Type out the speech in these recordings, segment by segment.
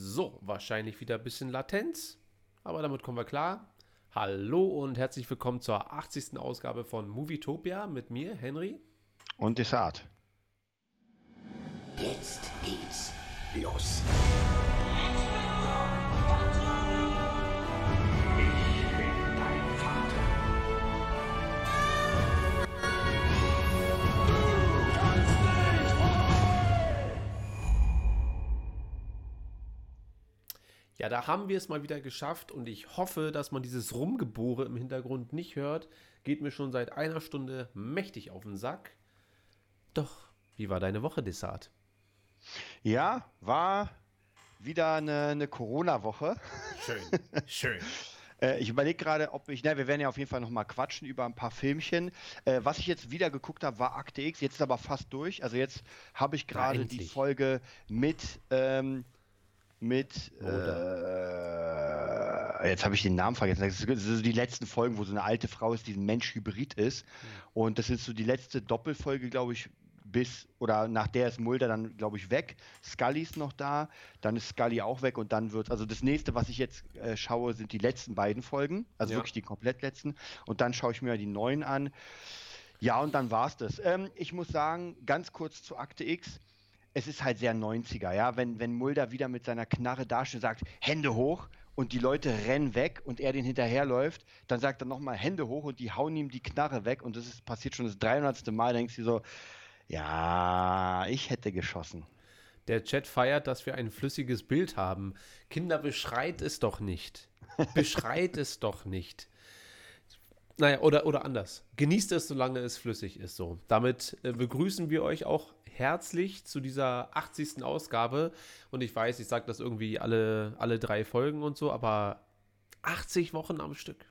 So, wahrscheinlich wieder ein bisschen Latenz, aber damit kommen wir klar. Hallo und herzlich willkommen zur 80. Ausgabe von Movietopia mit mir, Henry. Und Desart. Jetzt geht's los. Ja, da haben wir es mal wieder geschafft und ich hoffe, dass man dieses Rumgebohre im Hintergrund nicht hört. Geht mir schon seit einer Stunde mächtig auf den Sack. Doch, wie war deine Woche, Desart? Ja, war wieder eine, eine Corona-Woche. Schön, schön. Äh, ich überlege gerade, ob ich, na, wir werden ja auf jeden Fall nochmal quatschen über ein paar Filmchen. Äh, was ich jetzt wieder geguckt habe, war Akte X. Jetzt ist aber fast durch. Also jetzt habe ich gerade die. Folge mit, ähm, mit, äh, jetzt habe ich den Namen vergessen. Das sind so die letzten Folgen, wo so eine alte Frau ist, die ein Mensch-Hybrid ist. Und das ist so die letzte Doppelfolge, glaube ich, bis, oder nach der ist Mulder dann, glaube ich, weg. Scully ist noch da, dann ist Scully auch weg und dann wird, also das nächste, was ich jetzt äh, schaue, sind die letzten beiden Folgen, also Ja. wirklich die komplett letzten. Und dann schaue ich mir die neuen an. Ja, und dann war's das. Ähm, ich muss sagen, ganz kurz zu Akte X. Es ist halt sehr 90er, ja. Wenn, wenn Mulder wieder mit seiner Knarre dasteht und sagt, Hände hoch und die Leute rennen weg und er den hinterherläuft, dann sagt er nochmal Hände hoch und die hauen ihm die Knarre weg und das ist passiert schon das 300. Mal. Denkst du so, ja, ich hätte geschossen. Der Chat feiert, dass wir ein flüssiges Bild haben. Kinder, beschreit es doch nicht. Beschreit es doch nicht. Naja, oder, oder anders. Genießt es, solange es flüssig ist. So. Damit äh, begrüßen wir euch auch herzlich zu dieser 80. Ausgabe. Und ich weiß, ich sage das irgendwie alle, alle drei Folgen und so, aber 80 Wochen am Stück.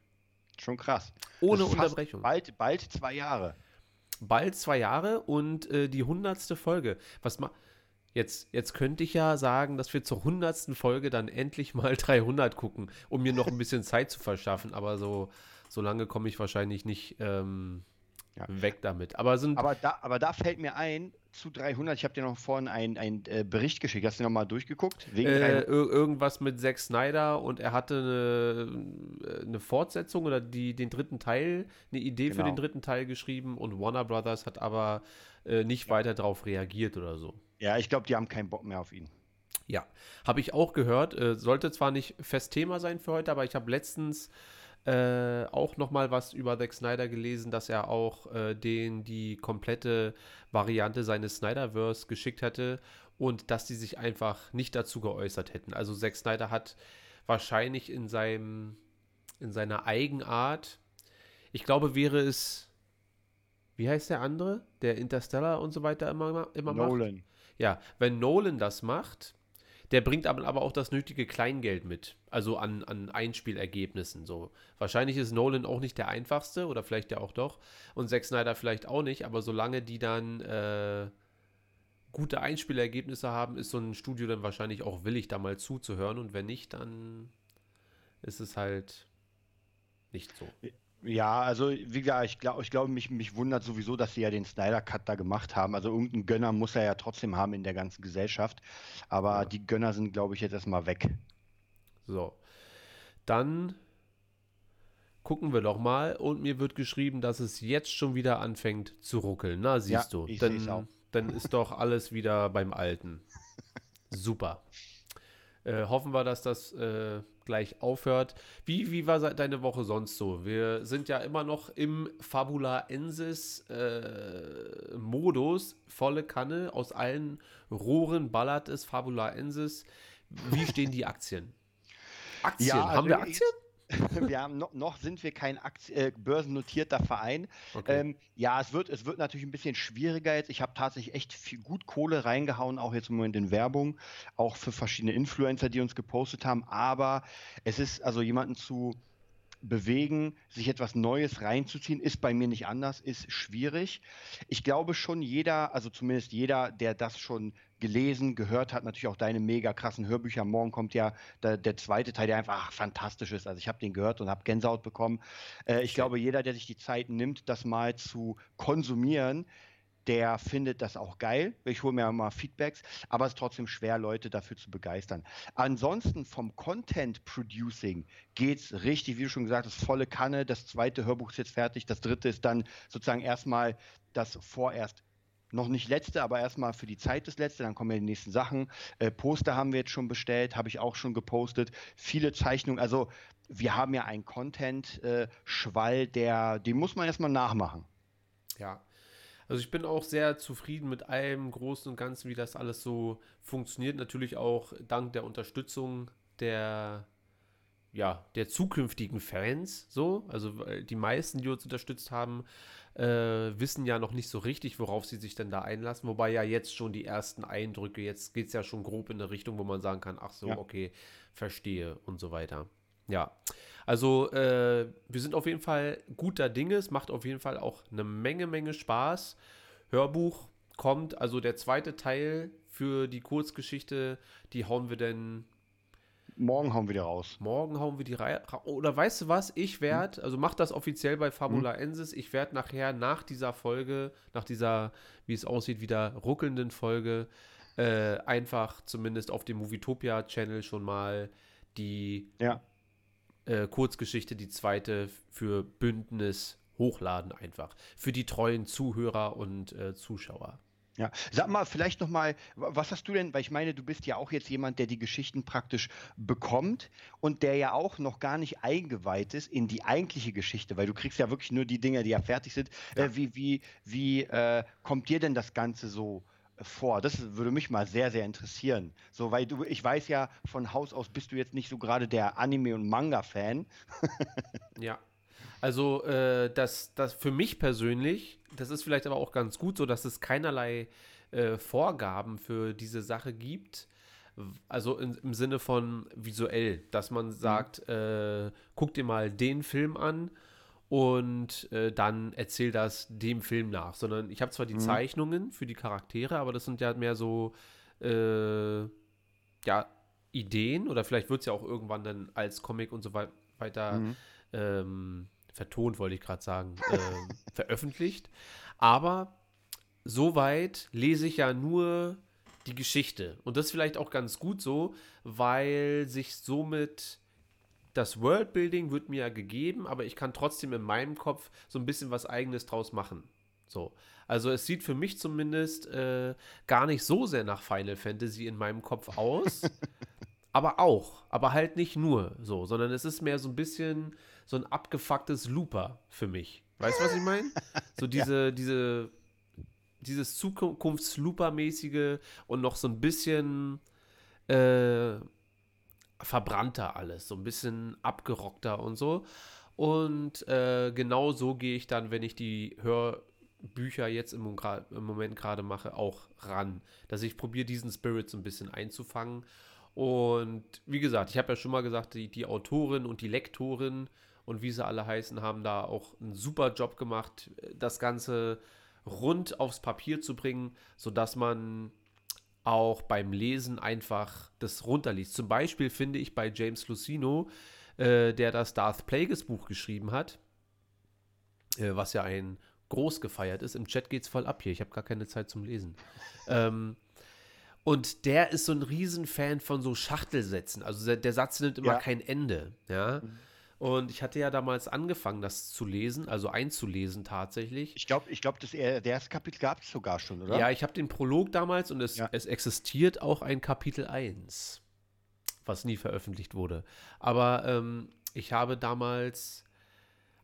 Schon krass. Ohne Unterbrechung. Bald, bald zwei Jahre. bald zwei Jahre und äh, die hundertste Folge. Was ma jetzt, jetzt könnte ich ja sagen, dass wir zur hundertsten Folge dann endlich mal 300 gucken, um mir noch ein bisschen Zeit zu verschaffen. Aber so, so lange komme ich wahrscheinlich nicht ähm, Ja. weg damit. Aber sind Aber da, aber da fällt mir ein, zu 300, ich habe dir noch vorhin einen äh, Bericht geschickt. Hast du nochmal durchgeguckt? Äh, 300? ir irgendwas mit Zack Snyder und er hatte eine, eine Fortsetzung oder die, den dritten Teil, eine Idee für Genau. den dritten Teil geschrieben und Warner Brothers hat aber äh, nicht weiter darauf reagiert oder so. Ja, ich glaube, die haben keinen Bock mehr auf ihn. Ja, habe ich auch gehört. Äh, sollte zwar nicht fest Thema sein für heute, aber ich habe letztens äh, auch noch mal was über Zack Snyder gelesen, dass er auch äh, den die komplette Variante seines Snyderverse geschickt hätte und dass die sich einfach nicht dazu geäußert hätten. Also Zack Snyder hat wahrscheinlich in seinem in seiner Eigenart, ich glaube, wäre es wie heißt der andere, der Interstellar und so weiter immer immer macht? Nolan. Ja, wenn Nolan das macht, der bringt aber, auch das nötige Kleingeld mit. Also an, an Einspielergebnissen. So. Wahrscheinlich ist Nolan auch nicht der einfachste oder vielleicht ja auch doch. Und Zack Snyder vielleicht auch nicht, aber solange die dann äh, gute Einspielergebnisse haben, ist so ein Studio dann wahrscheinlich auch willig, da mal zuzuhören. Und wenn nicht, dann ist es halt nicht so. Ja, also wie gesagt, ich glaube, ich glaub, mich, mich wundert sowieso, dass sie ja den Snyder Cut da gemacht haben. Also irgendeinen Gönner muss er ja trotzdem haben in der ganzen Gesellschaft. Aber Ja. die Gönner sind, glaube ich, jetzt erstmal weg. So. Dann gucken wir doch mal. Und mir wird geschrieben, dass es jetzt schon wieder anfängt zu ruckeln. Na, siehst Ja, du. ich dann, auch. dann ist doch alles wieder beim Alten. Super. Äh, hoffen wir, dass das äh, gleich aufhört. Wie, wie war deine Woche sonst so? Wir sind ja immer noch im Fabulaensis-Modus. Volle Kanne. Aus allen Rohren ballert es Fabulaensis. Wie stehen die Aktien? Aktien. Ja, Haben wir also Aktien? Wir haben noch, noch sind wir kein Aktie, äh, börsennotierter Verein. Okay. Ähm, ja, es wird, es wird natürlich ein bisschen schwieriger jetzt. Ich habe tatsächlich echt viel, gut Kohle reingehauen, auch jetzt im Moment in Werbung, auch für verschiedene Influencer, die uns gepostet haben. Aber es ist also jemanden zu bewegen, sich etwas Neues reinzuziehen, ist bei mir nicht anders, ist schwierig. Ich glaube schon jeder, also zumindest jeder, der das schon gelesen, gehört hat, natürlich auch deine mega krassen Hörbücher. Morgen kommt ja der, der zweite Teil, der einfach ach, fantastisch ist. Also ich habe den gehört und habe Gänsehaut bekommen. Äh, ich glaube, jeder, der sich die Zeit nimmt, das mal zu konsumieren, der findet das auch geil. Ich hole mir mal Feedbacks, aber es ist trotzdem schwer, Leute dafür zu begeistern. Ansonsten vom Content Producing geht es richtig, wie du schon gesagt hast, volle Kanne. Das zweite Hörbuch ist jetzt fertig. Das dritte ist dann sozusagen erstmal das vorerst noch nicht letzte, aber erstmal für die Zeit das letzte, dann kommen ja die nächsten Sachen. Äh, Poster haben wir jetzt schon bestellt, habe ich auch schon gepostet. Viele Zeichnungen, also wir haben ja einen Content-Schwall, äh, den muss man erstmal nachmachen. Ja. Also ich bin auch sehr zufrieden mit allem Großen und Ganzen, wie das alles so funktioniert. Natürlich auch dank der Unterstützung der ja, der zukünftigen Fans so. Also die meisten, die uns unterstützt haben, äh, wissen ja noch nicht so richtig, worauf sie sich denn da einlassen. Wobei ja jetzt schon die ersten Eindrücke, jetzt geht es ja schon grob in eine Richtung, wo man sagen kann, ach so, ja. okay, verstehe und so weiter. Ja, also äh, wir sind auf jeden Fall guter Dinge. Es macht auf jeden Fall auch eine Menge, Menge Spaß. Hörbuch kommt, also der zweite Teil für die Kurzgeschichte, die hauen wir dann Morgen hauen wir die raus. Morgen hauen wir die Reihe. Oder weißt du was? Ich werde, hm? also mach das offiziell bei Fabula hm? Ensis. Ich werde nachher nach dieser Folge, nach dieser, wie es aussieht, wieder ruckelnden Folge, äh, einfach zumindest auf dem Movietopia-Channel schon mal die ja. Äh, Kurzgeschichte, die zweite für Bündnis hochladen einfach. Für die treuen Zuhörer und äh, Zuschauer. Ja, sag mal vielleicht noch mal, was hast du denn, weil ich meine, du bist ja auch jetzt jemand, der die Geschichten praktisch bekommt und der ja auch noch gar nicht eingeweiht ist in die eigentliche Geschichte, weil du kriegst ja wirklich nur die Dinge, die ja fertig sind. Ja. Äh, wie wie, wie äh, kommt dir denn das Ganze so vor? Das würde mich mal sehr, sehr interessieren. So, weil du, ich weiß ja, von Haus aus bist du jetzt nicht so gerade der Anime- und Manga-Fan. ja. Also, äh, das, das für mich persönlich, das ist vielleicht aber auch ganz gut so, dass es keinerlei äh, Vorgaben für diese Sache gibt. Also in, im Sinne von visuell, dass man mhm. sagt, äh, guck dir mal den Film an und äh, dann erzähl das dem Film nach. Sondern ich habe zwar die mhm. Zeichnungen für die Charaktere, aber das sind ja mehr so, äh, ja, Ideen oder vielleicht wird es ja auch irgendwann dann als Comic und so weiter mhm. ähm, vertont, wollte ich gerade sagen, äh, veröffentlicht. Aber soweit lese ich ja nur die Geschichte. Und das ist vielleicht auch ganz gut so, weil sich somit das Worldbuilding wird mir ja gegeben, aber ich kann trotzdem in meinem Kopf so ein bisschen was eigenes draus machen. So. Also es sieht für mich zumindest äh, gar nicht so sehr nach Final Fantasy in meinem Kopf aus. aber auch. Aber halt nicht nur so, sondern es ist mehr so ein bisschen so ein abgefucktes Looper für mich. Weißt du, was ich meine? So diese, ja. diese, dieses Zukunftslooper-mäßige und noch so ein bisschen äh, verbrannter alles, so ein bisschen abgerockter und so. Und äh, genau so gehe ich dann, wenn ich die Hörbücher jetzt im, im Moment gerade mache, auch ran. Dass ich probiere, diesen Spirit so ein bisschen einzufangen. Und wie gesagt, ich habe ja schon mal gesagt, die, die Autorin und die Lektorin und wie sie alle heißen, haben da auch einen super Job gemacht, das Ganze rund aufs Papier zu bringen, sodass man auch beim Lesen einfach das runterliest. Zum Beispiel finde ich bei James Lucino, äh, der das Darth Plagueis Buch geschrieben hat, äh, was ja ein groß gefeiert ist. Im Chat geht es voll ab hier. Ich habe gar keine Zeit zum Lesen. ähm, und der ist so ein Riesenfan von so Schachtelsätzen. Also der, der Satz nimmt immer ja. kein Ende. Ja. Mhm. Und ich hatte ja damals angefangen, das zu lesen, also einzulesen tatsächlich. Ich glaube, ich glaub, das erste Kapitel gab es sogar schon, oder? Ja, ich habe den Prolog damals und es, ja. es existiert auch ein Kapitel 1, was nie veröffentlicht wurde. Aber ähm, ich habe damals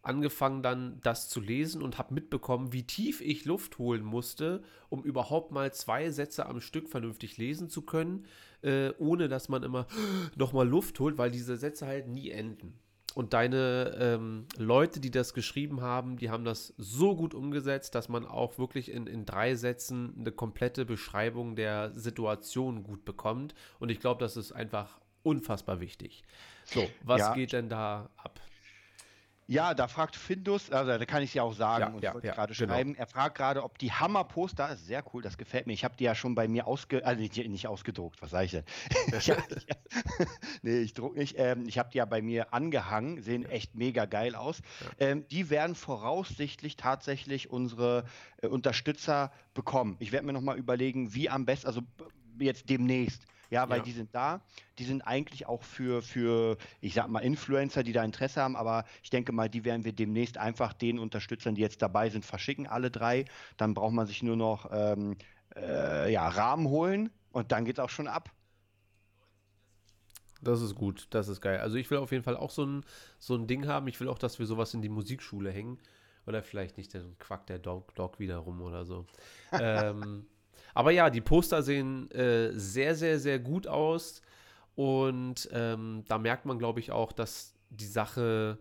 angefangen dann das zu lesen und habe mitbekommen, wie tief ich Luft holen musste, um überhaupt mal zwei Sätze am Stück vernünftig lesen zu können, äh, ohne dass man immer nochmal Luft holt, weil diese Sätze halt nie enden. Und deine ähm, Leute, die das geschrieben haben, die haben das so gut umgesetzt, dass man auch wirklich in, in drei Sätzen eine komplette Beschreibung der Situation gut bekommt. Und ich glaube, das ist einfach unfassbar wichtig. So, was ja. geht denn da ab? Ja, da fragt Findus, also da kann ich es ja auch sagen Ja, und ja, ja, gerade genau. schreiben. Er fragt gerade, ob die Hammerposter, ist sehr cool, das gefällt mir. Ich habe die ja schon bei mir ausge, also nicht, nicht ausgedruckt, was sage ich denn? ich, hab- ich, nee, ich druck nicht. Ähm, ich habe die ja bei mir angehangen, sehen echt mega geil aus. Ähm, die werden voraussichtlich tatsächlich unsere äh, Unterstützer bekommen. Ich werde mir nochmal überlegen, wie am besten, also jetzt demnächst. Ja, weil Ja. die sind da. Die sind eigentlich auch für, für, ich sag mal, Influencer, die da Interesse haben, aber ich denke mal, die werden wir demnächst einfach den Unterstützern, die jetzt dabei sind, verschicken, alle drei. Dann braucht man sich nur noch ähm, äh, ja, Rahmen holen und dann geht's auch schon ab. Das ist gut, das ist geil. Also ich will auf jeden Fall auch so ein, so ein Ding haben. Ich will auch, dass wir sowas in die Musikschule hängen. Oder vielleicht nicht, dann quackt der Dog, Dog wieder rum oder so. ähm, aber ja, die Poster sehen äh, sehr, sehr, sehr gut aus. Und ähm, da merkt man, glaube ich, auch, dass die Sache,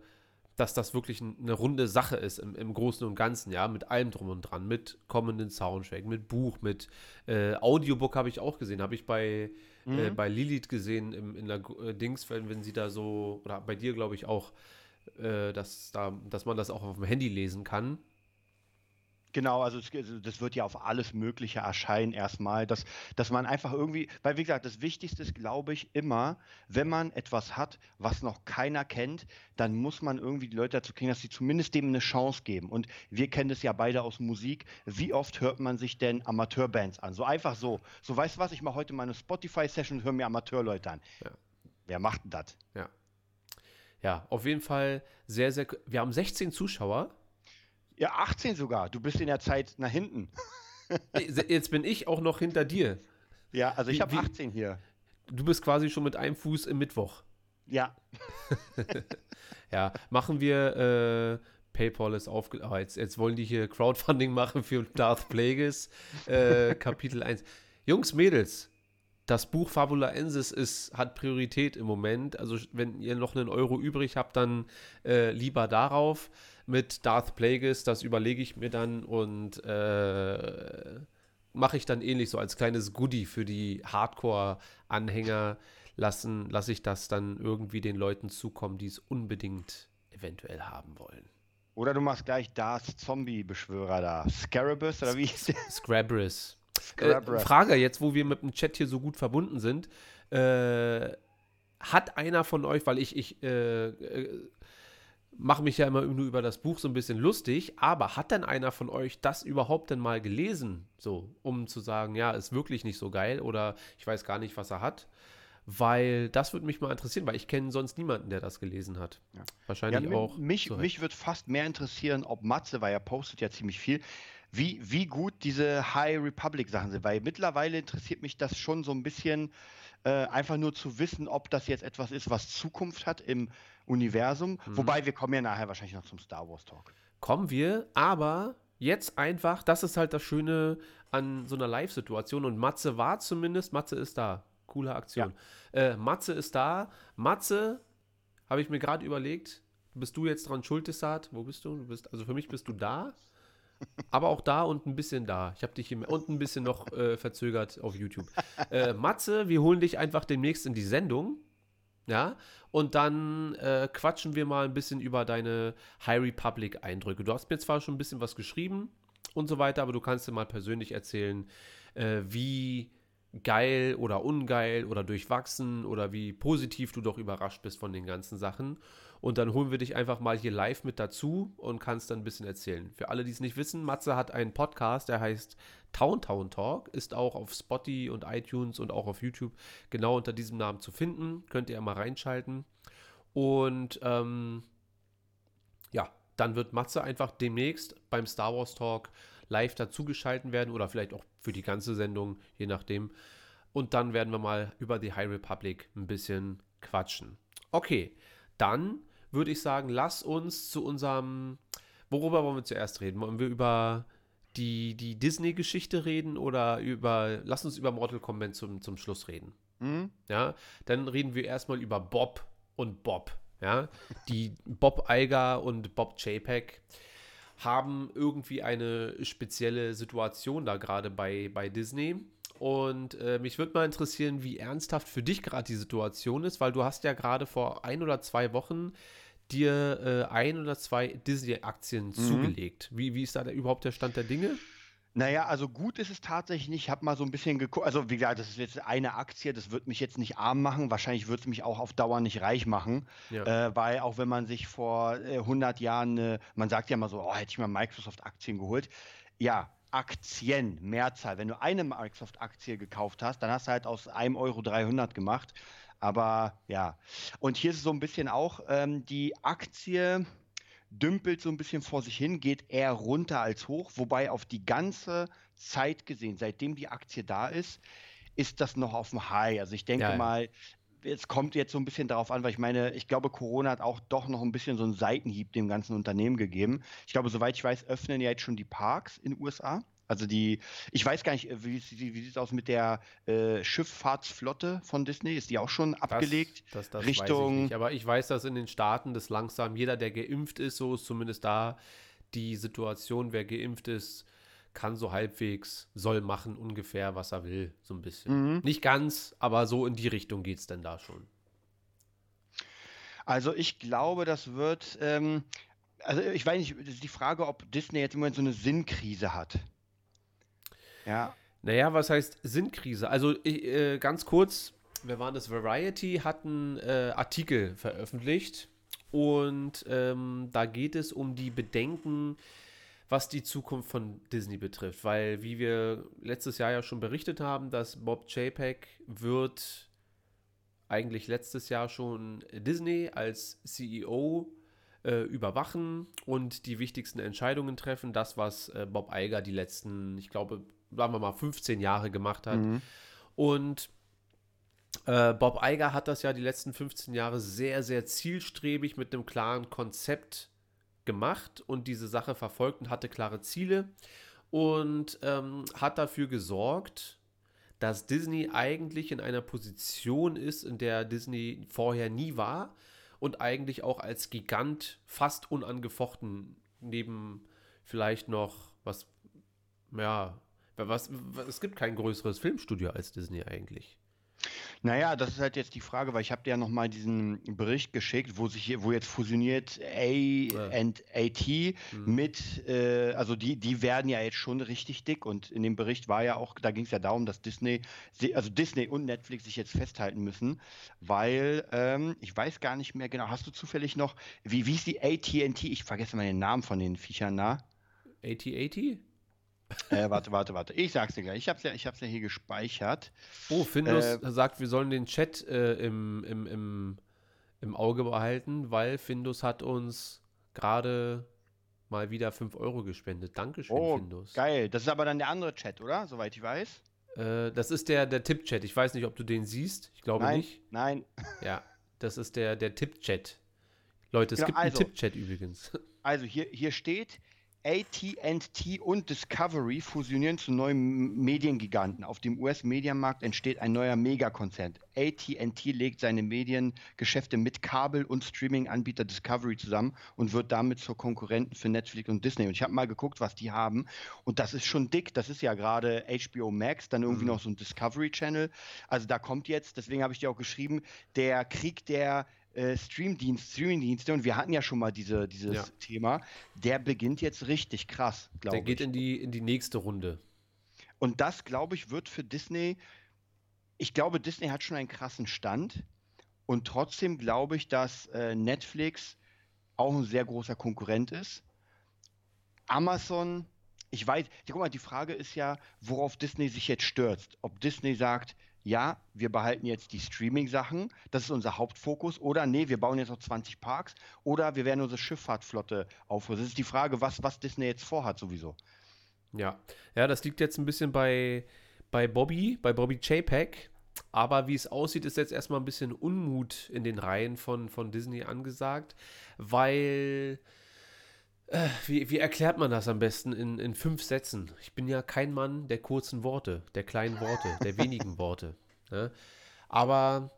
dass das wirklich ein, eine runde Sache ist im, im Großen und Ganzen, ja, mit allem drum und dran, mit kommenden Soundtrack, mit Buch, mit äh, Audiobook habe ich auch gesehen, habe ich bei, äh, bei Lilith gesehen im, in der äh, Dings, wenn, wenn sie da so, oder bei dir glaube ich auch, äh, dass, da, dass man das auch auf dem Handy lesen kann. Genau, also es, also das wird ja auf alles Mögliche erscheinen erstmal, dass, dass man einfach irgendwie, weil wie gesagt, das Wichtigste ist, glaube ich, immer, wenn man etwas hat, was noch keiner kennt, dann muss man irgendwie die Leute dazu kriegen, dass sie zumindest dem eine Chance geben. Und wir kennen das ja beide aus Musik. Wie oft hört man sich denn Amateurbands an? So einfach so. So, weißt du was, ich mache heute meine Spotify-Session und höre mir Amateurleute an. Ja. Wer macht denn das? Ja. Ja, auf jeden Fall sehr, sehr. Wir haben 16 Zuschauer. Ja, 18 sogar. Du bist in der Zeit nach hinten. Jetzt bin ich auch noch hinter dir. Ja, also ich habe wie- 18 hier. Du bist quasi schon mit einem Fuß im Mittwoch. Ja, Ja, machen wir. Äh, PayPal ist aufge. Oh, jetzt, jetzt wollen die hier Crowdfunding machen für Darth Plagueis äh, Kapitel 1. Jungs, Mädels, das Buch Fabulaensis ist, hat Priorität im Moment. Also, wenn ihr noch einen Euro übrig habt, dann äh, lieber darauf. Mit Darth Plagueis, das überlege ich mir dann und äh, mache ich dann ähnlich so als kleines Goodie für die Hardcore-Anhänger. Lassen, lasse ich das dann irgendwie den Leuten zukommen, die es unbedingt eventuell haben wollen. Oder du machst gleich das Zombie-Beschwörer da. Scarabus oder wie hieß der? Scrabris. Äh. Frage, jetzt wo wir mit dem Chat hier so gut verbunden sind, äh, hat einer von euch, weil ich, ich äh, äh, mache mich ja immer nur über das Buch so ein bisschen lustig, aber hat denn einer von euch das überhaupt denn mal gelesen? So, um zu sagen, ja, ist wirklich nicht so geil oder ich weiß gar nicht, was er hat. Weil das würde mich mal interessieren, weil ich kenne sonst niemanden, der das gelesen hat. Ja. Ja, Wahrscheinlich mi- auch. mich, Recht. mich würde fast mehr interessieren, ob Matze, weil er postet ja ziemlich viel, wie, wie gut diese High Republic Sachen sind. Weil mittlerweile interessiert mich das schon so ein bisschen, äh, einfach nur zu wissen, ob das jetzt etwas ist, was Zukunft hat im Universum. Mhm. Wobei wir kommen ja nachher wahrscheinlich noch zum Star Wars Talk. kommen wir, aber jetzt einfach, das ist halt das Schöne an so einer Live-Situation und Matze war zumindest, Matze ist da. Coole Aktion. Äh, Matze ist da. Matze, habe ich mir gerade überlegt, bist du jetzt dran schuld, Desart? Wo bist du? du bist, also für mich bist du da, aber auch da und ein bisschen da. Ich habe dich hier und ein bisschen noch äh, verzögert auf YouTube. Äh, Matze, wir holen dich einfach demnächst in die Sendung. Ja, und dann äh, quatschen wir mal ein bisschen über deine High Republic Eindrücke. Du hast mir zwar schon ein bisschen was geschrieben und so weiter, aber du kannst dir mal persönlich erzählen, äh, wie geil oder ungeil oder durchwachsen oder wie positiv du doch überrascht bist von den ganzen Sachen. Und dann holen wir dich einfach mal hier live mit dazu und kannst dann ein bisschen erzählen. Für alle, die es nicht wissen, Matze hat einen Podcast, der heißt Town Town Talk, ist auch auf Spotify und iTunes und auch auf YouTube genau unter diesem Namen zu finden. Könnt ihr mal reinschalten. Und ähm, ja, dann wird Matze einfach demnächst beim Star Wars Talk live dazugeschalten werden oder vielleicht auch für die ganze Sendung, je nachdem. Und dann werden wir mal über die High Republic ein bisschen quatschen. Okay, dann würde ich sagen, lass uns zu unserem. Worüber wollen wir zuerst reden? Wollen wir über die, die Disney-Geschichte reden oder über. Lass uns über Mortal Kombat zum, zum Schluss reden. Hm? Ja, dann reden wir erstmal über Bob und Bob. Ja, die Bob Iger und Bob JPEG haben irgendwie eine spezielle Situation da gerade bei, bei Disney. Und äh, mich würde mal interessieren, wie ernsthaft für dich gerade die Situation ist, weil du hast ja gerade vor ein oder zwei Wochen dir äh, ein oder zwei Disney-Aktien Mhm. zugelegt. Wie, wie ist da der, überhaupt der Stand der Dinge? Naja, also gut ist es tatsächlich nicht. Ich habe mal so ein bisschen geguckt. Also, wie gesagt, das ist jetzt eine Aktie. Das wird mich jetzt nicht arm machen. Wahrscheinlich wird es mich auch auf Dauer nicht reich machen. Ja. Äh, weil auch wenn man sich vor äh, 100 Jahren, äh, man sagt ja mal so, oh, hätte ich mal Microsoft-Aktien geholt. Ja, Aktien, Mehrzahl. Wenn du eine Microsoft-Aktie gekauft hast, dann hast du halt aus einem Euro 300 gemacht. Aber ja, und hier ist es so ein bisschen auch, ähm, die Aktie dümpelt so ein bisschen vor sich hin, geht eher runter als hoch, wobei auf die ganze Zeit gesehen, seitdem die Aktie da ist, ist das noch auf dem High. Also ich denke Ja, ja. mal, es kommt jetzt so ein bisschen darauf an, weil ich meine, ich glaube, Corona hat auch doch noch ein bisschen so einen Seitenhieb dem ganzen Unternehmen gegeben. Ich glaube, soweit ich weiß, öffnen ja jetzt schon die Parks in den USA. Also die, ich weiß gar nicht, äh, wie, wie, wie sieht es aus mit der äh, Schifffahrtsflotte von Disney? Ist die auch schon abgelegt? Das, das, das weiß Richtung- ich nicht. Aber ich weiß, dass in den Staaten das langsam, jeder, der geimpft ist, so ist zumindest da die Situation, wer geimpft ist, kann so halbwegs, soll machen ungefähr, was er will, so ein bisschen. Mhm. Nicht ganz, aber so in die Richtung geht es denn da schon. Also ich glaube, das wird, ähm, also ich weiß nicht, das ist die Frage, ob Disney jetzt im Moment so eine Sinnkrise hat. Ja, Naja, was heißt Sinnkrise? Also ich, äh, ganz kurz, wer war das? Variety hat einen äh, Artikel veröffentlicht und ähm, da geht es um die Bedenken, was die Zukunft von Disney betrifft, weil wie wir letztes Jahr ja schon berichtet haben, dass Bob Chapek wird eigentlich letztes Jahr schon Disney als CEO äh, überwachen und die wichtigsten Entscheidungen treffen. Das, was äh, Bob Iger die letzten, ich glaube, sagen wir mal 15 Jahre gemacht hat. Und äh, Bob Iger hat das ja die letzten 15 Jahre sehr, sehr zielstrebig mit einem klaren Konzept gemacht und diese Sache verfolgt und hatte klare Ziele und ähm, hat dafür gesorgt, dass Disney eigentlich in einer Position ist, in der Disney vorher nie war und eigentlich auch als Gigant fast unangefochten neben vielleicht noch was, ja, was, was es gibt kein größeres Filmstudio als Disney eigentlich. naja, das ist halt jetzt die Frage, weil ich habe dir ja nochmal diesen Bericht geschickt, wo sich wo jetzt fusioniert A und AT mit, äh, also die, die werden ja jetzt schon richtig dick und in dem Bericht war ja auch, da ging es ja darum, dass Disney, also Disney und Netflix sich jetzt festhalten müssen, weil ähm, ich weiß gar nicht mehr genau, hast du zufällig noch, wie, wie ist die AT&T? Ich vergesse mal den Namen von den Viechern, na? AT-80? Äh, warte, warte, warte. Ich sag's dir gleich. Ich hab's ja, ich hab's ja hier gespeichert. Oh, Findus Äh, sagt, wir sollen den Chat äh, im, im, im, im Auge behalten, weil Findus hat uns gerade mal wieder 5 Euro gespendet. Dankeschön, Oh, Findus. geil. Das ist aber dann der andere Chat, oder? Soweit ich weiß. Äh, das ist der, der Tipp-Chat. Ich weiß nicht, ob du den siehst. Ich glaube nein, nicht. nein. Ja, das ist der, der Tipp-Chat. Leute, es Genau, gibt einen also. Tipp-Chat übrigens. Also hier, hier steht, AT&T und Discovery fusionieren zu neuen Mediengiganten. Auf dem US-Medienmarkt entsteht ein neuer Megakonzern. AT&T legt seine Mediengeschäfte mit Kabel- und Streaming-Anbieter Discovery zusammen und wird damit zur Konkurrenten für Netflix und Disney. Und ich habe mal geguckt, was die haben. Und das ist schon dick. Das ist ja gerade HBO Max, dann irgendwie noch so ein Discovery Channel. Also da kommt jetzt, deswegen habe ich dir auch geschrieben, der Krieg der äh, Streamdienst, Streamingdienste, und wir hatten ja schon mal diese, dieses Ja. Thema, der beginnt jetzt richtig krass, glaube Der ich. geht in die, in die nächste Runde. Und das, glaube ich, wird für Disney, ich glaube, Disney hat schon einen krassen Stand. Und trotzdem glaube ich, dass äh, Netflix auch ein sehr großer Konkurrent ist. Amazon, ich weiß, guck mal, die Frage ist ja, worauf Disney sich jetzt stürzt. Ob Disney sagt, ja, wir behalten jetzt die Streaming-Sachen, das ist unser Hauptfokus, oder nee, wir bauen jetzt noch 20 Parks, oder wir werden unsere Schifffahrtflotte aufrüsten. Das ist die Frage, was, was Disney jetzt vorhat sowieso. Ja. Ja, das liegt jetzt ein bisschen bei, bei Bobby, bei Bobby Chapek. Aber wie es aussieht, ist jetzt erstmal ein bisschen Unmut in den Reihen von, von Disney angesagt, weil. Äh, wie, wie erklärt man das am besten in, in fünf Sätzen? Ich bin ja kein Mann der kurzen Worte, der kleinen Worte, der wenigen Worte. Ne? Aber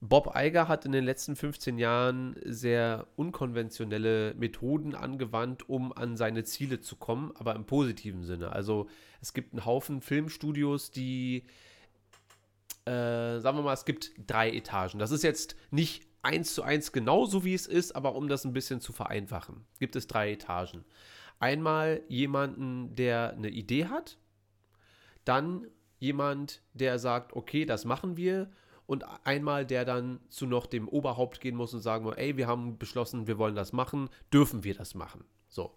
Bob Iger hat in den letzten 15 Jahren sehr unkonventionelle Methoden angewandt, um an seine Ziele zu kommen, aber im positiven Sinne. Also es gibt einen Haufen Filmstudios, die, äh, sagen wir mal, es gibt drei Etagen. Das ist jetzt nicht eins zu eins genauso wie es ist, aber um das ein bisschen zu vereinfachen, gibt es drei Etagen. Einmal jemanden, der eine Idee hat, dann jemand, der sagt, okay, das machen wir und einmal der dann zu noch dem Oberhaupt gehen muss und sagen ey, wir haben beschlossen, wir wollen das machen, dürfen wir das machen. So.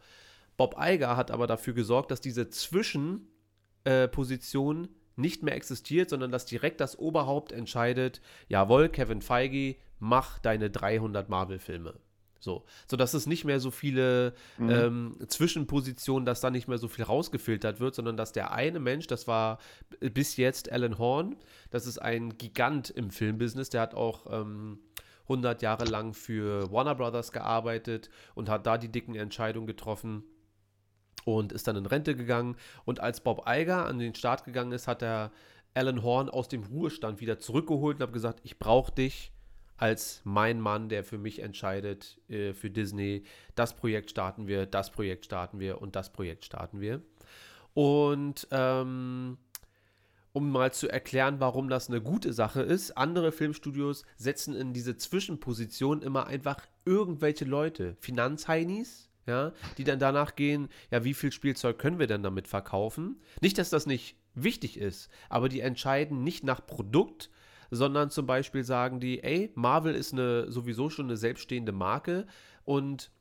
Bob Iger hat aber dafür gesorgt, dass diese Zwischenposition äh, nicht mehr existiert, sondern dass direkt das Oberhaupt entscheidet, jawohl, Kevin Feige, mach deine 300 Marvel-Filme. So, sodass es nicht mehr so viele mhm. ähm, Zwischenpositionen, dass da nicht mehr so viel rausgefiltert wird, sondern dass der eine Mensch, das war bis jetzt Alan Horn, das ist ein Gigant im Filmbusiness, der hat auch ähm, 100 Jahre lang für Warner Brothers gearbeitet und hat da die dicken Entscheidungen getroffen und ist dann in Rente gegangen. Und als Bob Iger an den Start gegangen ist, hat er Alan Horn aus dem Ruhestand wieder zurückgeholt und hat gesagt, ich brauche dich als mein Mann, der für mich entscheidet, äh, für Disney, das Projekt starten wir, das Projekt starten wir und das Projekt starten wir. Und ähm, um mal zu erklären, warum das eine gute Sache ist, andere Filmstudios setzen in diese Zwischenposition immer einfach irgendwelche Leute, Finanzheinis, ja, die dann danach gehen, ja, wie viel Spielzeug können wir denn damit verkaufen? Nicht, dass das nicht wichtig ist, aber die entscheiden nicht nach Produkt, sondern zum Beispiel sagen die, ey, Marvel ist eine sowieso schon eine selbststehende Marke und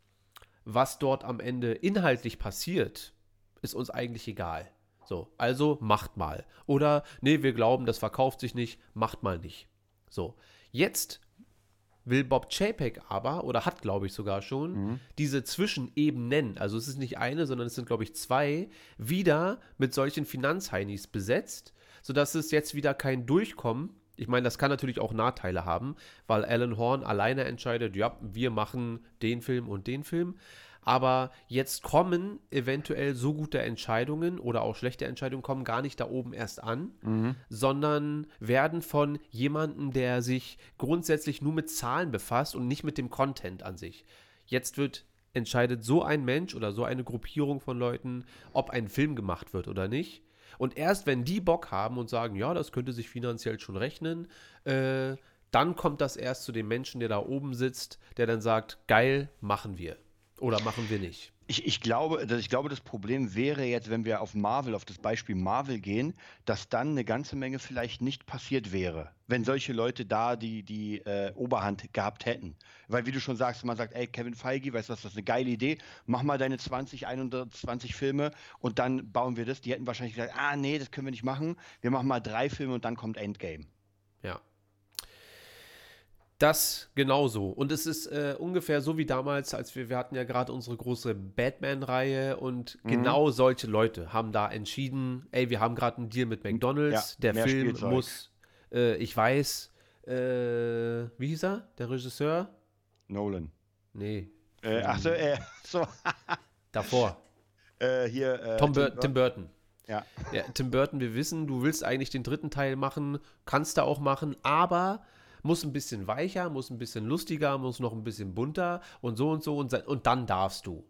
was dort am Ende inhaltlich passiert, ist uns eigentlich egal. So, also macht mal. Oder, nee, wir glauben, das verkauft sich nicht, macht mal nicht. So, jetzt will Bob Chapek aber, oder hat, glaube ich, sogar schon, mhm. diese Zwischenebenen, also es ist nicht eine, sondern es sind, glaube ich, zwei, wieder mit solchen Finanzheinis besetzt, sodass es jetzt wieder kein Durchkommen. Ich meine, das kann natürlich auch Nachteile haben, weil Alan Horn alleine entscheidet, ja, wir machen den Film und den Film. Aber jetzt kommen eventuell so gute Entscheidungen oder auch schlechte Entscheidungen kommen gar nicht da oben erst an, mhm. sondern werden von jemandem, der sich grundsätzlich nur mit Zahlen befasst und nicht mit dem Content an sich. Jetzt wird entscheidet so ein Mensch oder so eine Gruppierung von Leuten, ob ein Film gemacht wird oder nicht. Und erst wenn die Bock haben und sagen, ja, das könnte sich finanziell schon rechnen, äh, dann kommt das erst zu dem Menschen, der da oben sitzt, der dann sagt, geil, machen wir. Oder machen wir nicht? Ich, ich, glaube, ich glaube, das Problem wäre jetzt, wenn wir auf Marvel, auf das Beispiel Marvel gehen, dass dann eine ganze Menge vielleicht nicht passiert wäre, wenn solche Leute da die, die äh, Oberhand gehabt hätten. Weil, wie du schon sagst, man sagt, ey, Kevin Feige, weißt du was, das ist eine geile Idee, mach mal deine 20, 21 Filme und dann bauen wir das. Die hätten wahrscheinlich gesagt, ah, nee, das können wir nicht machen. Wir machen mal drei Filme und dann kommt Endgame. Ja. Das genauso. Und es ist äh, ungefähr so wie damals, als wir, wir hatten ja gerade unsere große Batman-Reihe und mhm. genau solche Leute haben da entschieden, ey, wir haben gerade einen Deal mit McDonalds, ja, der Film Spielzeug. muss, äh, ich weiß, äh, wie hieß er, der Regisseur? Nolan. Nee. Äh, ach so, äh, so. Davor. Äh, hier, äh, Tom, Bur Tim Burton. Ja. ja. Tim Burton, wir wissen, du willst eigentlich den dritten Teil machen, kannst du auch machen, aber muss ein bisschen weicher, muss ein bisschen lustiger, muss noch ein bisschen bunter und so und so und, und dann darfst du.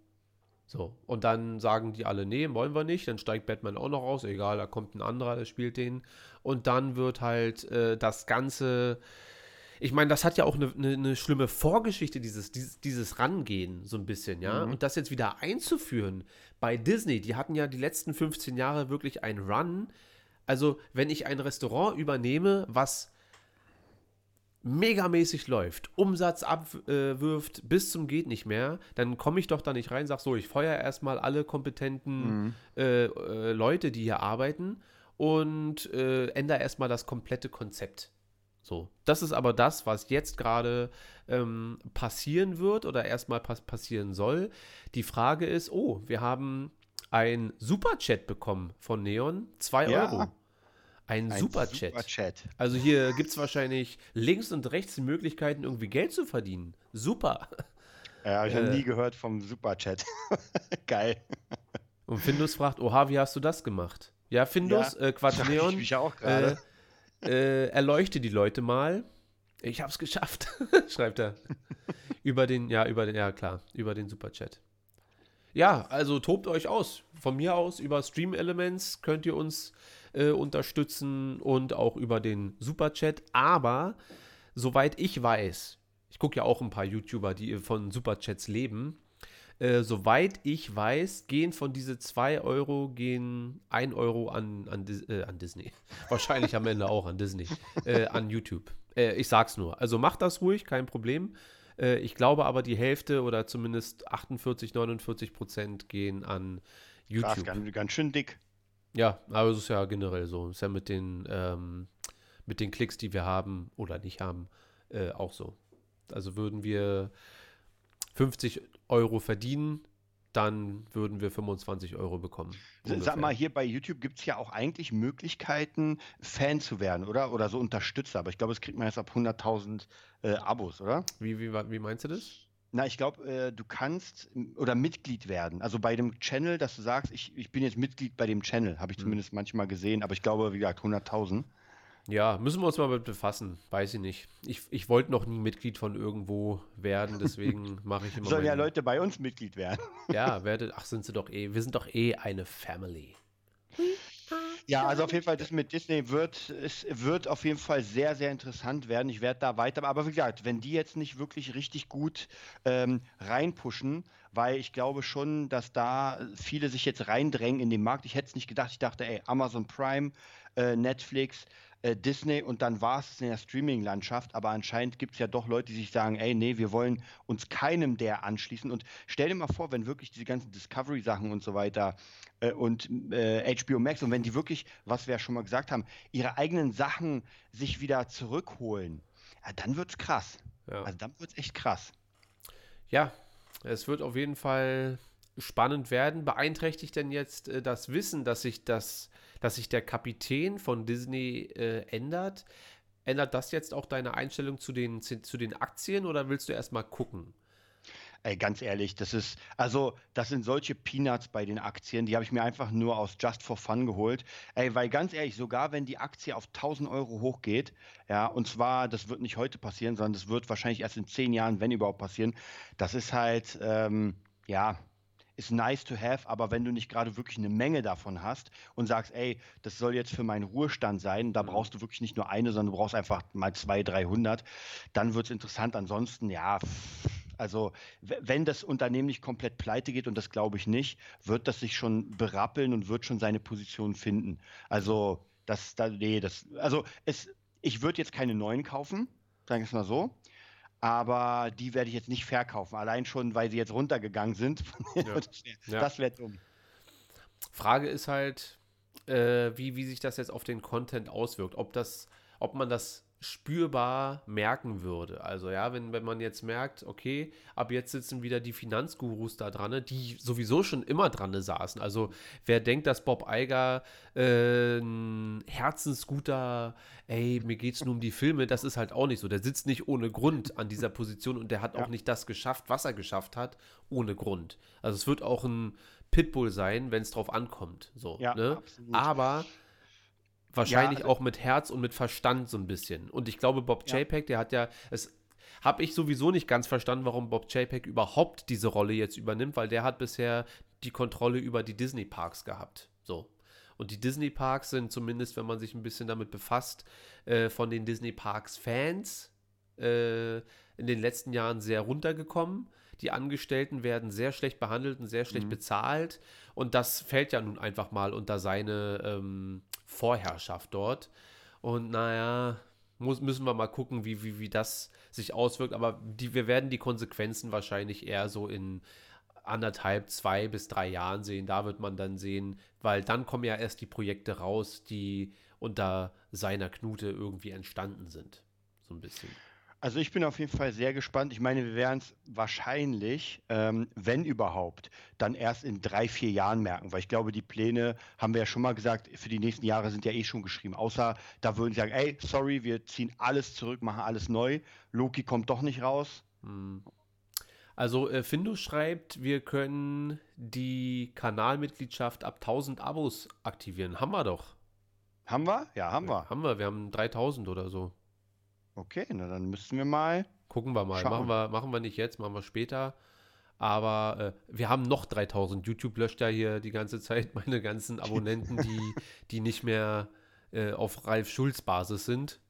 So, und dann sagen die alle, nee, wollen wir nicht, dann steigt Batman auch noch raus, egal, da kommt ein anderer, der spielt den. Und dann wird halt äh, das Ganze, ich meine, das hat ja auch eine, eine, eine schlimme Vorgeschichte, dieses, dieses, dieses Rangehen, so ein bisschen, ja. Mhm. Und das jetzt wieder einzuführen bei Disney, die hatten ja die letzten 15 Jahre wirklich einen Run. Also, wenn ich ein Restaurant übernehme, was megamäßig läuft, Umsatz abwirft äh, bis zum geht nicht mehr, dann komme ich doch da nicht rein, sag so, ich feuer erstmal alle kompetenten mhm. äh, äh, Leute, die hier arbeiten und äh, ändere erstmal das komplette Konzept. So, das ist aber das, was jetzt gerade ähm, passieren wird oder erstmal pass passieren soll. Die Frage ist, oh, wir haben ein Superchat bekommen von Neon, 2 ja. Euro. Ein, ein Superchat. Superchat. Also hier gibt es wahrscheinlich links und rechts die Möglichkeiten, irgendwie Geld zu verdienen. Super. Ja, habe ich äh, noch nie gehört vom Superchat. Geil. Und Findus fragt, oha, wie hast du das gemacht? Ja, Findus, ja, äh, Quatsch, Neon. Ich mich auch gerade. Äh, äh, erleuchte die Leute mal. Ich hab's geschafft, schreibt er. über den, ja, über den, ja klar, über den Superchat. Ja, also tobt euch aus. Von mir aus über Stream Elements könnt ihr uns äh, unterstützen und auch über den Superchat. Aber soweit ich weiß, ich gucke ja auch ein paar YouTuber, die von Superchats leben. Äh, soweit ich weiß, gehen von diese 2 Euro, gehen 1 Euro an, an, äh, an Disney. Wahrscheinlich am Ende auch an Disney. Äh, an YouTube. Äh, ich sag's nur. Also macht das ruhig, kein Problem. Äh, ich glaube aber, die Hälfte oder zumindest 48, 49 Prozent gehen an YouTube. Krass, ganz, ganz schön dick. Ja, aber es ist ja generell so. Ist ja mit den, ähm, mit den Klicks, die wir haben oder nicht haben, äh, auch so. Also würden wir 50 Euro verdienen, dann würden wir 25 Euro bekommen. Sag ungefähr. mal, hier bei YouTube gibt es ja auch eigentlich Möglichkeiten, Fan zu werden, oder? Oder so Unterstützer. Aber ich glaube, das kriegt man jetzt ab 100.000 äh, Abos, oder? Wie, wie, wie meinst du das? Na, ich glaube, äh, du kannst oder Mitglied werden. Also bei dem Channel, dass du sagst, ich, ich bin jetzt Mitglied bei dem Channel, habe ich Hm. zumindest manchmal gesehen. Aber ich glaube, wie gesagt, 100.000. Ja, müssen wir uns mal mit befassen. Weiß ich nicht. Ich, ich wollte noch nie Mitglied von irgendwo werden, deswegen mache ich immer. Sollen ja Leute bei uns Mitglied werden. Ja, werdet. Ach, sind sie doch eh. Wir sind doch eh eine Family. Ja, also auf jeden Fall, das mit Disney wird, es wird auf jeden Fall sehr, sehr interessant werden. Ich werde da weiter, aber wie gesagt, wenn die jetzt nicht wirklich richtig gut ähm, reinpushen, weil ich glaube schon, dass da viele sich jetzt reindrängen in den Markt. Ich hätte es nicht gedacht. Ich dachte, ey, Amazon Prime, äh, Netflix, äh, Disney und dann war es in der Streaming-Landschaft. Aber anscheinend gibt es ja doch Leute, die sich sagen, ey, nee, wir wollen uns keinem der anschließen. Und stell dir mal vor, wenn wirklich diese ganzen Discovery-Sachen und so weiter äh, und äh, HBO Max und wenn die wirklich, was wir ja schon mal gesagt haben, ihre eigenen Sachen sich wieder zurückholen, ja, dann wird's krass. Ja. Also dann wird's echt krass. Ja, es wird auf jeden Fall spannend werden. Beeinträchtigt denn jetzt äh, das Wissen, dass sich das, dass sich der Kapitän von Disney äh, ändert? Ändert das jetzt auch deine Einstellung zu den, zu, den Aktien oder willst du erstmal gucken? Ey, ganz ehrlich, das ist, also, das sind solche Peanuts bei den Aktien, die habe ich mir einfach nur aus Just for Fun geholt. Ey, weil ganz ehrlich, sogar wenn die Aktie auf 1000 Euro hochgeht, ja, und zwar, das wird nicht heute passieren, sondern das wird wahrscheinlich erst in zehn Jahren, wenn überhaupt passieren, das ist halt, ähm, ja, ist nice to have, aber wenn du nicht gerade wirklich eine Menge davon hast und sagst, ey, das soll jetzt für meinen Ruhestand sein, da brauchst du wirklich nicht nur eine, sondern du brauchst einfach mal 200, 300, dann wird es interessant. Ansonsten, ja, also wenn das Unternehmen nicht komplett pleite geht, und das glaube ich nicht, wird das sich schon berappeln und wird schon seine Position finden. Also, das, da, nee, das, also es, ich würde jetzt keine neuen kaufen, sagen wir es mal so. Aber die werde ich jetzt nicht verkaufen, allein schon, weil sie jetzt runtergegangen sind. das wäre Ja. das wär dumm. Frage ist halt, äh, wie, wie sich das jetzt auf den Content auswirkt. Ob das, ob man das spürbar merken würde. Also ja, wenn, wenn man jetzt merkt, okay, ab jetzt sitzen wieder die Finanzgurus da dran, die sowieso schon immer dran saßen. Also wer denkt, dass Bob Iger äh, ein herzensguter, ey, mir geht's nur um die Filme, das ist halt auch nicht so. Der sitzt nicht ohne Grund an dieser Position und der hat Ja. auch nicht das geschafft, was er geschafft hat, ohne Grund. Also es wird auch ein Pitbull sein, wenn es drauf ankommt. So, Ja, ne? absolut. Aber wahrscheinlich Ja, auch mit Herz und mit Verstand so ein bisschen. Und ich glaube, Bob Ja. JPEG, der hat ja, es habe ich sowieso nicht ganz verstanden, warum Bob JPEG überhaupt diese Rolle jetzt übernimmt, weil der hat bisher die Kontrolle über die Disney-Parks gehabt. So. Und die Disney-Parks sind zumindest, wenn man sich ein bisschen damit befasst, äh, von den Disney-Parks-Fans äh, in den letzten Jahren sehr runtergekommen. Die Angestellten werden sehr schlecht behandelt und sehr schlecht Mhm. bezahlt. Und das fällt ja nun einfach mal unter seine ähm, Vorherrschaft dort. Und naja, muss, müssen wir mal gucken, wie, wie, wie das sich auswirkt. Aber die, wir werden die Konsequenzen wahrscheinlich eher so in anderthalb, zwei bis drei Jahren sehen. Da wird man dann sehen, weil dann kommen ja erst die Projekte raus, die unter seiner Knute irgendwie entstanden sind. So ein bisschen. Also ich bin auf jeden Fall sehr gespannt. Ich meine, wir werden es wahrscheinlich, ähm, wenn überhaupt, dann erst in drei, vier Jahren merken, weil ich glaube, die Pläne, haben wir ja schon mal gesagt, für die nächsten Jahre sind ja eh schon geschrieben. Außer da würden sie sagen, ey, sorry, wir ziehen alles zurück, machen alles neu. Loki kommt doch nicht raus. Hm. Also äh, Findus schreibt, wir können die Kanalmitgliedschaft ab 1000 Abos aktivieren. Haben wir doch. Haben wir? Ja, haben wir. Haben wir. Wir haben 3000 oder so. Okay, na dann müssten wir mal. Gucken wir mal. Schauen. Machen wir, machen wir nicht jetzt, machen wir später. Aber äh, wir haben noch 3000. YouTube löscht ja hier die ganze Zeit meine ganzen Abonnenten, die, die nicht mehr äh, auf Ralf Schulz Basis sind.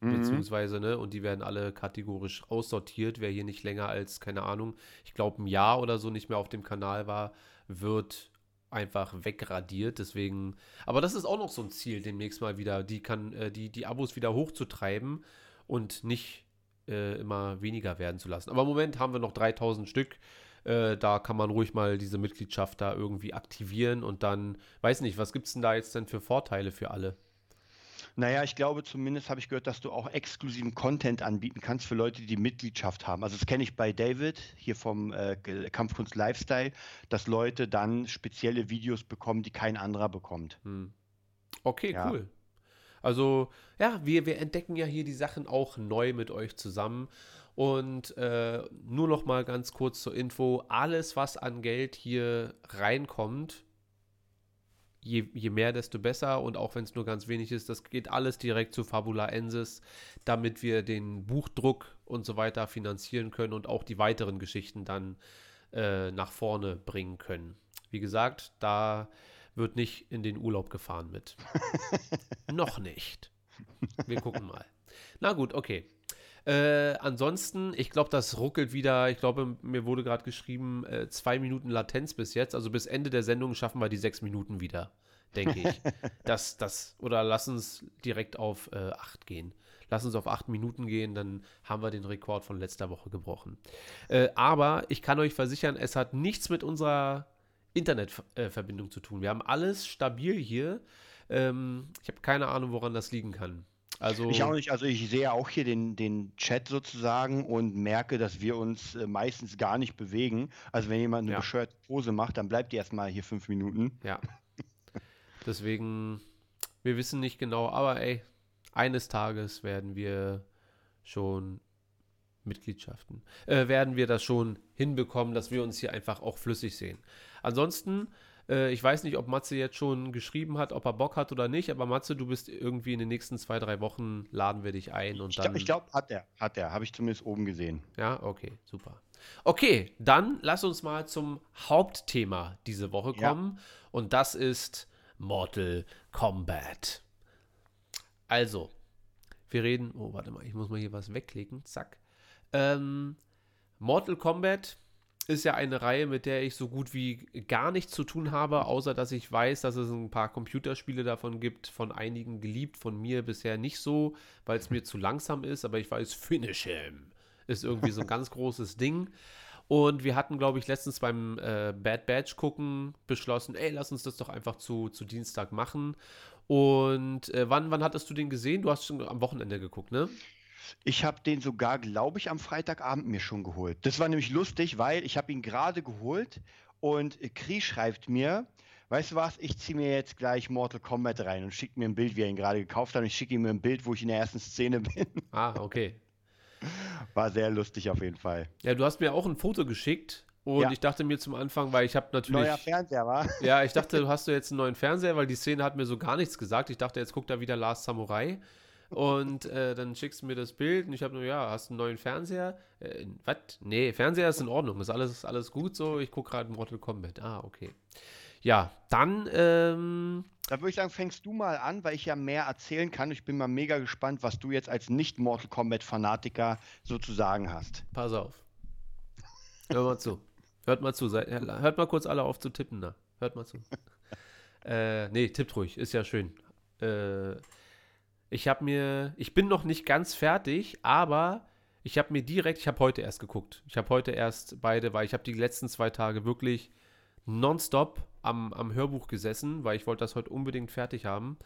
Mhm. beziehungsweise, ne, und die werden alle kategorisch aussortiert. Wer hier nicht länger als, keine Ahnung, ich glaube ein Jahr oder so nicht mehr auf dem Kanal war, wird einfach wegradiert. Deswegen, aber das ist auch noch so ein Ziel, demnächst mal wieder, die kann, äh, die, die Abos wieder hochzutreiben und nicht äh, immer weniger werden zu lassen. Aber im Moment haben wir noch 3000 Stück. Äh, da kann man ruhig mal diese Mitgliedschaft da irgendwie aktivieren und dann, weiß nicht, was gibt es denn da jetzt denn für Vorteile für alle? Naja, ich glaube zumindest habe ich gehört, dass du auch exklusiven Content anbieten kannst für Leute, die die Mitgliedschaft haben. Also das kenne ich bei David hier vom äh, Kampfkunst Lifestyle, dass Leute dann spezielle Videos bekommen, die kein anderer bekommt. Hm. Okay, Ja. cool. Also, ja, wir, wir entdecken ja hier die Sachen auch neu mit euch zusammen. Und äh, nur noch mal ganz kurz zur Info: Alles, was an Geld hier reinkommt, je, je mehr, desto besser. Und auch wenn es nur ganz wenig ist, das geht alles direkt zu Fabula Ensis, damit wir den Buchdruck und so weiter finanzieren können und auch die weiteren Geschichten dann äh, nach vorne bringen können. Wie gesagt, da wird nicht in den Urlaub gefahren mit. Noch nicht. Wir gucken mal. Na gut, okay. Äh, ansonsten, ich glaube, das ruckelt wieder. Ich glaube, mir wurde gerade geschrieben, äh, zwei Minuten Latenz bis jetzt. Also bis Ende der Sendung schaffen wir die sechs Minuten wieder, denke ich. das, das, oder lass uns direkt auf äh, acht gehen. Lass uns auf acht Minuten gehen, dann haben wir den Rekord von letzter Woche gebrochen. Äh, aber ich kann euch versichern, es hat nichts mit unserer Internetverbindung zu tun. Wir haben alles stabil hier. Ähm, ich habe keine Ahnung, woran das liegen kann. Also, Ich auch nicht, also ich sehe auch hier den, den Chat sozusagen und merke, dass wir uns äh, meistens gar nicht bewegen. Also wenn jemand eine Ja. bescheuerte Pose macht, dann bleibt die erstmal hier fünf Minuten. Ja. Deswegen, wir wissen nicht genau, aber ey, eines Tages werden wir schon Mitgliedschaften, äh, werden wir das schon hinbekommen, dass wir uns hier einfach auch flüssig sehen. Ansonsten, äh, ich weiß nicht, ob Matze jetzt schon geschrieben hat, ob er Bock hat oder nicht, aber Matze, du bist irgendwie in den nächsten zwei, drei Wochen, laden wir dich ein und Ich, dann. glaub- ich glaube, hat er, hat er, habe ich zumindest oben gesehen. Ja, okay, super. Okay, dann lass uns mal zum Hauptthema diese Woche Ja. kommen. Und das ist Mortal Kombat. Also, wir reden. Oh, warte mal, ich muss mal hier was wegklicken. Zack. Ähm, Mortal Kombat ist ja eine Reihe, mit der ich so gut wie gar nichts zu tun habe, außer dass ich weiß, dass es ein paar Computerspiele davon gibt, von einigen geliebt, von mir bisher nicht so, weil es mir zu langsam ist, aber ich weiß, Finish him ist irgendwie so ein ganz großes Ding. Und wir hatten, glaube ich, letztens beim äh, Bad Batch gucken beschlossen, ey, lass uns das doch einfach zu, zu Dienstag machen. Und äh, wann, wann hattest du den gesehen? Du hast schon am Wochenende geguckt, ne? Ich habe den sogar, glaube ich, am Freitagabend mir schon geholt. Das war nämlich lustig, weil ich habe ihn gerade geholt und Kri schreibt mir, weißt du was, ich ziehe mir jetzt gleich Mortal Kombat rein und schickt mir ein Bild, wie er ihn gerade gekauft hat. Und ich schicke ihm ein Bild, wo ich in der ersten Szene bin. Ah, okay. War sehr lustig auf jeden Fall. Ja, du hast mir auch ein Foto geschickt und Ja. ich dachte mir zum Anfang, weil ich habe natürlich. Neuer Fernseher, war? Ja, ich dachte, du hast du jetzt einen neuen Fernseher, weil die Szene hat mir so gar nichts gesagt. Ich dachte, jetzt guckt da wieder Last Samurai. Und äh, dann schickst du mir das Bild und ich habe nur, ja, hast du einen neuen Fernseher? Äh, was? Nee, Fernseher ist in Ordnung, ist alles, alles gut so. Ich gucke gerade Mortal Kombat. Ah, okay. Ja, dann, ähm, Da würde ich sagen, fängst du mal an, weil ich ja mehr erzählen kann. Ich bin mal mega gespannt, was du jetzt als Nicht-Mortal Kombat-Fanatiker sozusagen hast. pass auf. Hör mal zu. Hört mal zu. Seid, hört mal kurz alle auf zu tippen, da. Hört mal zu. äh, nee, tippt ruhig, ist ja schön. Äh, ich habe mir, ich bin noch nicht ganz fertig, aber ich habe mir direkt, ich habe heute erst geguckt. Ich habe heute erst beide, weil ich habe die letzten zwei Tage wirklich nonstop am, am Hörbuch gesessen, weil ich wollte das heute unbedingt fertig haben,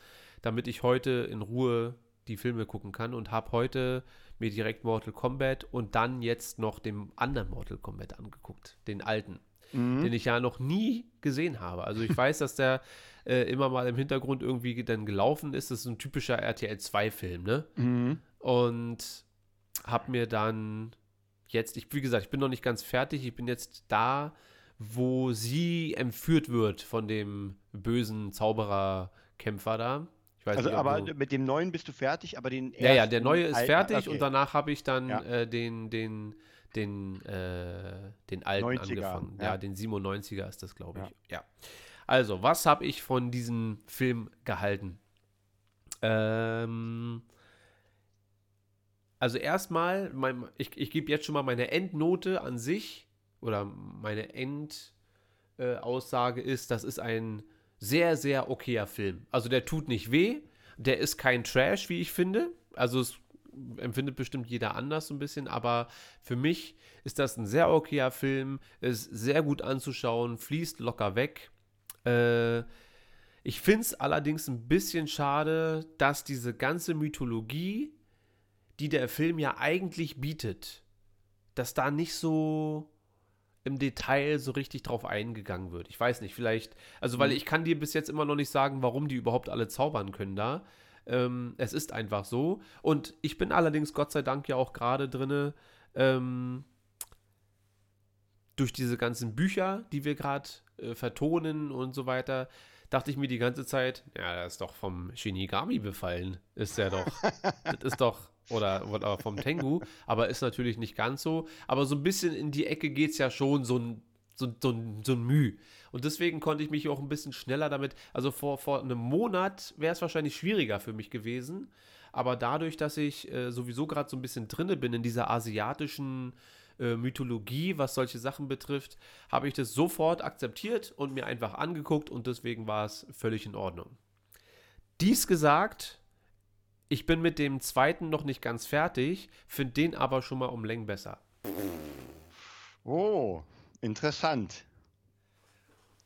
damit ich heute in Ruhe die Filme gucken kann und habe heute mir direkt Mortal Kombat und dann jetzt noch den anderen Mortal Kombat angeguckt, den alten, den ich ja noch nie gesehen habe. Also ich weiß, dass der äh, immer mal im Hintergrund irgendwie dann gelaufen ist. Das ist ein typischer RTL 2-Film, ne? Mhm. Und habe mir dann jetzt, ich, wie gesagt, ich bin noch nicht ganz fertig. Ich bin jetzt da, wo sie entführt wird von dem bösen Zaubererkämpfer da. Ich weiß Also, nicht, aber du- mit dem neuen bist du fertig, aber den ja, ja, der neue ist fertig okay. und danach habe ich dann Ja. äh, den, den, den, äh, den alten 90er, angefangen. Ja. ja. den 97er ist das, glaube ich. Ja. Ja. Also, was habe ich von diesem Film gehalten? Ähm, also erstmal, mein, ich, ich gebe jetzt schon mal meine Endnote an sich oder meine Endaussage äh, ist, das ist ein sehr, sehr okayer Film. Also der tut nicht weh, der ist kein Trash, wie ich finde. Also es empfindet bestimmt jeder anders so ein bisschen, aber für mich ist das ein sehr okayer Film, ist sehr gut anzuschauen, fließt locker weg. Äh, ich finde es allerdings ein bisschen schade, dass diese ganze Mythologie, die der Film ja eigentlich bietet, dass da nicht so im Detail so richtig drauf eingegangen wird. Ich weiß nicht, vielleicht, also weil mhm. ich kann dir bis jetzt immer noch nicht sagen, warum die überhaupt alle zaubern können da. Ähm, es ist einfach so. Und ich bin allerdings Gott sei Dank ja auch gerade drinne, ähm, durch diese ganzen Bücher, die wir gerade äh, vertonen und so weiter, dachte ich mir die ganze Zeit, ja, der ist doch vom Shinigami befallen. Ist der doch. das ist doch. Oder, oder vom Tengu, aber ist natürlich nicht ganz so. Aber so ein bisschen in die Ecke geht es ja schon so ein, so, so, so ein Müh. Und deswegen konnte ich mich auch ein bisschen schneller damit. Also vor, vor einem Monat wäre es wahrscheinlich schwieriger für mich gewesen. Aber dadurch, dass ich äh, sowieso gerade so ein bisschen drinne bin in dieser asiatischen äh, Mythologie, was solche Sachen betrifft, habe ich das sofort akzeptiert und mir einfach angeguckt und deswegen war es völlig in Ordnung. Dies gesagt, ich bin mit dem zweiten noch nicht ganz fertig, finde den aber schon mal um Längen besser. Oh, interessant.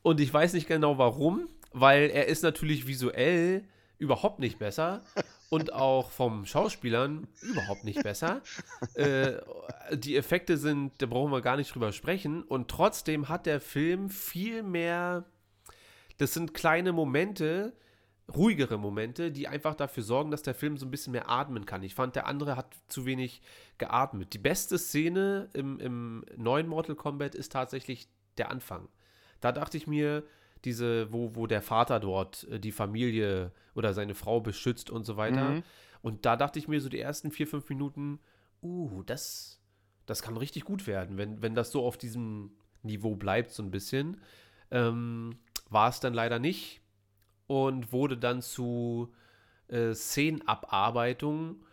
Und ich weiß nicht genau warum, weil er ist natürlich visuell überhaupt nicht besser und auch vom Schauspielern überhaupt nicht besser. äh, die Effekte sind, da brauchen wir gar nicht drüber sprechen. Und trotzdem hat der Film viel mehr. Das sind kleine Momente, ruhigere Momente, die einfach dafür sorgen, dass der Film so ein bisschen mehr atmen kann. Ich fand, der andere hat zu wenig geatmet. Die beste Szene im, im neuen Mortal Kombat ist tatsächlich der Anfang. Da dachte ich mir, diese, wo, wo der Vater dort äh, die Familie oder seine Frau beschützt und so weiter. Mhm. Und da dachte ich mir so die ersten vier, fünf Minuten, uh, das, das kann richtig gut werden, wenn, wenn das so auf diesem Niveau bleibt, so ein bisschen. Ähm, war es dann leider nicht und wurde dann zu äh, Szenenabarbeitung.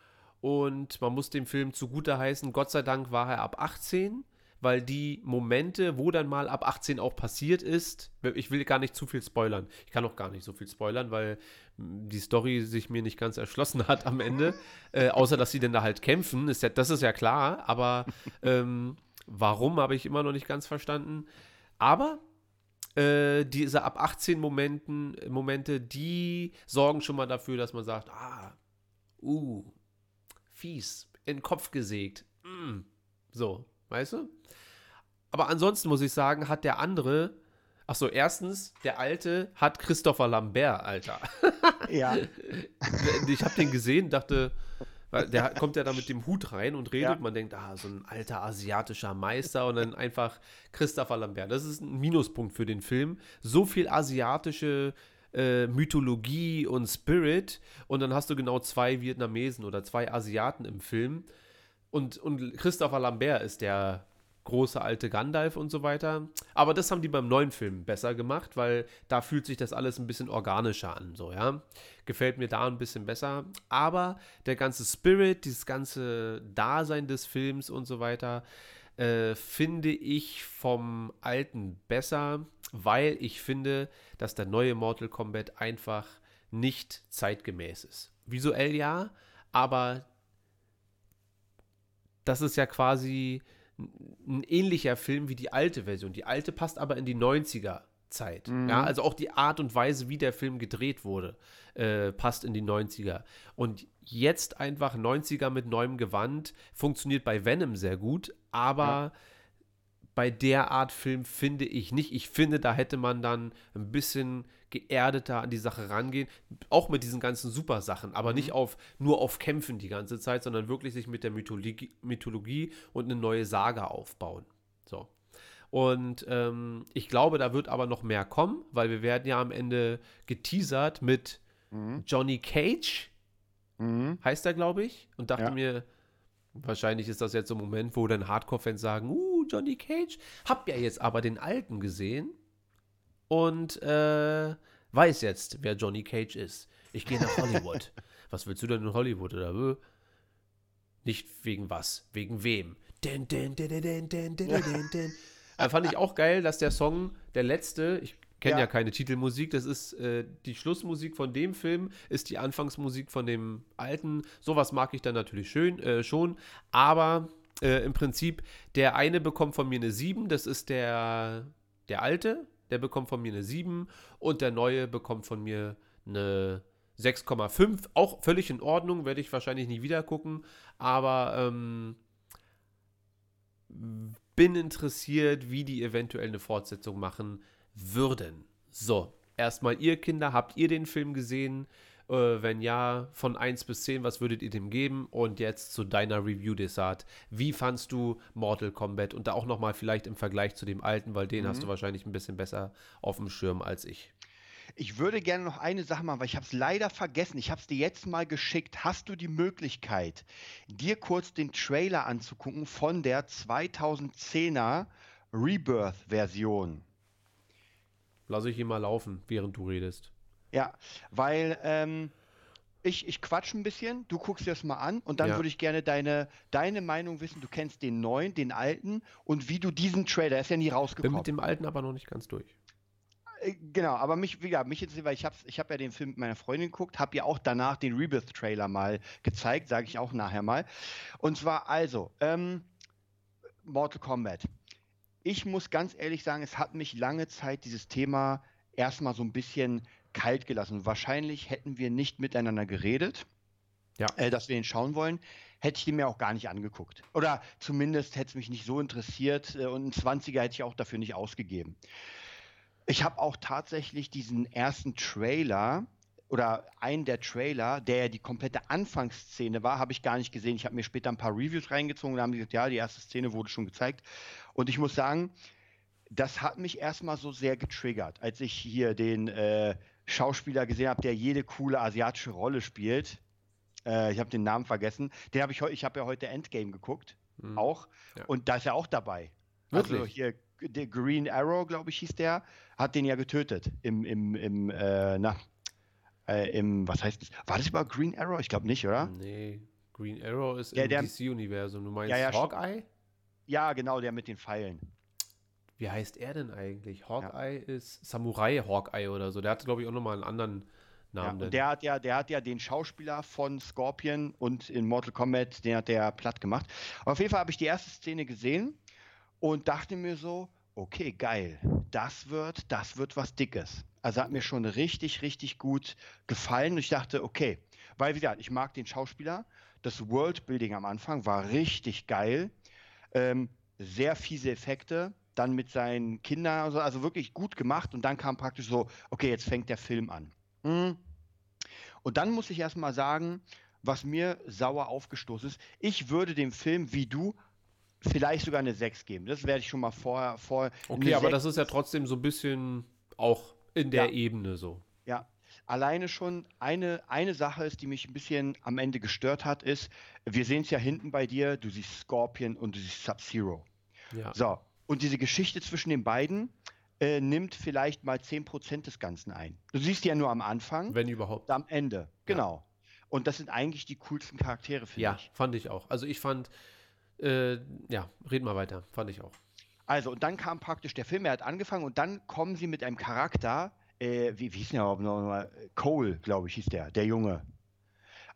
Und man muss dem Film zugute heißen, Gott sei Dank war er ab 18 weil die Momente, wo dann mal ab 18 auch passiert ist, ich will gar nicht zu viel spoilern. Ich kann auch gar nicht so viel spoilern, weil die Story sich mir nicht ganz erschlossen hat am Ende. äh, außer, dass sie denn da halt kämpfen, ist ja, das ist ja klar, aber ähm, warum habe ich immer noch nicht ganz verstanden. Aber äh, diese ab 18 Momenten, Momente, die sorgen schon mal dafür, dass man sagt, ah, uh, fies, in den Kopf gesägt. Mm. So, weißt du? Aber ansonsten muss ich sagen, hat der andere. Achso, erstens, der alte hat Christopher Lambert, Alter. Ja. ich habe den gesehen, dachte, weil der kommt ja da mit dem Hut rein und redet. Ja. Man denkt, ah, so ein alter asiatischer Meister und dann einfach Christopher Lambert. Das ist ein Minuspunkt für den Film. So viel asiatische äh, Mythologie und Spirit und dann hast du genau zwei Vietnamesen oder zwei Asiaten im Film. Und, und Christopher Lambert ist der große alte Gandalf und so weiter. Aber das haben die beim neuen Film besser gemacht, weil da fühlt sich das alles ein bisschen organischer an, so, ja. Gefällt mir da ein bisschen besser. Aber der ganze Spirit, dieses ganze Dasein des Films und so weiter, äh, finde ich vom alten besser, weil ich finde, dass der neue Mortal Kombat einfach nicht zeitgemäß ist. Visuell ja, aber das ist ja quasi ein ähnlicher Film wie die alte Version. Die alte passt aber in die 90er Zeit. Mhm. Ja, also auch die Art und Weise, wie der Film gedreht wurde, äh, passt in die 90er. Und jetzt einfach 90er mit neuem Gewand funktioniert bei Venom sehr gut, aber ja bei der Art Film finde ich nicht. Ich finde, da hätte man dann ein bisschen geerdeter an die Sache rangehen. Auch mit diesen ganzen Super-Sachen, aber mhm. nicht auf, nur auf Kämpfen die ganze Zeit, sondern wirklich sich mit der Mythologie, Mythologie und eine neue Saga aufbauen. So. Und ähm, ich glaube, da wird aber noch mehr kommen, weil wir werden ja am Ende geteasert mit mhm. Johnny Cage, mhm. heißt er, glaube ich, und dachte ja. mir, wahrscheinlich ist das jetzt so ein Moment, wo dann Hardcore-Fans sagen, uh, Johnny Cage. Hab ja jetzt aber den alten gesehen und äh, weiß jetzt, wer Johnny Cage ist. Ich gehe nach Hollywood. was willst du denn in Hollywood oder Nicht wegen was, wegen wem. Den, den, den, den, den, den, den, den. Da fand ich auch geil, dass der Song, der letzte, ich kenne ja. ja. keine Titelmusik, das ist äh, die Schlussmusik von dem Film, ist die Anfangsmusik von dem alten. Sowas mag ich dann natürlich schön, äh, schon, aber äh, im Prinzip, der eine bekommt von mir eine 7, das ist der, der alte, der bekommt von mir eine 7 und der neue bekommt von mir eine 6,5. Auch völlig in Ordnung, werde ich wahrscheinlich nie wieder gucken, aber ähm, bin interessiert, wie die eventuell eine Fortsetzung machen würden. So, erstmal ihr Kinder, habt ihr den Film gesehen? Äh, wenn ja, von 1 bis 10, was würdet ihr dem geben? Und jetzt zu deiner Review, Desart. Wie fandst du Mortal Kombat? Und da auch nochmal vielleicht im Vergleich zu dem alten, weil den hast du wahrscheinlich ein bisschen besser auf dem Schirm als ich. Ich würde gerne noch eine Sache machen, weil ich habe es leider vergessen. Ich habe es dir jetzt mal geschickt. Hast du die Möglichkeit, dir kurz den Trailer anzugucken von der 2010er Rebirth-Version? Lass ich ihn mal laufen, während du redest. Ja, weil ähm, ich, ich quatsch ein bisschen, du guckst dir das mal an und dann Ja. würde ich gerne deine, deine Meinung wissen. Du kennst den neuen, den alten und wie du diesen Trailer, der ist ja nie Bin rausgekommen. mit dem alten aber noch nicht ganz durch. Äh, Genau, aber mich, wie gesagt, mich jetzt, weil ich habe ich hab ja den Film mit meiner Freundin geguckt, habe ja auch danach den Rebirth-Trailer mal gezeigt, sage ich auch nachher mal. Und zwar also, ähm, Mortal Kombat. Ich muss ganz ehrlich sagen, es hat mich lange Zeit dieses Thema erstmal so ein bisschen kalt gelassen. Wahrscheinlich hätten wir nicht miteinander geredet, Ja. äh, dass wir ihn schauen wollen. Hätte ich den mir auch gar nicht angeguckt. Oder zumindest hätte es mich nicht so interessiert äh, und einen 20er hätte ich auch dafür nicht ausgegeben. Ich habe auch tatsächlich diesen ersten Trailer oder einen der Trailer, der ja die komplette Anfangsszene war, habe ich gar nicht gesehen. Ich habe mir später ein paar Reviews reingezogen und haben gesagt, ja, die erste Szene wurde schon gezeigt. Und ich muss sagen, das hat mich erstmal so sehr getriggert, als ich hier den äh, Schauspieler gesehen habe, der jede coole asiatische Rolle spielt. Äh, ich habe den Namen vergessen. Den habe ich heute, ich habe ja heute Endgame geguckt, Hm. auch. Ja. Und da ist er auch dabei. Also Wirklich? hier der Green Arrow, glaube ich, hieß der, hat den ja getötet im, im, im, äh, na, äh, im, was heißt das? War das über Green Arrow? Ich glaube nicht, oder? Nee, Green Arrow ist Ja, im DC-Universum. Du meinst Ja, ja, Hawkeye? Ja, genau, der mit den Pfeilen. Wie heißt er denn eigentlich? Hawkeye ist Samurai Hawkeye oder so. Der hat, glaube ich, auch nochmal einen anderen Ja, Namen. und der hat ja, der hat ja den Schauspieler von Scorpion und in Mortal Kombat, den hat der platt gemacht. Auf jeden Fall habe ich die erste Szene gesehen und dachte mir so, okay, geil, das wird, das wird was Dickes. Also hat mir schon richtig, richtig gut gefallen. Und ich dachte, okay, weil wie gesagt, ich mag den Schauspieler. Das Worldbuilding am Anfang war richtig geil. Ähm, sehr fiese Effekte. Dann mit seinen Kindern, und so, also wirklich gut gemacht. Und dann kam praktisch so, okay, jetzt fängt der Film an. Mhm. Und dann muss ich erstmal sagen, was mir sauer aufgestoßen ist, ich würde dem Film wie du vielleicht sogar eine 6 geben. Das werde ich schon mal vorher vor. okay, aber 6 das ist ja trotzdem so ein bisschen auch in der Ja. Ebene so. Ja, alleine schon eine, eine Sache ist, die mich ein bisschen am Ende gestört hat, ist, wir sehen es ja hinten bei dir, du siehst Scorpion und du siehst Sub-Zero. Ja. So, und diese Geschichte zwischen den beiden äh, nimmt vielleicht mal 10% des Ganzen ein. Du siehst die ja nur am Anfang Wenn überhaupt. am Ende. Genau. Und das sind eigentlich die coolsten Charaktere, finde Ja, ich. fand ich auch. Also ich fand, äh, ja, red mal weiter. Fand ich auch. Also, und dann kam praktisch der Film, er hat angefangen und dann kommen sie mit einem Charakter, äh, wie, wie hieß der überhaupt noch mal? Cole, glaube ich, hieß der, der Junge.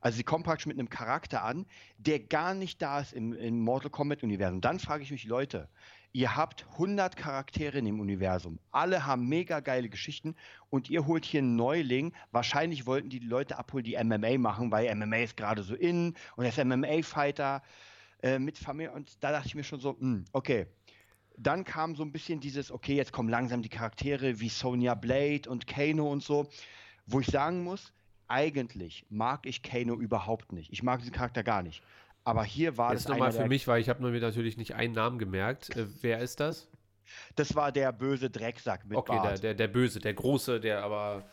Also sie kommen praktisch mit einem Charakter an, der gar nicht da ist im, im Mortal Kombat-Universum. Dann frage ich mich, Leute, ihr habt 100 Charaktere in dem Universum. Alle haben mega geile Geschichten und ihr holt hier einen Neuling. Wahrscheinlich wollten die Leute abholen, die MMA machen, weil MMA ist gerade so in und er ist MMA-Fighter äh, mit Familie. Und da dachte ich mir schon so, hm, okay, dann kam so ein bisschen dieses, okay, jetzt kommen langsam die Charaktere wie Sonya Blade und Kano und so, wo ich sagen muss, eigentlich mag ich Kano überhaupt nicht. Ich mag diesen Charakter gar nicht. Aber hier war Jetzt das nochmal für mich, weil ich habe mir natürlich nicht einen Namen gemerkt. Äh, wer ist das? das war der böse Drecksack mit okay, der, der, der Böse, der Große, der aber,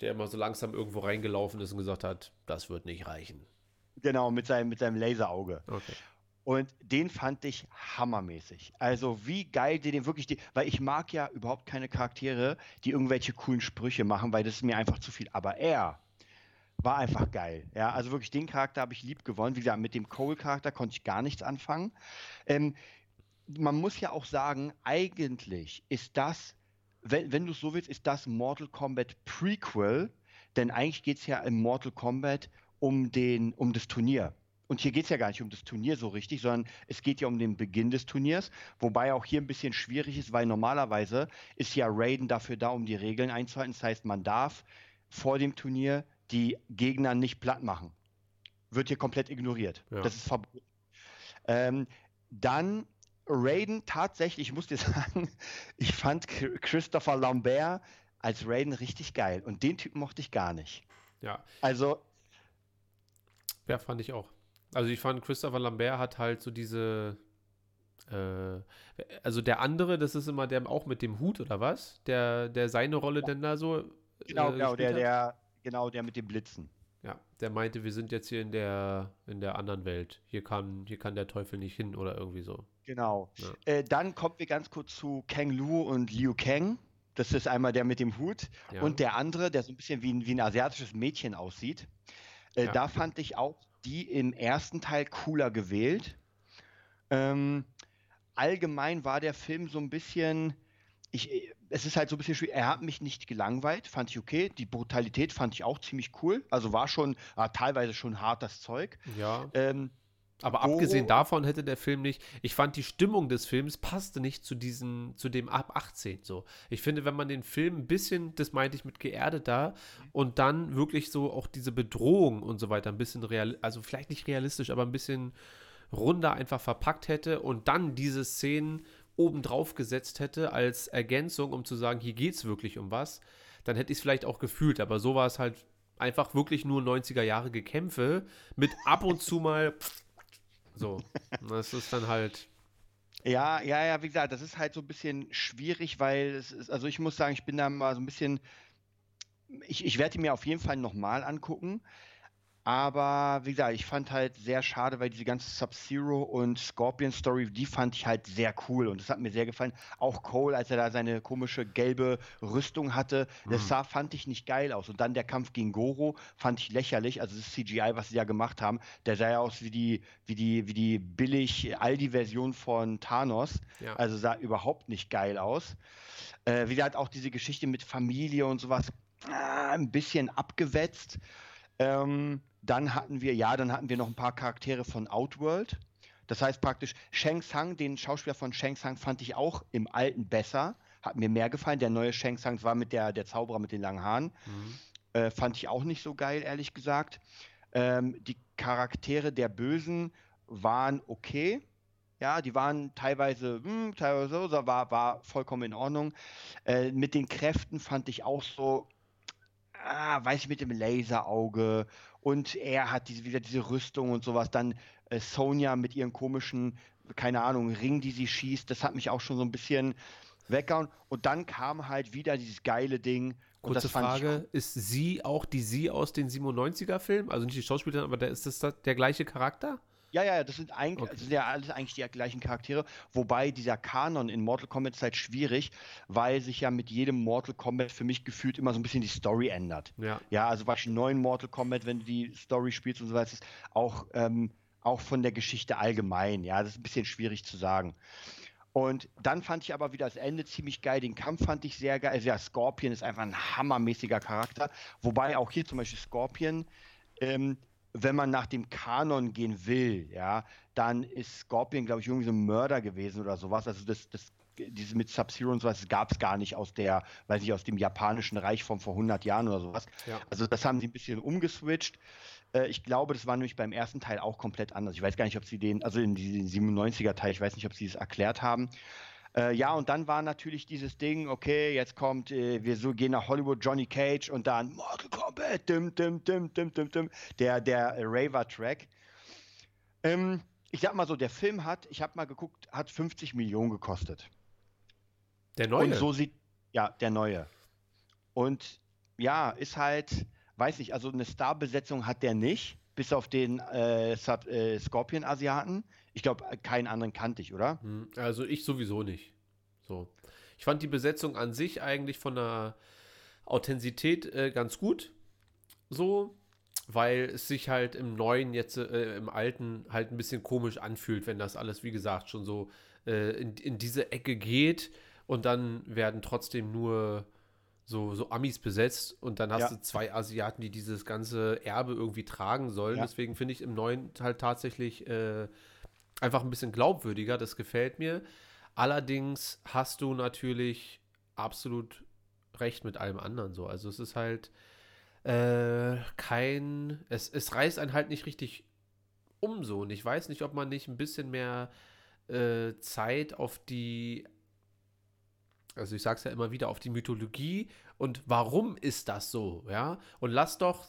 der immer so langsam irgendwo reingelaufen ist und gesagt hat, das wird nicht reichen. Genau, mit seinem, mit seinem Laserauge. Okay. Und den fand ich hammermäßig. Also wie geil die den wirklich, die, weil ich mag ja überhaupt keine Charaktere, die irgendwelche coolen Sprüche machen, weil das ist mir einfach zu viel. Aber er war einfach geil. Ja, also wirklich den Charakter habe ich lieb gewonnen. Wie gesagt, mit dem Cole-Charakter konnte ich gar nichts anfangen. Ähm, man muss ja auch sagen, eigentlich ist das, wenn, wenn du es so willst, ist das Mortal Kombat Prequel, denn eigentlich geht es ja im Mortal Kombat um, den, um das Turnier. Und hier geht es ja gar nicht um das Turnier so richtig, sondern es geht ja um den Beginn des Turniers, wobei auch hier ein bisschen schwierig ist, weil normalerweise ist ja Raiden dafür da, um die Regeln einzuhalten. Das heißt, man darf vor dem Turnier die Gegner nicht platt machen. Wird hier komplett ignoriert. Ja. Das ist verboten. Ähm, dann Raiden tatsächlich, ich muss dir sagen, ich fand Christopher Lambert als Raiden richtig geil und den Typen mochte ich gar nicht. Ja. Also. Ja, fand ich auch. Also ich fand, Christopher Lambert hat halt so diese. Äh, also der andere, das ist immer der auch mit dem Hut oder was? Der, der seine Rolle denn da so. Genau, äh, genau, der, der, genau, der mit dem Blitzen. Ja, der meinte, wir sind jetzt hier in der, in der anderen Welt. Hier kann, hier kann der Teufel nicht hin oder irgendwie so. Genau. Ja. Äh, dann kommen wir ganz kurz zu Kang Lu und Liu Kang. Das ist einmal der mit dem Hut. Ja. Und der andere, der so ein bisschen wie ein, wie ein asiatisches Mädchen aussieht. Äh, ja. Da fand ich auch die im ersten Teil cooler gewählt. Ähm, allgemein war der Film so ein bisschen, ich, es ist halt so ein bisschen schwierig. Er hat mich nicht gelangweilt, fand ich okay. Die Brutalität fand ich auch ziemlich cool. Also war schon ah, teilweise schon hart das Zeug. Ja. Ähm, aber abgesehen davon hätte der Film nicht, ich fand die Stimmung des Films passte nicht zu diesen, zu dem ab 18 so. Ich finde, wenn man den Film ein bisschen, das meinte ich mit geerdet da, und dann wirklich so auch diese Bedrohung und so weiter ein bisschen real, also vielleicht nicht realistisch, aber ein bisschen runder einfach verpackt hätte und dann diese Szenen obendrauf gesetzt hätte als Ergänzung, um zu sagen, hier geht es wirklich um was, dann hätte ich es vielleicht auch gefühlt, aber so war es halt einfach wirklich nur 90er Jahre Gekämpfe mit ab und zu mal so, das ist dann halt. Ja, ja, ja, wie gesagt, das ist halt so ein bisschen schwierig, weil es ist, also ich muss sagen, ich bin da mal so ein bisschen, ich, ich werde mir auf jeden Fall nochmal angucken, aber wie gesagt, ich fand halt sehr schade, weil diese ganze Sub-Zero und Scorpion-Story, die fand ich halt sehr cool und das hat mir sehr gefallen. Auch Cole, als er da seine komische gelbe Rüstung hatte, das mhm. sah, fand ich nicht geil aus. Und dann der Kampf gegen Goro fand ich lächerlich. Also das CGI, was sie ja gemacht haben, der sah ja aus wie die, wie die, wie die billig Aldi-Version von Thanos. Ja. Also sah überhaupt nicht geil aus. Äh, wie gesagt, auch diese Geschichte mit Familie und sowas, äh, ein bisschen abgewetzt. Ähm, dann hatten wir, ja, dann hatten wir noch ein paar Charaktere von Outworld. Das heißt praktisch, Shang Tsung, den Schauspieler von Shang Tsung fand ich auch im alten besser. Hat mir mehr gefallen. Der neue Shang Tsung war mit der, der Zauberer mit den langen Haaren. Mhm. Äh, fand ich auch nicht so geil, ehrlich gesagt. Ähm, die Charaktere der Bösen waren okay. Ja, die waren teilweise, hm, teilweise so, war, war vollkommen in Ordnung. Äh, mit den Kräften fand ich auch so, ah, weiß ich, mit dem Laserauge und er hat diese, wieder diese Rüstung und sowas. Dann äh, Sonja mit ihren komischen, keine Ahnung, Ring, die sie schießt. Das hat mich auch schon so ein bisschen weggehauen. Und dann kam halt wieder dieses geile Ding. Kurze Frage, ist sie auch die sie aus den 97er-Filmen? Also nicht die Schauspielerin, aber der, ist das der gleiche Charakter? Ja, ja, das sind, eigentlich, okay. das sind ja alles eigentlich die gleichen Charaktere, wobei dieser Kanon in Mortal Kombat ist halt schwierig, weil sich ja mit jedem Mortal Kombat für mich gefühlt immer so ein bisschen die Story ändert. Ja, ja also bei neuen Mortal Kombat, wenn du die Story spielst und so weiter, ist auch, ähm, auch von der Geschichte allgemein, ja, das ist ein bisschen schwierig zu sagen. Und dann fand ich aber wieder das Ende ziemlich geil. Den Kampf fand ich sehr geil. Also ja, Scorpion ist einfach ein hammermäßiger Charakter. Wobei auch hier zum Beispiel Scorpion ähm, wenn man nach dem Kanon gehen will, ja, dann ist Scorpion, glaube ich, irgendwie so ein Mörder gewesen oder sowas. Also das, das diese mit Sub-Zero und sowas gab es gar nicht aus der, weiß ich, aus dem japanischen Reich von vor 100 Jahren oder sowas. Ja. Also das haben sie ein bisschen umgeswitcht. Äh, ich glaube, das war nämlich beim ersten Teil auch komplett anders. Ich weiß gar nicht, ob sie den, also in diesem 97er Teil, ich weiß nicht, ob sie es erklärt haben. Äh, ja, und dann war natürlich dieses Ding, okay, jetzt kommt, äh, wir so gehen nach Hollywood, Johnny Cage und dann Mortal Kombat, dim, dim, dim, dim, dim, dim, der, der Raver-Track. Ähm, ich sag mal so, der Film hat, ich habe mal geguckt, hat 50 Millionen gekostet. Der neue? Und so sieht, ja, der neue. Und ja, ist halt, weiß nicht, also eine Starbesetzung hat der nicht, bis auf den äh, äh, Scorpion-Asiaten. Ich glaube, keinen anderen kannte ich, oder? Hm, also ich sowieso nicht. So. Ich fand die Besetzung an sich eigentlich von der Authentizität äh, ganz gut. So. weil es sich halt im neuen, jetzt äh, im alten, halt ein bisschen komisch anfühlt, wenn das alles, wie gesagt, schon so äh, in, in diese Ecke geht und dann werden trotzdem nur so, so Amis besetzt und dann hast Ja. du zwei Asiaten, die dieses ganze Erbe irgendwie tragen sollen. Ja. Deswegen finde ich im neuen halt tatsächlich äh, einfach ein bisschen glaubwürdiger. Das gefällt mir. Allerdings hast du natürlich absolut recht mit allem anderen so. Also es ist halt äh, kein, es, es reißt einen halt nicht richtig um so. Und ich weiß nicht, ob man nicht ein bisschen mehr äh, Zeit auf die, also ich sag's ja immer wieder, auf die Mythologie und warum ist das so, ja? Und lass doch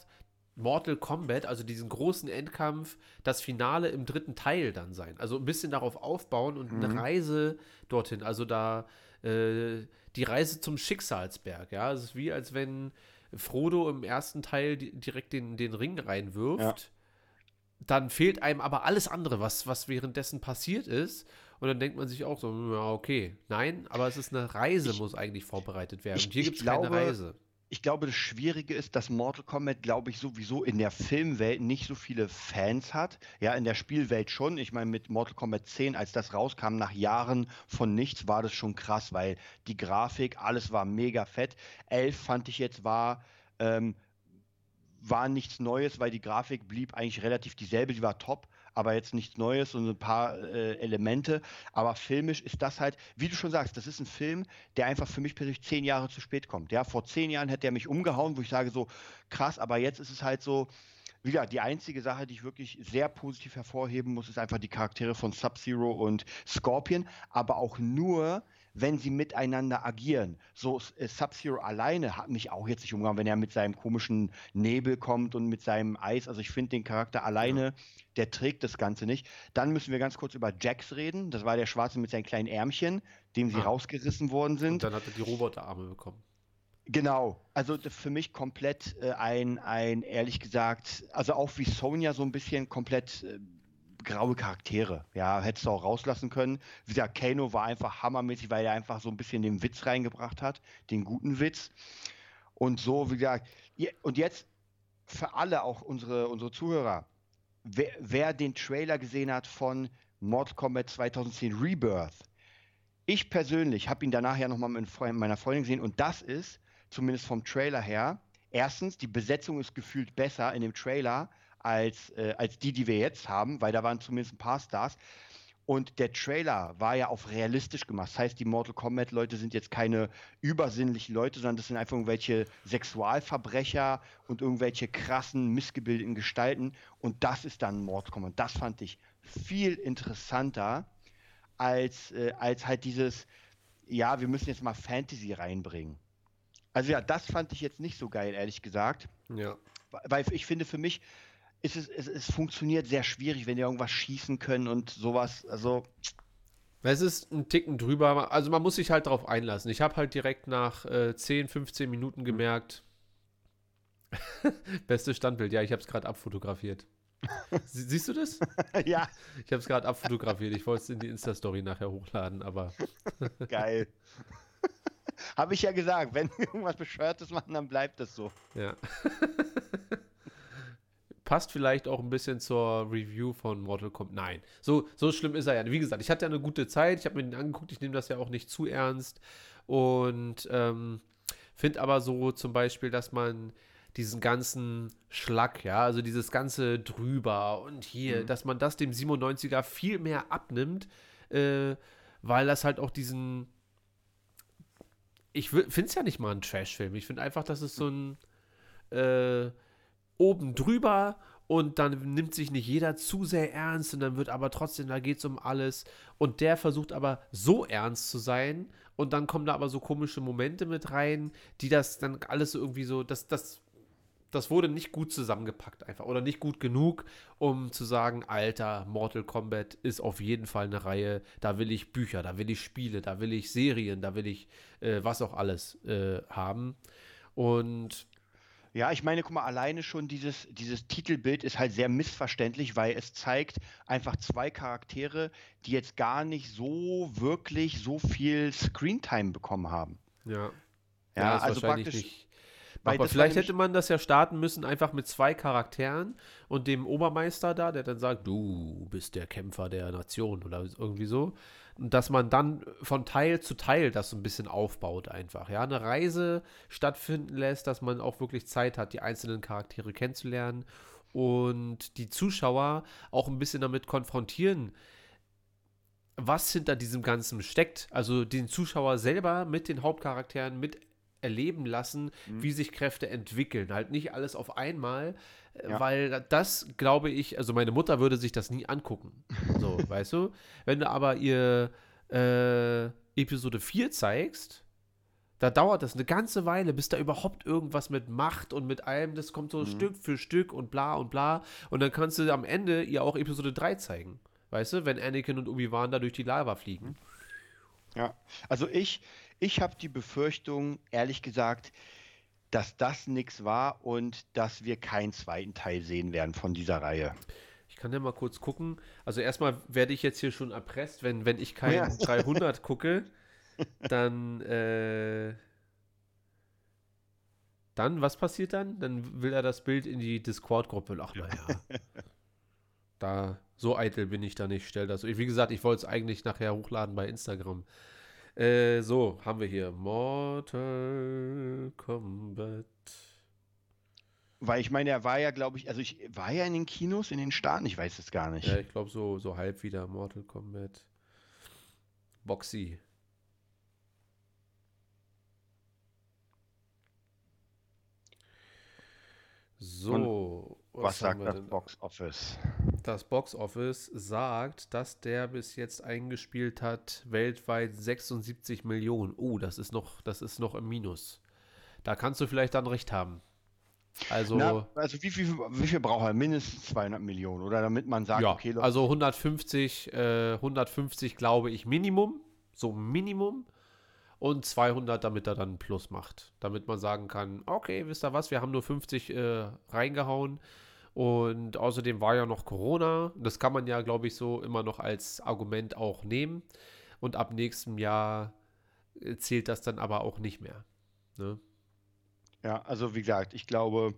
Mortal Kombat, also diesen großen Endkampf, das Finale im dritten Teil dann sein. Also ein bisschen darauf aufbauen und eine Reise dorthin. Also da äh, die Reise zum Schicksalsberg, ja. Es ist wie, als wenn Frodo im ersten Teil di direkt den, den Ring reinwirft. Ja. Dann fehlt einem aber alles andere, was, was währenddessen passiert ist. Und dann denkt man sich auch so, ja, okay. Nein, aber es ist eine Reise, Ich- muss eigentlich vorbereitet werden. ich- Und hier gibt es keine Reise. ich glaube, das Schwierige ist, dass Mortal Kombat, glaube ich, sowieso in der Filmwelt nicht so viele Fans hat. Ja, in der Spielwelt schon. Ich meine, mit Mortal Kombat 10, als das rauskam, nach Jahren von nichts, war das schon krass, weil die Grafik, alles war mega fett. 11 fand ich jetzt war, ähm, war nichts Neues, weil die Grafik blieb eigentlich relativ dieselbe, die war top, aber jetzt nichts Neues und ein paar äh, Elemente. Aber filmisch ist das halt, wie du schon sagst, das ist ein Film, der einfach für mich persönlich zehn Jahre zu spät kommt. Ja, vor zehn Jahren hätte er mich umgehauen, wo ich sage so, krass, aber jetzt ist es halt so, wie gesagt, die einzige Sache, die ich wirklich sehr positiv hervorheben muss, ist einfach die Charaktere von Sub-Zero und Scorpion, aber auch nur, wenn sie miteinander agieren. So äh, Sub-Zero alleine hat mich auch jetzt nicht umgehauen, wenn er mit seinem komischen Nebel kommt und mit seinem Eis. Also ich finde den Charakter alleine, der trägt das Ganze nicht. Dann müssen wir ganz kurz über Jax reden. Das war der Schwarze mit seinen kleinen Ärmchen, dem sie Ah. rausgerissen worden Und sind. dann hat er die Roboterarme bekommen. Genau, also für mich komplett äh, ein, ein, ehrlich gesagt, also auch wie Sonja so ein bisschen komplett äh, graue Charaktere. Ja, hättest du auch rauslassen können. Wie gesagt, Kano war einfach hammermäßig, weil er einfach so ein bisschen den Witz reingebracht hat, den guten Witz. Und so, wie gesagt, und jetzt für alle, auch unsere, unsere Zuhörer, wer, wer den Trailer gesehen hat von Mortal Kombat 2010 Rebirth, ich persönlich habe ihn danach ja nochmal mit meiner Freundin gesehen und das ist, zumindest vom Trailer her, erstens, die Besetzung ist gefühlt besser in dem Trailer als, äh, als die, die wir jetzt haben, weil da waren zumindest ein paar Stars. Und der Trailer war ja auf realistisch gemacht. Das heißt, die Mortal Kombat-Leute sind jetzt keine übersinnlichen Leute, sondern das sind einfach irgendwelche Sexualverbrecher und irgendwelche krassen, missgebildeten Gestalten. Und das ist dann Mortal Kombat. Das fand ich viel interessanter als, äh, als halt dieses, ja, wir müssen jetzt mal Fantasy reinbringen. Also ja, das fand ich jetzt nicht so geil, ehrlich gesagt. Ja. Weil ich finde, für mich ist es, es, es funktioniert sehr schwierig, wenn die irgendwas schießen können und sowas. Also, Es ist ein Ticken drüber. Also man muss sich halt darauf einlassen. Ich habe halt direkt nach äh, 10, 15 Minuten gemerkt. Bestes Standbild, ja, ich habe es gerade abfotografiert. Sie, siehst du das? ja, Ich habe es gerade abfotografiert. Ich wollte es in die Insta-Story nachher hochladen, aber geil. Habe ich ja gesagt, wenn wir irgendwas Bescheuertes machen, dann bleibt es so. ja. Passt vielleicht auch ein bisschen zur Review von Mortal Kombat. Nein, so, so schlimm ist er ja. Wie gesagt, ich hatte ja eine gute Zeit. Ich habe mir den angeguckt. Ich nehme das ja auch nicht zu ernst. Und ähm, finde aber so zum Beispiel, dass man diesen ganzen Schlag, ja, also dieses ganze drüber und hier, dass man das dem 97er viel mehr abnimmt, äh, weil das halt auch diesen. Ich finde es ja nicht mal ein Trash-Film. Ich finde einfach, dass es so ein äh, oben drüber und dann nimmt sich nicht jeder zu sehr ernst und dann wird aber trotzdem, da geht es um alles. Und der versucht aber so ernst zu sein und dann kommen da aber so komische Momente mit rein, die das dann alles so irgendwie so, das, das, das wurde nicht gut zusammengepackt einfach oder nicht gut genug, um zu sagen, Alter, Mortal Kombat ist auf jeden Fall eine Reihe, da will ich Bücher, da will ich Spiele, da will ich Serien, da will ich äh, was auch alles äh, haben. Und Ja, ich meine, guck mal, alleine schon dieses, dieses Titelbild ist halt sehr missverständlich, weil es zeigt einfach zwei Charaktere, die jetzt gar nicht so wirklich so viel Screentime bekommen haben. ja. Ja, ist also wahrscheinlich praktisch- nicht. Aber vielleicht hätte man das ja starten müssen, einfach mit zwei Charakteren und dem Obermeister da, der dann sagt, du bist der Kämpfer der Nation oder irgendwie so. Und dass man dann von Teil zu Teil das so ein bisschen aufbaut einfach. Ja, eine Reise stattfinden lässt, dass man auch wirklich Zeit hat, die einzelnen Charaktere kennenzulernen und die Zuschauer auch ein bisschen damit konfrontieren, was hinter diesem Ganzen steckt. Also den Zuschauer selber mit den Hauptcharakteren mit erleben lassen, Mhm. wie sich Kräfte entwickeln. Halt nicht alles auf einmal, äh, Ja. weil das glaube ich, also meine Mutter würde sich das nie angucken. So, weißt du? Wenn du aber ihr äh, Episode 4 zeigst, da dauert das eine ganze Weile, bis da überhaupt irgendwas mit Macht und mit allem, das kommt so Mhm. Stück für Stück und bla und bla. Und dann kannst du am Ende ihr auch Episode 3 zeigen. Weißt du, wenn Anakin und Obi-Wan da durch die Lava fliegen. Ja, also ich, ich habe die Befürchtung, ehrlich gesagt, dass das nichts war und dass wir keinen zweiten Teil sehen werden von dieser Reihe. Ich kann ja mal kurz gucken. Also erstmal werde ich jetzt hier schon erpresst, wenn, wenn ich kein Ja. 300 gucke, dann, äh, dann, was passiert dann? Dann will er das Bild in die Discord-Gruppe. Ach, naja. Da, so eitel bin ich da nicht. Stell das. Wie gesagt, ich wollte es eigentlich nachher hochladen bei Instagram. Äh, so, haben wir hier Mortal Kombat. Weil ich meine, er war ja, glaube ich, also ich war ja in den Kinos in den Staaten, ich weiß es gar nicht. Ja, ich glaube so, so halb wieder Mortal Kombat. Boxy. So, Was haben sagt das? Box Office? Das Box Office sagt, dass der bis jetzt eingespielt hat weltweit 76 Millionen. Oh, das ist noch, das ist noch im Minus. Da kannst du vielleicht dann recht haben. Also, Na, also wie viel, wie viel braucht er? Mindestens 200 Millionen, oder damit man sagt, ja, okay, Leute, also 150, äh, 150 glaube ich Minimum, so Minimum. Und 200, damit er dann einen Plus macht. Damit man sagen kann, okay, wisst ihr was, wir haben nur 50 äh, reingehauen. Und außerdem war ja noch Corona. Das kann man ja, glaube ich, so immer noch als Argument auch nehmen. Und ab nächstem Jahr äh, zählt das dann aber auch nicht mehr. Ne? Ja, also wie gesagt, ich glaube,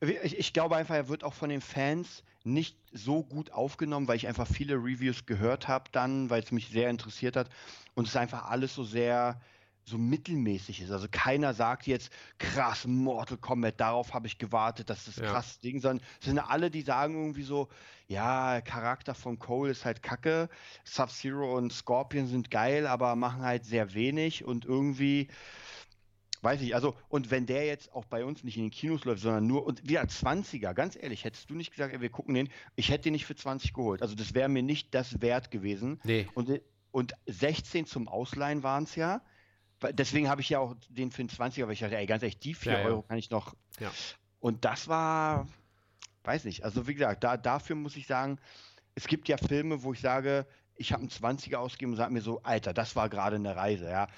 ich, ich glaube einfach, er wird auch von den Fans nicht so gut aufgenommen, weil ich einfach viele Reviews gehört habe dann, weil es mich sehr interessiert hat und es einfach alles so sehr so mittelmäßig ist. Also keiner sagt jetzt krass Mortal Kombat, darauf habe ich gewartet, das ist das Ja. krasse Ding, sondern es sind alle, die sagen irgendwie so, ja, Charakter von Cole ist halt kacke, Sub-Zero und Scorpion sind geil, aber machen halt sehr wenig und irgendwie Weiß ich, also, und wenn der jetzt auch bei uns nicht in den Kinos läuft, sondern nur, und wieder 20er, ganz ehrlich, hättest du nicht gesagt, ey, wir gucken den, ich hätte den nicht für 20 geholt. Also, das wäre mir nicht das wert gewesen. Nee. Und, und 16 zum Ausleihen waren es ja. Deswegen habe ich ja auch den für den 20er, weil ich dachte, ey, ganz ehrlich, die 4 Ja, ja. Euro kann ich noch. Ja. Und das war, weiß nicht, also wie gesagt, da, dafür muss ich sagen, es gibt ja Filme, wo ich sage, ich habe einen 20er ausgegeben und sage mir so, Alter, das war gerade eine Reise, ja.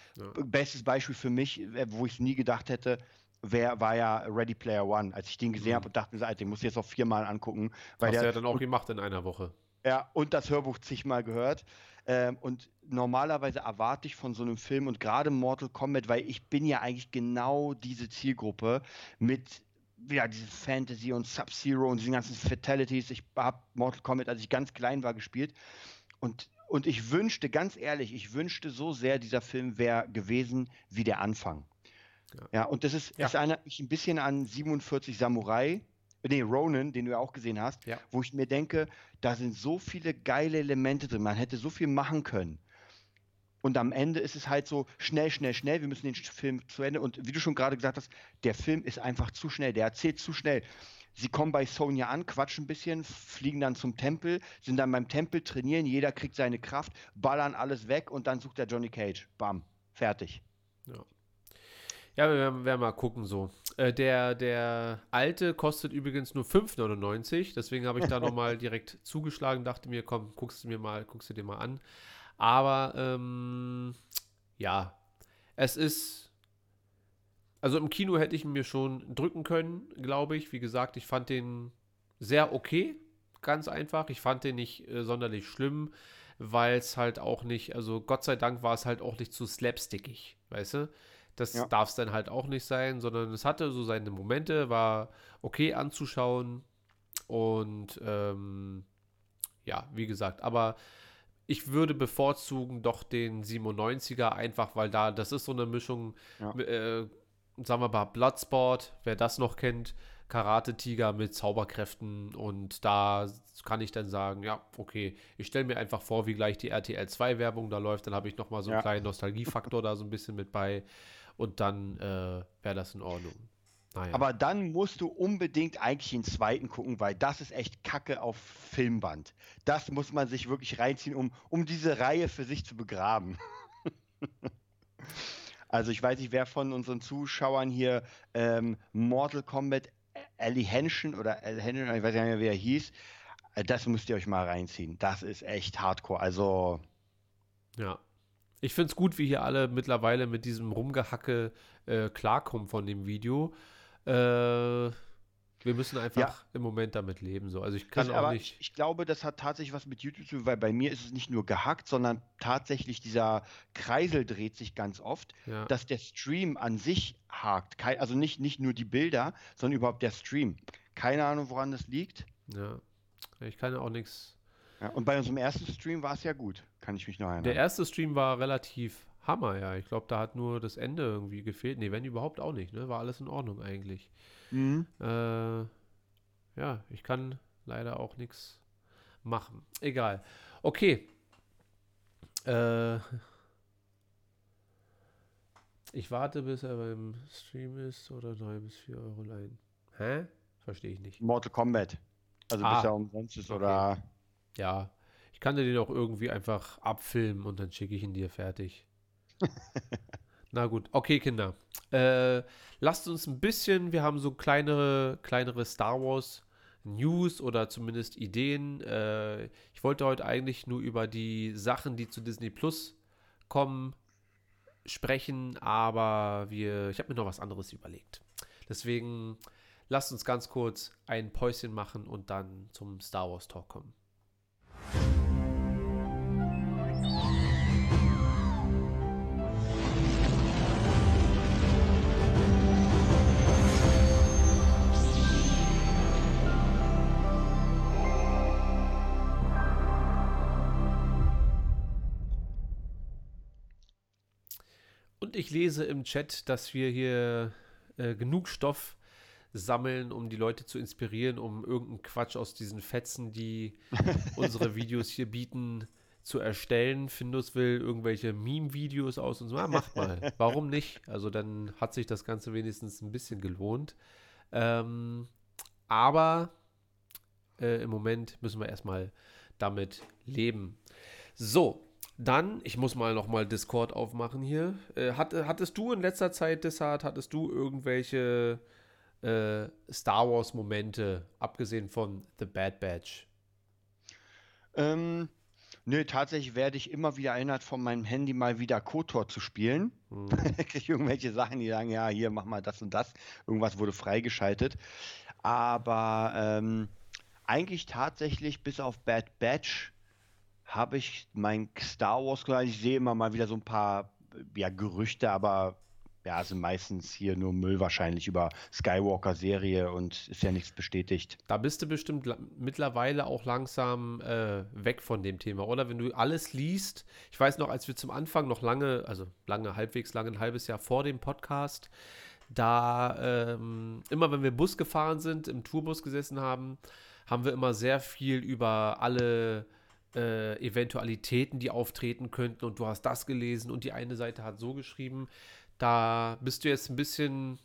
Bestes Beispiel für mich, äh, wo ich es nie gedacht hätte, wär, war ja Ready Player One. Als ich den gesehen Mhm. habe und dachte mir so, Alter, den muss ich jetzt noch viermal angucken. Weil Hast du der, ja dann auch gemacht in einer Woche. ja, und das Hörbuch zigmal gehört. Ähm, und normalerweise erwarte ich von so einem Film und gerade Mortal Kombat, weil ich bin ja eigentlich genau diese Zielgruppe mit ja, diese Fantasy und Sub-Zero und diesen ganzen Fatalities. Ich habe Mortal Kombat, als ich ganz klein war, gespielt. Und, und ich wünschte, ganz ehrlich, ich wünschte so sehr, dieser Film wäre gewesen wie der Anfang. Ja. Ja, und das ist, Ja. das erinnert mich ein bisschen an 47 Samurai, nee, Ronin, den du ja auch gesehen hast, Ja. wo ich mir denke, da sind so viele geile Elemente drin, man hätte so viel machen können. Und am Ende ist es halt so schnell, schnell, schnell. Wir müssen den Film zu Ende. Und wie du schon gerade gesagt hast, der Film ist einfach zu schnell. Der erzählt zu schnell. Sie kommen bei Sonja an, quatschen ein bisschen, fliegen dann zum Tempel, sind dann beim Tempel, trainieren, jeder kriegt seine Kraft, ballern alles weg und dann sucht der Johnny Cage. Bam, fertig. Ja, wir werden, werden mal gucken so. Äh, der, der alte kostet übrigens nur 5,99. Deswegen habe ich da nochmal direkt zugeschlagen, dachte mir, komm, guckst du mir mal, guckst du dir mal an. Aber ähm, ja, es ist. Also im Kino hätte ich ihn mir schon drücken können, glaube ich. Wie gesagt, ich fand den sehr okay. Ganz einfach. Ich fand den nicht äh, sonderlich schlimm, weil es halt auch nicht, also Gott sei Dank war es halt auch nicht zu slapstickig, weißt du? Das Ja. darf es dann halt auch nicht sein, sondern es hatte so seine Momente, war okay anzuschauen. Und ähm, ja, wie gesagt, aber ich würde bevorzugen doch den 97er, einfach weil da, das ist so eine Mischung, Ja. äh, sagen wir mal, Bloodsport, wer das noch kennt, Karate-Tiger mit Zauberkräften und da kann ich dann sagen, ja, okay, ich stelle mir einfach vor, wie gleich die RTL 2 Werbung da läuft, dann habe ich nochmal so einen Ja. kleinen Nostalgiefaktor da so ein bisschen mit bei und dann äh, wäre das in Ordnung. Naja. Aber dann musst du unbedingt eigentlich den zweiten gucken, weil das ist echt Kacke auf Filmband. Das muss man sich wirklich reinziehen, um, um diese Reihe für sich zu begraben. also ich weiß nicht, wer von unseren Zuschauern hier ähm, Mortal Kombat Ellie Henschen oder El Henschen, ich weiß nicht mehr, wie er hieß. Äh, Das müsst ihr euch mal reinziehen. Das ist echt hardcore. Also, Ja. Ich finde es gut, wie hier alle mittlerweile mit diesem Rumgehacke äh, klarkommen von dem Video. Äh, wir müssen einfach Ja. im Moment damit leben. So. Also ich kann das, auch nicht. Ich, glaube, das hat tatsächlich was mit YouTube zu tun, weil bei mir ist es nicht nur gehackt, sondern tatsächlich dieser Kreisel dreht sich ganz oft, Ja, dass der Stream an sich hakt. Also nicht, nicht nur die Bilder, sondern überhaupt der Stream. Keine Ahnung, woran das liegt. ja. Ich kann auch nichts. Ja, und bei unserem ersten Stream war es ja gut, kann ich mich noch erinnern. Der erste Stream war relativ Hammer, ja. Ich glaube, da hat nur das Ende irgendwie gefehlt. Nee, wenn überhaupt auch nicht, ne? War alles in Ordnung eigentlich. Mhm. Äh, ja, ich kann leider auch nichts machen. Egal. Okay. Äh, ich warte, bis er beim Stream ist oder 3 bis 4 Euro leihen. Hä? Verstehe ich nicht. Mortal Kombat. Also Ah. bis er umsonst ist Okay. oder. Ja, kann dir den auch irgendwie einfach abfilmen und dann schicke ich ihn dir fertig. Na gut, okay, Kinder. Äh, lasst uns ein bisschen, wir haben so kleinere, kleinere Star Wars News oder zumindest Ideen. Äh, ich wollte heute eigentlich nur über die Sachen, die zu Disney Plus kommen, sprechen, aber wir, ich habe mir noch was anderes überlegt. Deswegen lasst uns ganz kurz ein Päuschen machen und dann zum Star Wars Talk kommen. Und ich lese im Chat, dass wir hier äh, genug Stoff sammeln, um die Leute zu inspirieren, um irgendeinen Quatsch aus diesen Fetzen, die unsere Videos hier bieten, zu erstellen. Findus will irgendwelche Meme-Videos aus und so. Ja, macht mal. Warum nicht? Also dann hat sich das Ganze wenigstens ein bisschen gelohnt. Ähm, aber äh, im Moment müssen wir erstmal damit leben. So, dann, ich muss mal nochmal Discord aufmachen hier. Äh, hat, hattest du in letzter Zeit, Dessart, hattest du irgendwelche äh, Star Wars-Momente, abgesehen von The Bad Batch? Ähm, nö, tatsächlich werde ich immer wieder erinnert, von meinem Handy mal wieder KOTOR zu spielen. Hm. Kriege ich irgendwelche Sachen, die sagen, ja, hier, mach mal das und das. Irgendwas wurde freigeschaltet. Aber ähm, eigentlich tatsächlich, bis auf Bad Batch, habe ich mein Star Wars, ich sehe immer mal wieder so ein paar ja, Gerüchte, aber ja, sind meistens hier nur Müll wahrscheinlich über Skywalker-Serie und ist ja nichts bestätigt. Da bist du bestimmt mittlerweile auch langsam äh, weg von dem Thema, oder? Wenn du alles liest, ich weiß noch, als wir zum Anfang noch lange, also lange, halbwegs lange, ein halbes Jahr vor dem Podcast, da ähm, immer wenn wir Bus gefahren sind, im Tourbus gesessen haben, haben wir immer sehr viel über alle äh, Eventualitäten, die auftreten könnten und du hast das gelesen und die eine Seite hat so geschrieben. Da bist du jetzt ein bisschen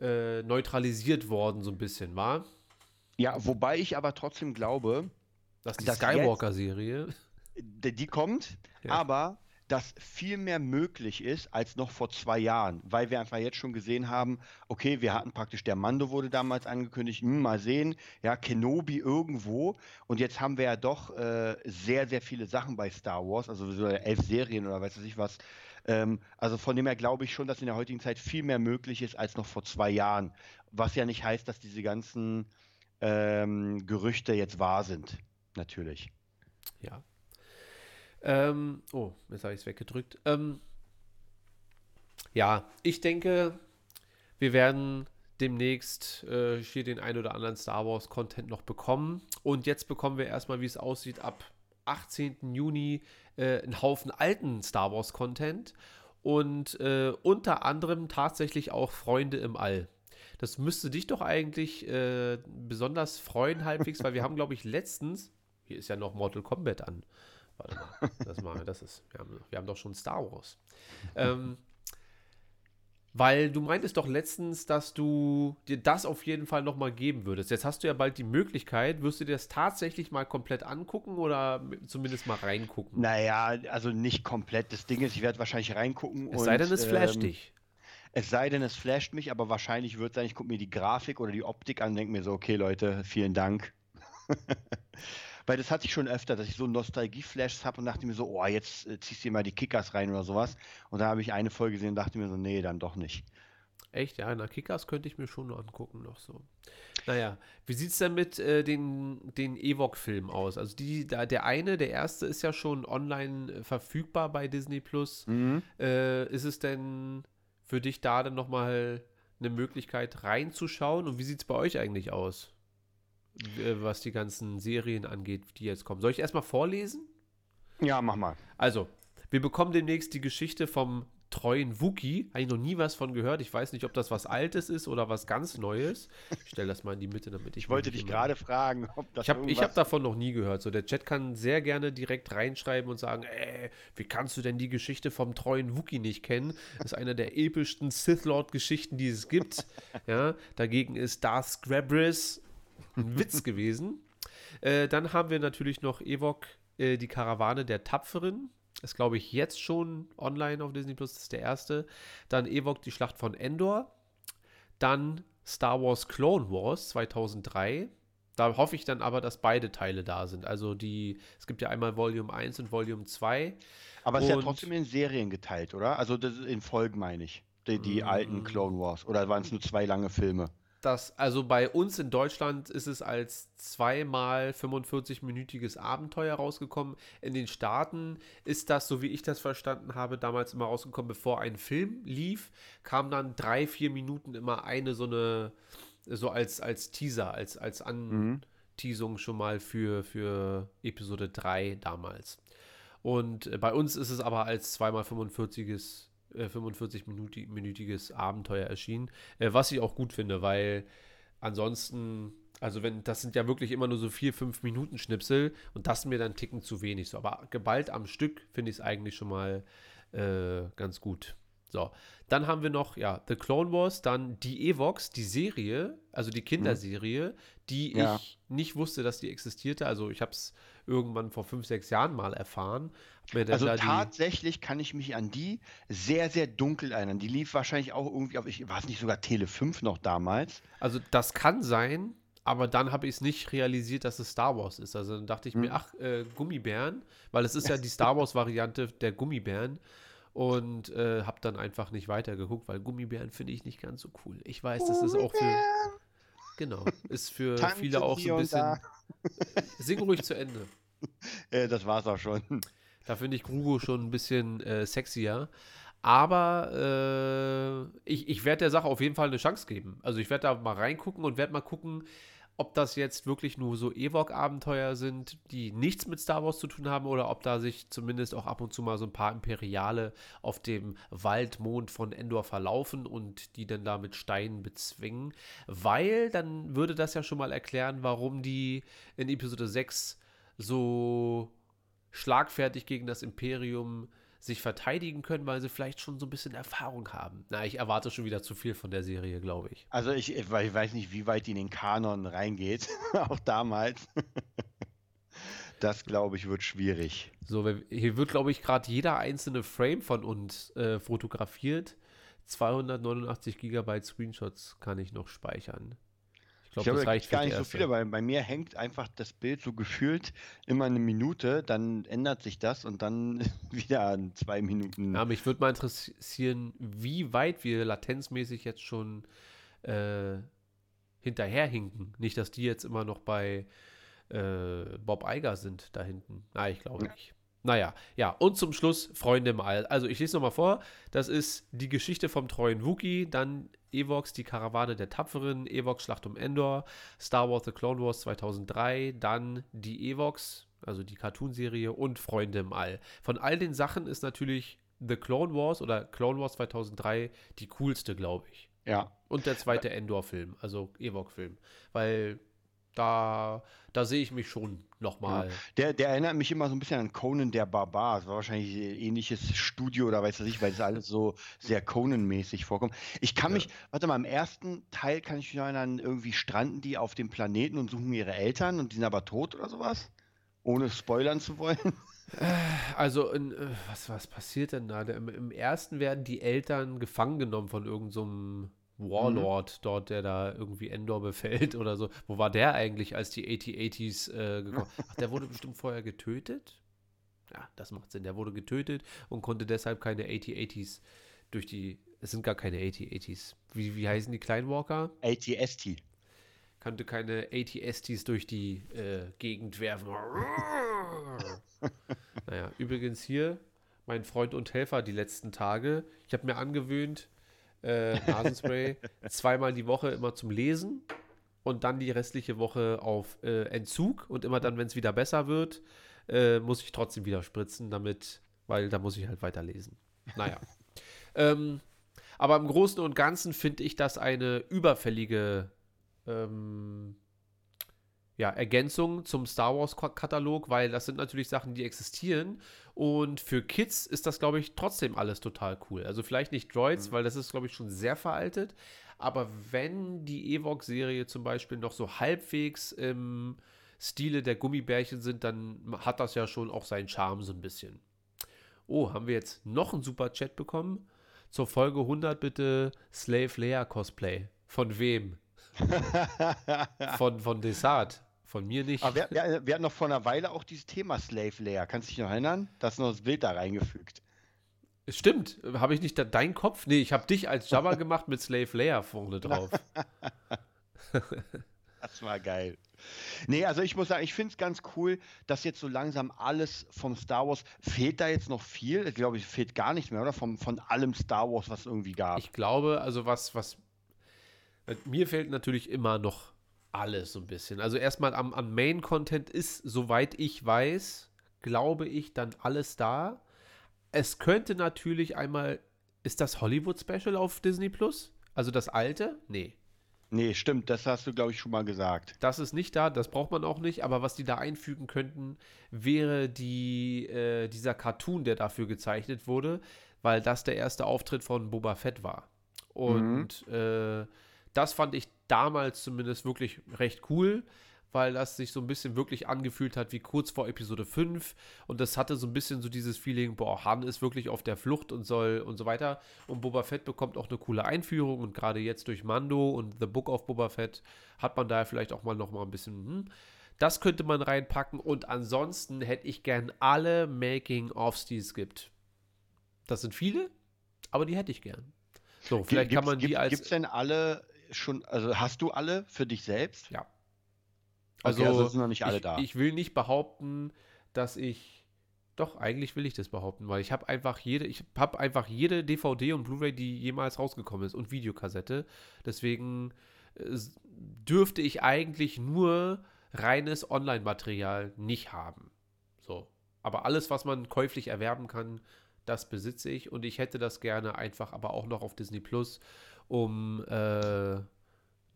äh, neutralisiert worden, so ein bisschen, war? Ja, wobei ich aber trotzdem glaube, Das ist die Skywalker-Serie. die kommt, Ja. aber dass viel mehr möglich ist als noch vor zwei Jahren, weil wir einfach jetzt schon gesehen haben, okay, wir hatten praktisch, der Mando wurde damals angekündigt, hm, mal sehen, ja, Kenobi irgendwo und jetzt haben wir ja doch äh, sehr, sehr viele Sachen bei Star Wars, also so elf Serien oder weiß ich was. Ähm, also von dem her glaube ich schon, dass in der heutigen Zeit viel mehr möglich ist als noch vor zwei Jahren, was ja nicht heißt, dass diese ganzen ähm, Gerüchte jetzt wahr sind, natürlich. Ja. Ähm, oh, jetzt habe ich es weggedrückt. Ähm, Ja, ich denke, wir werden demnächst äh, hier den ein oder anderen Star Wars Content noch bekommen. Und jetzt bekommen wir erstmal, wie es aussieht, ab 18. Juni äh, einen Haufen alten Star Wars Content und äh, unter anderem tatsächlich auch Freunde im All. Das müsste dich doch eigentlich äh, besonders freuen, halbwegs, weil wir haben, glaube ich, letztens, hier ist ja noch Mortal Kombat an. Warte mal, das, mal, das ist, wir haben, wir haben doch schon Star Wars. Ähm, weil du meintest doch letztens, dass du dir das auf jeden Fall nochmal geben würdest. Jetzt hast du ja bald die Möglichkeit. Wirst du dir das tatsächlich mal komplett angucken oder zumindest mal reingucken? Naja, also nicht komplett. Das Ding ist, ich werde wahrscheinlich reingucken. Es sei denn, es flasht ähm, dich. Es sei denn, es flasht mich, aber wahrscheinlich wird es sein, ich gucke mir die Grafik oder die Optik an und denke mir so, okay Leute, vielen Dank. Weil das hatte ich schon öfter, dass ich so Nostalgie-Flashs habe und dachte mir so, oh, jetzt äh, ziehst du dir mal die Kickers rein oder sowas. Und da habe ich eine Folge gesehen und dachte mir so, nee, dann doch nicht. Echt, ja, na Kickers könnte ich mir schon noch angucken, noch so. Naja, wie sieht es denn mit äh, den, den Ewok-Filmen aus? Also die, da, der eine, der erste ist ja schon online äh, verfügbar bei Disney Plus. Mhm. Äh, ist es denn für dich da dann nochmal eine Möglichkeit reinzuschauen? Und wie sieht es bei euch eigentlich aus? Äh, was die ganzen Serien angeht, die jetzt kommen. Soll ich erstmal vorlesen? Ja, mach mal. Also, wir bekommen demnächst die Geschichte vom treuen Wookie. Habe ich noch nie was von gehört. Ich weiß nicht, ob das was Altes ist oder was ganz Neues. Ich stelle das mal in die Mitte, damit ich. Ich wollte dich gerade fragen, ob das. Ich habe hab davon noch nie gehört. So, der Chat kann sehr gerne direkt reinschreiben und sagen: Ey, wie kannst du denn die Geschichte vom treuen Wookie nicht kennen? Das ist eine der epischsten Sith Lord-Geschichten, die es gibt. ja, dagegen ist Darth Scrabris ein Witz gewesen. Äh, dann haben wir natürlich noch Ewok, äh, die Karawane der Tapferen. Ist, glaube ich, jetzt schon online auf Disney Plus. Das ist der erste. Dann Ewok, die Schlacht von Endor. Dann Star Wars Clone Wars 2003. Da hoffe ich dann aber, dass beide Teile da sind. Also die, es gibt ja einmal Volume 1 und Volume 2. Aber es ist ja trotzdem in Serien geteilt, oder? Also in Folgen meine ich. Die, die mm. alten Clone Wars. Oder waren es nur zwei lange Filme? Das, also bei uns in Deutschland ist es als zweimal 45-minütiges Abenteuer rausgekommen. In den Staaten ist das, so wie ich das verstanden habe, damals immer rausgekommen, bevor ein Film lief, kam dann drei, vier Minuten immer eine so eine, so als, als Teaser, als, als Anteasung mhm. schon mal für, für Episode 3 damals. Und äh, bei uns ist es aber als zweimal 45-es 45-minütiges äh, Abenteuer erschienen, äh, was ich auch gut finde, weil ansonsten, also wenn, das sind ja wirklich immer nur so vier, fünf Minuten Schnipsel und das mir dann ticken zu wenig. So, aber geballt am Stück finde ich es eigentlich schon mal äh, ganz gut. So, dann haben wir noch, ja, The Clone Wars, dann die Evox, die Serie, also die Kinderserie, die ja. ich nicht wusste, dass die existierte. Also ich habe es irgendwann vor fünf, sechs Jahren mal erfahren. Also tatsächlich kann ich mich an die sehr, sehr dunkel erinnern. Die lief wahrscheinlich auch irgendwie auf, ich war es nicht sogar Tele 5 noch damals. Also das kann sein, aber dann habe ich es nicht realisiert, dass es Star Wars ist. Also dann dachte ich hm. mir, ach, äh, Gummibären, weil es ist ja die Star Wars-Variante der Gummibären und äh, habe dann einfach nicht weitergeguckt, weil Gummibären finde ich nicht ganz so cool. Ich weiß, das ist auch für genau ist für viele auch so ein bisschen. Sing ruhig zu Ende. Äh, das war's auch schon. Da finde ich Grugo schon ein bisschen äh, sexier. Aber äh, ich, ich werde der Sache auf jeden Fall eine Chance geben. Also ich werde da mal reingucken und werde mal gucken, ob das jetzt wirklich nur so Ewok-Abenteuer sind, die nichts mit Star Wars zu tun haben, oder ob da sich zumindest auch ab und zu mal so ein paar Imperiale auf dem Waldmond von Endor verlaufen und die dann da mit Steinen bezwingen. Weil dann würde das ja schon mal erklären, warum die in Episode 6 so schlagfertig gegen das Imperium sich verteidigen können, weil sie vielleicht schon so ein bisschen Erfahrung haben. Na, ich erwarte schon wieder zu viel von der Serie, glaube ich. Also ich, ich weiß nicht, wie weit die in den Kanon reingeht, auch damals. das, glaube ich, wird schwierig. So, hier wird, glaube ich, gerade jeder einzelne Frame von uns äh, fotografiert. 289 Gigabyte Screenshots kann ich noch speichern glaube, das reicht gar nicht so viel, weil bei mir hängt einfach das Bild so gefühlt immer eine Minute, dann ändert sich das und dann wieder in zwei Minuten. Ja, mich würde mal interessieren, wie weit wir latenzmäßig jetzt schon äh, hinterherhinken. Nicht, dass die jetzt immer noch bei äh, Bob Eiger sind da hinten. Nein, ich glaube nicht. Naja, ja, und zum Schluss Freunde im All. Also ich lese nochmal vor, das ist die Geschichte vom treuen Wookie, dann Evox, die Karawane der Tapferen, Evox, Schlacht um Endor, Star Wars The Clone Wars 2003, dann die Evox, also die Cartoonserie und Freunde im All. Von all den Sachen ist natürlich The Clone Wars oder Clone Wars 2003 die coolste, glaube ich. Ja. Und der zweite Endor-Film, also Ewok-Film. Weil da, da sehe ich mich schon nochmal. Ja. Der, der erinnert mich immer so ein bisschen an Conan der Barbar. Es war wahrscheinlich ein ähnliches Studio oder weiß was ich, weil es alles so sehr Conan-mäßig vorkommt. Ich kann mich, warte mal, im ersten Teil kann ich mich noch erinnern, irgendwie stranden die auf dem Planeten und suchen ihre Eltern und die sind aber tot oder sowas? Ohne spoilern zu wollen. Also, in, äh, was, was passiert denn da? Im, Im ersten werden die Eltern gefangen genommen von irgendeinem Warlord mhm. dort, der da irgendwie Endor befällt oder so. Wo war der eigentlich, als die 8080s äh, gekommen Ach, der wurde bestimmt vorher getötet? Ja, das macht Sinn. Der wurde getötet und konnte deshalb keine 8080s durch die. Es sind gar keine 8080s. Wie, wie heißen die Kleinwalker? ATST. Konnte keine ATSTs durch die äh, Gegend werfen. naja, übrigens hier, mein Freund und Helfer die letzten Tage. Ich habe mir angewöhnt, äh, Nasenspray zweimal die Woche immer zum Lesen und dann die restliche Woche auf äh, Entzug und immer dann, wenn es wieder besser wird, äh, muss ich trotzdem wieder spritzen, damit, weil da muss ich halt weiterlesen. Naja. ähm, aber im Großen und Ganzen finde ich das eine überfällige ähm, ja, Ergänzung zum Star Wars-Katalog, weil das sind natürlich Sachen, die existieren. Und für Kids ist das, glaube ich, trotzdem alles total cool. Also vielleicht nicht Droids, mhm. weil das ist, glaube ich, schon sehr veraltet. Aber wenn die Ewok-Serie zum Beispiel noch so halbwegs im Stile der Gummibärchen sind, dann hat das ja schon auch seinen Charme so ein bisschen. Oh, haben wir jetzt noch einen super Chat bekommen? Zur Folge 100 bitte Slave Leia Cosplay. Von wem? von, von Desart. Von mir nicht. Aber wir, wir, hatten noch vor einer Weile auch dieses Thema Slave Layer. Kannst du dich noch erinnern? Da hast du noch das Bild da reingefügt. Stimmt. Habe ich nicht da, deinen Kopf? Nee, ich habe dich als Jabba gemacht mit Slave Layer vorne drauf. das war geil. Nee, also ich muss sagen, ich finde es ganz cool, dass jetzt so langsam alles vom Star Wars, fehlt da jetzt noch viel? Ich glaube, es fehlt gar nichts mehr, oder? Vom, von allem Star Wars, was es irgendwie gab. Ich glaube, also was, was mir fehlt natürlich immer noch alles so ein bisschen. Also erstmal am, am Main-Content ist, soweit ich weiß, glaube ich, dann alles da. Es könnte natürlich einmal, ist das Hollywood-Special auf Disney Plus? Also das alte? Nee. Nee, stimmt, das hast du, glaube ich, schon mal gesagt. Das ist nicht da, das braucht man auch nicht, aber was die da einfügen könnten, wäre die, äh, dieser Cartoon, der dafür gezeichnet wurde, weil das der erste Auftritt von Boba Fett war. Und mhm. äh, das fand ich damals zumindest wirklich recht cool, weil das sich so ein bisschen wirklich angefühlt hat wie kurz vor Episode 5 und das hatte so ein bisschen so dieses Feeling, boah, Han ist wirklich auf der Flucht und soll und so weiter und Boba Fett bekommt auch eine coole Einführung und gerade jetzt durch Mando und The Book of Boba Fett hat man da vielleicht auch mal noch mal ein bisschen hm, das könnte man reinpacken und ansonsten hätte ich gern alle Making-ofs, die es gibt. Das sind viele, aber die hätte ich gern. So, vielleicht gibt's, kann man die als. Gibt es denn alle schon, also hast du alle für dich selbst? Ja. Also, okay, also sind noch nicht alle ich, da. Ich will nicht behaupten, dass ich doch, eigentlich will ich das behaupten, weil ich habe einfach jede, ich habe einfach jede DVD und Blu-ray, die jemals rausgekommen ist und Videokassette. Deswegen äh, dürfte ich eigentlich nur reines Online-Material nicht haben. So. Aber alles, was man käuflich erwerben kann, das besitze ich und ich hätte das gerne einfach aber auch noch auf Disney Plus um äh,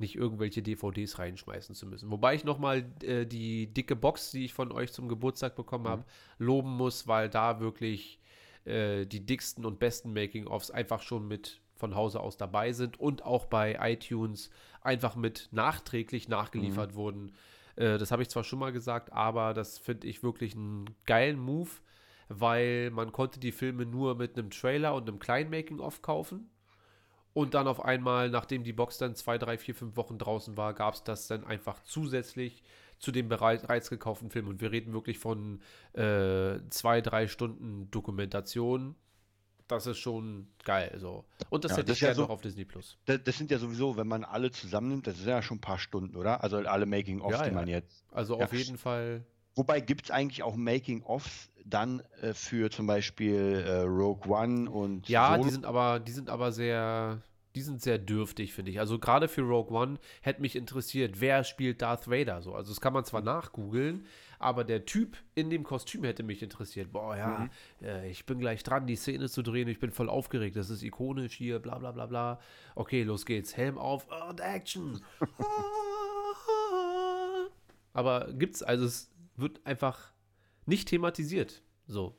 nicht irgendwelche DVDs reinschmeißen zu müssen. Wobei ich nochmal äh, die dicke Box, die ich von euch zum Geburtstag bekommen habe, mhm. loben muss, weil da wirklich äh, die dicksten und besten Making-ofs einfach schon mit von Hause aus dabei sind und auch bei iTunes einfach mit nachträglich nachgeliefert mhm. wurden. Äh, das habe ich zwar schon mal gesagt, aber das finde ich wirklich einen geilen Move, weil man konnte die Filme nur mit einem Trailer und einem kleinen Making-of kaufen und dann auf einmal, nachdem die Box dann zwei, drei, vier, fünf Wochen draußen war, gab es das dann einfach zusätzlich zu dem bereits gekauften Film. Und wir reden wirklich von äh, zwei, drei Stunden Dokumentation. Das ist schon geil. So. Und das ja, hätte das ich gerne ja so, noch auf Disney Plus. Das, das, sind ja sowieso, wenn man alle zusammennimmt, das sind ja schon ein paar Stunden, oder? Also alle Making-ofs, ja, die man jetzt. Also auf jeden Fall. Wobei gibt es eigentlich auch Making-ofs dann äh, für zum Beispiel äh, Rogue One und Ja, Solo. die sind aber, die sind aber sehr, die sind sehr dürftig, finde ich. Also gerade für Rogue One hätte mich interessiert, wer spielt Darth Vader so. Also das kann man zwar nachgoogeln, aber der Typ in dem Kostüm hätte mich interessiert. Boah, ja, äh, ich bin gleich dran, die Szene zu drehen. Ich bin voll aufgeregt. Das ist ikonisch hier, bla bla bla bla. Okay, los geht's. Helm auf und Action. aber gibt's, also es wird einfach nicht thematisiert. So.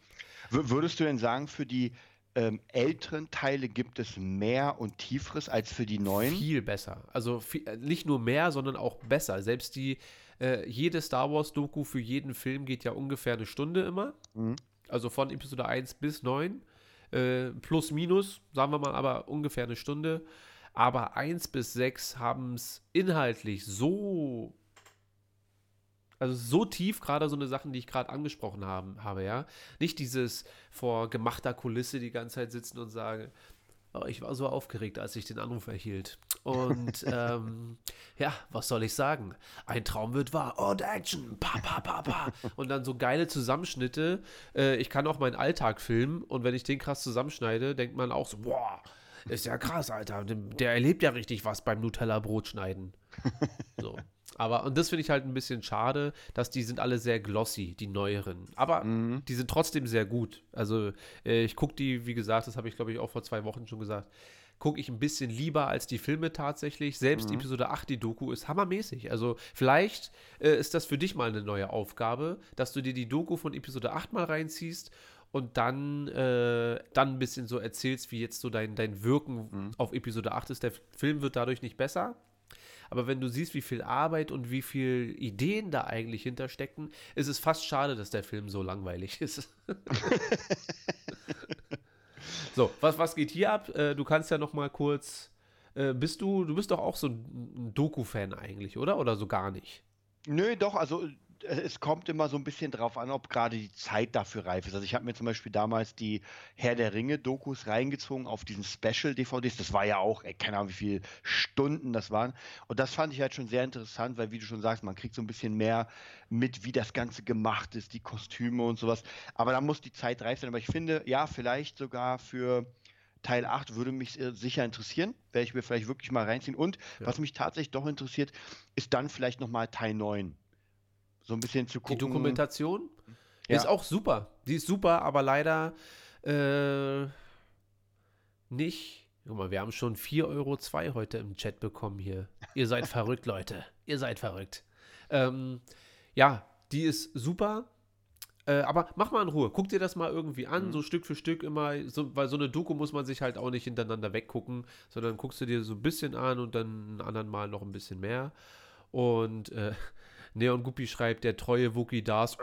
Würdest du denn sagen, für die ähm, älteren Teile gibt es mehr und tieferes als für die neuen? Viel besser. Also viel, äh, nicht nur mehr, sondern auch besser. Selbst die, äh, jede Star Wars-Doku für jeden Film geht ja ungefähr eine Stunde immer. Mhm. Also von Episode 1 bis 9. Äh, plus, minus, sagen wir mal, aber ungefähr eine Stunde. Aber 1 bis 6 haben es inhaltlich so. Also so tief, gerade so eine Sachen, die ich gerade angesprochen haben, habe, ja. Nicht dieses vor gemachter Kulisse die ganze Zeit sitzen und sagen, oh, ich war so aufgeregt, als ich den Anruf erhielt. Und ähm, ja, was soll ich sagen? Ein Traum wird wahr. Und Action. Pa, pa, pa, pa. Und dann so geile Zusammenschnitte. Äh, ich kann auch meinen Alltag filmen und wenn ich den krass zusammenschneide, denkt man auch so, boah, ist ja krass, Alter. Der erlebt ja richtig was beim Nutella-Brot schneiden. So. Aber, und das finde ich halt ein bisschen schade, dass die sind alle sehr glossy, die neueren. Aber Mhm. die sind trotzdem sehr gut. Also, äh, ich gucke die, wie gesagt, das habe ich glaube ich auch vor zwei Wochen schon gesagt, gucke ich ein bisschen lieber als die Filme tatsächlich. Selbst Mhm. Episode 8, die Doku, ist hammermäßig. Also, vielleicht äh, ist das für dich mal eine neue Aufgabe, dass du dir die Doku von Episode 8 mal reinziehst und dann, äh, dann ein bisschen so erzählst, wie jetzt so dein, dein Wirken Mhm. auf Episode 8 ist. Der Film wird dadurch nicht besser. Aber wenn du siehst, wie viel Arbeit und wie viel Ideen da eigentlich hinterstecken, ist es fast schade, dass der Film so langweilig ist. so, was, was geht hier ab? Äh, du kannst ja noch mal kurz. Äh, bist du, du bist doch auch so ein, Doku-Fan eigentlich, oder? Oder so gar nicht? Nö, doch, also es kommt immer so ein bisschen drauf an, ob gerade die Zeit dafür reif ist. Also ich habe mir zum Beispiel damals die Herr der Ringe-Dokus reingezogen auf diesen Special-DVDs. Das war ja auch, ey, keine Ahnung, wie viele Stunden das waren. Und das fand ich halt schon sehr interessant, weil, wie du schon sagst, man kriegt so ein bisschen mehr mit, wie das Ganze gemacht ist, die Kostüme und sowas. Aber da muss die Zeit reif sein. Aber ich finde, ja, vielleicht sogar für Teil 8 würde mich sicher interessieren. Werde ich mir vielleicht wirklich mal reinziehen. Und Ja. was mich tatsächlich doch interessiert, ist dann vielleicht nochmal Teil 9. So ein bisschen zu Die gucken. Dokumentation Ja. ist auch super. Die ist super, aber leider äh, nicht. Guck mal, wir haben schon 4,02 Euro heute im Chat bekommen hier. Ihr seid verrückt, Leute. Ihr seid verrückt. Ähm, ja, die ist super. Äh, aber mach mal in Ruhe. Guck dir das mal irgendwie an, Mhm. so Stück für Stück immer. So, weil so eine Doku muss man sich halt auch nicht hintereinander weggucken, sondern guckst du dir so ein bisschen an und dann ein anderen Mal noch ein bisschen mehr. Und äh, Neon Guppi schreibt, der treue Wookie Dars.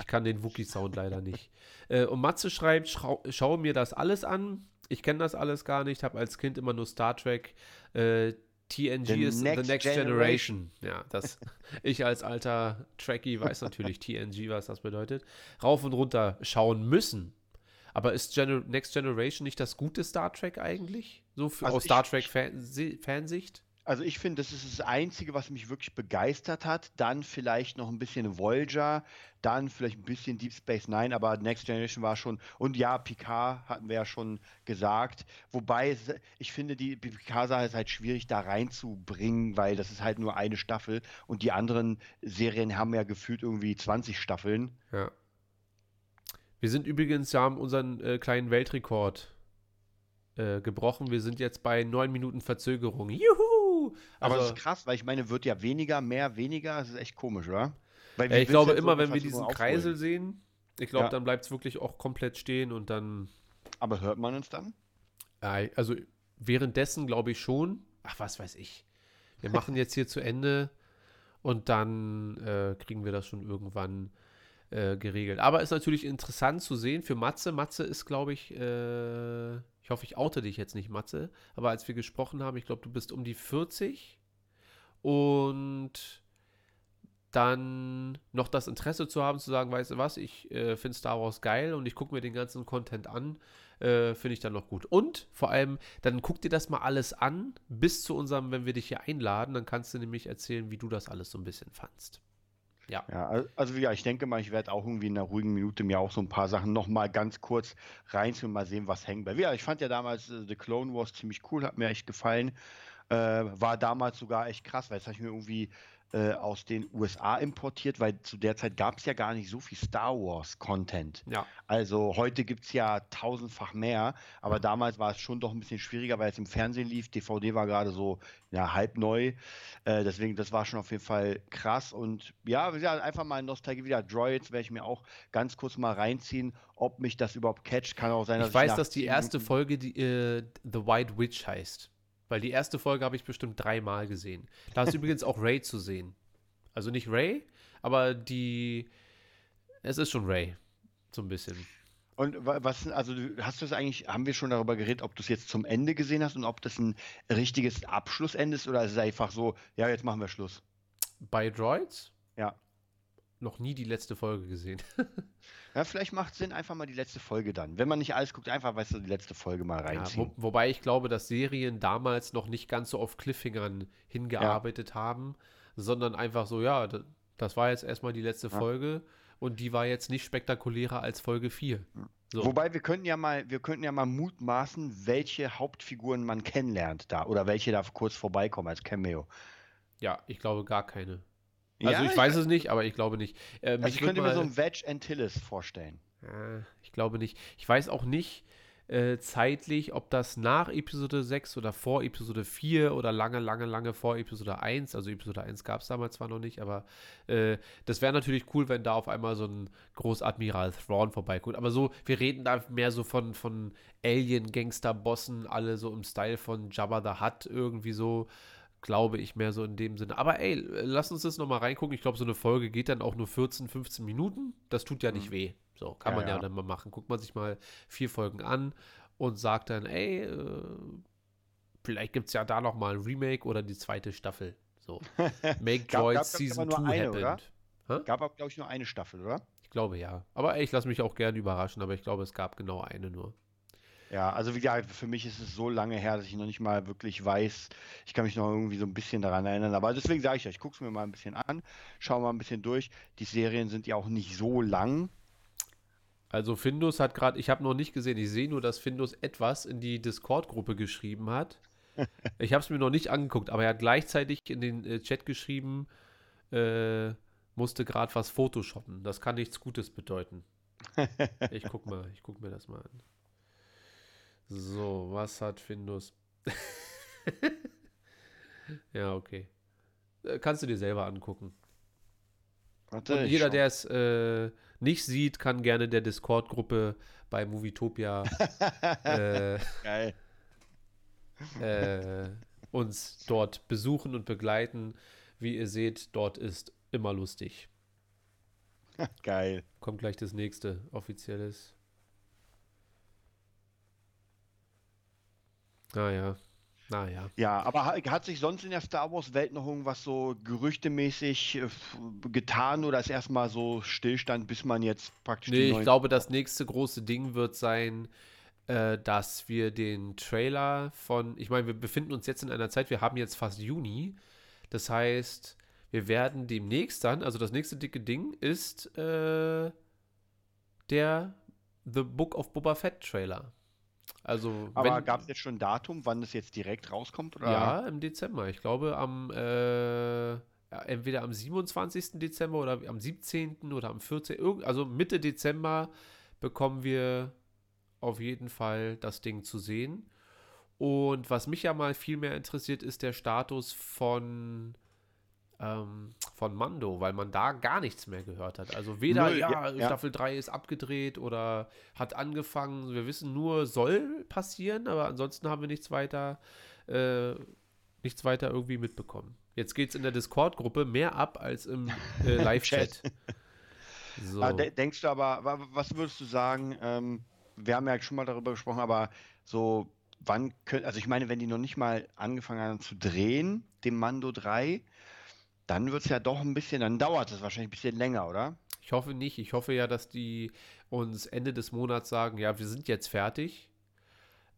Ich kann den Wookie-Sound leider nicht. Äh, und Matze schreibt, schau, schaue mir das alles an. Ich kenne das alles gar nicht, habe als Kind immer nur Star Trek. Äh, TNG The ist Next The Next Generation. Ja, das, ich als alter Trekkie weiß natürlich TNG, was das bedeutet. Rauf und runter schauen müssen. Aber ist Gener Next Generation nicht das gute Star Trek eigentlich? So für, Also aus Star ich- Trek-Fansicht? Also ich finde, das ist das Einzige, was mich wirklich begeistert hat. Dann vielleicht noch ein bisschen Voyager, dann vielleicht ein bisschen Deep Space Nine, aber Next Generation war schon. Und ja, Picard hatten wir ja schon gesagt. Wobei ich finde, die Picard-Sache ist halt schwierig da reinzubringen, weil das ist halt nur eine Staffel und die anderen Serien haben ja gefühlt irgendwie 20 Staffeln. Ja. Wir sind übrigens, ja, haben unseren äh, kleinen Weltrekord äh, gebrochen. Wir sind jetzt bei neun Minuten Verzögerung. Juhu! Aber Also, das ist krass, weil ich meine, wird ja weniger, mehr, weniger. Das ist echt komisch, oder? Äh, ich glaube so immer, eine wenn wir Verzögerung diesen? Kreisel sehen, ich glaube, Ja. dann bleibt es wirklich auch komplett stehen und dann, Aber hört man uns dann? also währenddessen glaube ich schon, ach, was weiß ich. Wir machen jetzt hier zu Ende und dann äh, kriegen wir das schon irgendwann äh, geregelt. Aber ist natürlich interessant zu sehen für Matze. Matze ist, glaube ich, äh, ich hoffe, ich oute dich jetzt nicht, Matze, aber als wir gesprochen haben, ich glaube, du bist um die 40 und dann noch das Interesse zu haben, zu sagen, weißt du was, ich äh, finde Star Wars geil und ich gucke mir den ganzen Content an, äh, finde ich dann noch gut. Und vor allem, dann guck dir das mal alles an, bis zu unserem, wenn wir dich hier einladen, dann kannst du nämlich erzählen, wie du das alles so ein bisschen fandst. Ja. Ja, al- also ja, ich denke mal, ich werde auch irgendwie in einer ruhigen Minute mir auch so ein paar Sachen nochmal ganz kurz reinziehen und mal sehen, was hängen bleibt. Ja, ich fand ja damals äh, The Clone Wars ziemlich cool, hat mir echt gefallen. Äh, war damals sogar echt krass, weil das habe ich mir irgendwie äh, aus den USA importiert, weil zu der Zeit gab es ja gar nicht so viel Star Wars-Content. Ja. Also heute gibt es ja tausendfach mehr, aber damals war es schon doch ein bisschen schwieriger, weil es im Fernsehen lief. DVD war gerade so ja, halb neu. Äh, deswegen, das war schon auf jeden Fall krass. Und ja, einfach mal Nostalgie wieder. Droids werde ich mir auch ganz kurz mal reinziehen, ob mich das überhaupt catcht. Kann auch sein, dass Ich weiß, nach dass die 10 erste Folge die, äh, The White Witch heißt. Weil die erste Folge habe ich bestimmt dreimal gesehen. Da ist übrigens auch Ray zu sehen. Also nicht Ray, aber die. Es ist schon Ray. So ein bisschen. Und wa- was, also hast du es eigentlich, haben wir schon darüber geredet, ob du es jetzt zum Ende gesehen hast und ob das ein richtiges Abschlussende ist oder ist es einfach so, ja, jetzt machen wir Schluss. Bei Droids? Ja. Noch nie die letzte Folge gesehen. Ja, vielleicht macht es Sinn, einfach mal die letzte Folge dann. Wenn man nicht alles guckt, einfach, weißt du, die letzte Folge mal Ja, reinziehen. wo, wobei ich glaube, dass Serien damals noch nicht ganz so auf Cliffhangern hingearbeitet haben, sondern einfach so, ja, das, das war jetzt erstmal die letzte Ja. Folge und die war jetzt nicht spektakulärer als Folge 4. So. Wobei wir könnten ja mal, wir könnten ja mal mutmaßen, welche Hauptfiguren man kennenlernt da oder welche da kurz vorbeikommen als Cameo. Ja, ich glaube gar keine. Also Ja, ich weiß es nicht, aber ich glaube nicht. Äh, Also ich könnte mir so mal- ein Veg Antilles vorstellen. Ich glaube nicht. Ich weiß auch nicht äh, zeitlich, ob das nach Episode 6 oder vor Episode 4 oder lange, lange, lange vor Episode 1, also Episode 1 gab es damals zwar noch nicht, aber äh, das wäre natürlich cool, wenn da auf einmal so ein Großadmiral Thrawn vorbeikommt. Aber so, wir reden da mehr so von, von Alien-Gangster-Bossen, alle so im Style von Jabba the Hutt irgendwie so glaube ich mehr so in dem Sinne. Aber ey, lass uns das nochmal reingucken. Ich glaube, so eine Folge geht dann auch nur 14, 15 Minuten. Das tut ja nicht weh. So, kann Ja, man ja, ja. dann mal machen. Guckt man sich mal vier Folgen an und sagt dann, ey, äh, vielleicht gibt es ja da nochmal ein Remake oder die zweite Staffel. So. Make Droids Season aber nur 2 eine, oder? happened. Gab aber, glaube ich, nur eine Staffel, oder? Ich glaube ja. Aber ey, ich lasse mich auch gerne überraschen, aber ich glaube, es gab genau eine nur. Ja, also wie gesagt, für mich ist es so lange her, dass ich noch nicht mal wirklich weiß. Ich kann mich noch irgendwie so ein bisschen daran erinnern. Aber deswegen sage ich ja, ich gucke es mir mal ein bisschen an, schaue mal ein bisschen durch. Die Serien sind ja auch nicht so lang. Also Findus hat gerade, ich habe noch nicht gesehen, ich sehe nur, dass Findus etwas in die Discord-Gruppe geschrieben hat. Ich habe es mir noch nicht angeguckt, aber er hat gleichzeitig in den äh, Chat geschrieben, äh, musste gerade was photoshoppen. Das kann nichts Gutes bedeuten. Ich guck mal, ich guck mir das mal an. So, was hat Findus? ja, okay. Äh, Kannst du dir selber angucken. Warte, Und jeder, der es äh, nicht sieht, kann gerne der Discord-Gruppe bei Movietopia äh, Geil. äh, uns dort besuchen und begleiten. Wie ihr seht, dort ist immer lustig. Geil. Kommt gleich das nächste offizielles. Naja, naja. Ja, aber ha- hat sich sonst in der Star Wars-Welt noch irgendwas so gerüchtemäßig äh, getan oder ist erstmal so Stillstand, bis man jetzt praktisch Nee, ich glaube, das nächste große Ding wird sein, äh, dass wir den Trailer von, ich meine, wir befinden uns jetzt in einer Zeit, wir haben jetzt fast Juni. Das heißt, wir werden demnächst dann, also das nächste dicke Ding ist äh, der The Book of Boba Fett Trailer. Also, Aber gab es jetzt schon ein Datum, wann das jetzt direkt rauskommt? Oder? ja, im Dezember. Ich glaube, am äh, entweder am 27. Dezember oder am 17. oder am 14. Irgend, also Mitte Dezember bekommen wir auf jeden Fall das Ding zu sehen. Und was mich ja mal viel mehr interessiert, ist der Status von, ähm, von Mando, weil man da gar nichts mehr gehört hat. Also weder, Null, ja, ja, ja. Staffel 3 ist abgedreht oder hat angefangen. Wir wissen nur, soll passieren, aber ansonsten haben wir nichts weiter, äh, nichts weiter irgendwie mitbekommen. Jetzt geht es in der Discord-Gruppe mehr ab als im äh, Live-Chat. so. De denkst du aber, wa- was würdest du sagen, ähm, wir haben ja schon mal darüber gesprochen, aber so, wann können, also ich meine, wenn die noch nicht mal angefangen haben zu drehen, dem Mando 3, dann wird es ja doch ein bisschen, dann dauert es wahrscheinlich ein bisschen länger, oder? Ich hoffe nicht. Ich hoffe ja, dass die uns Ende des Monats sagen, ja, wir sind jetzt fertig.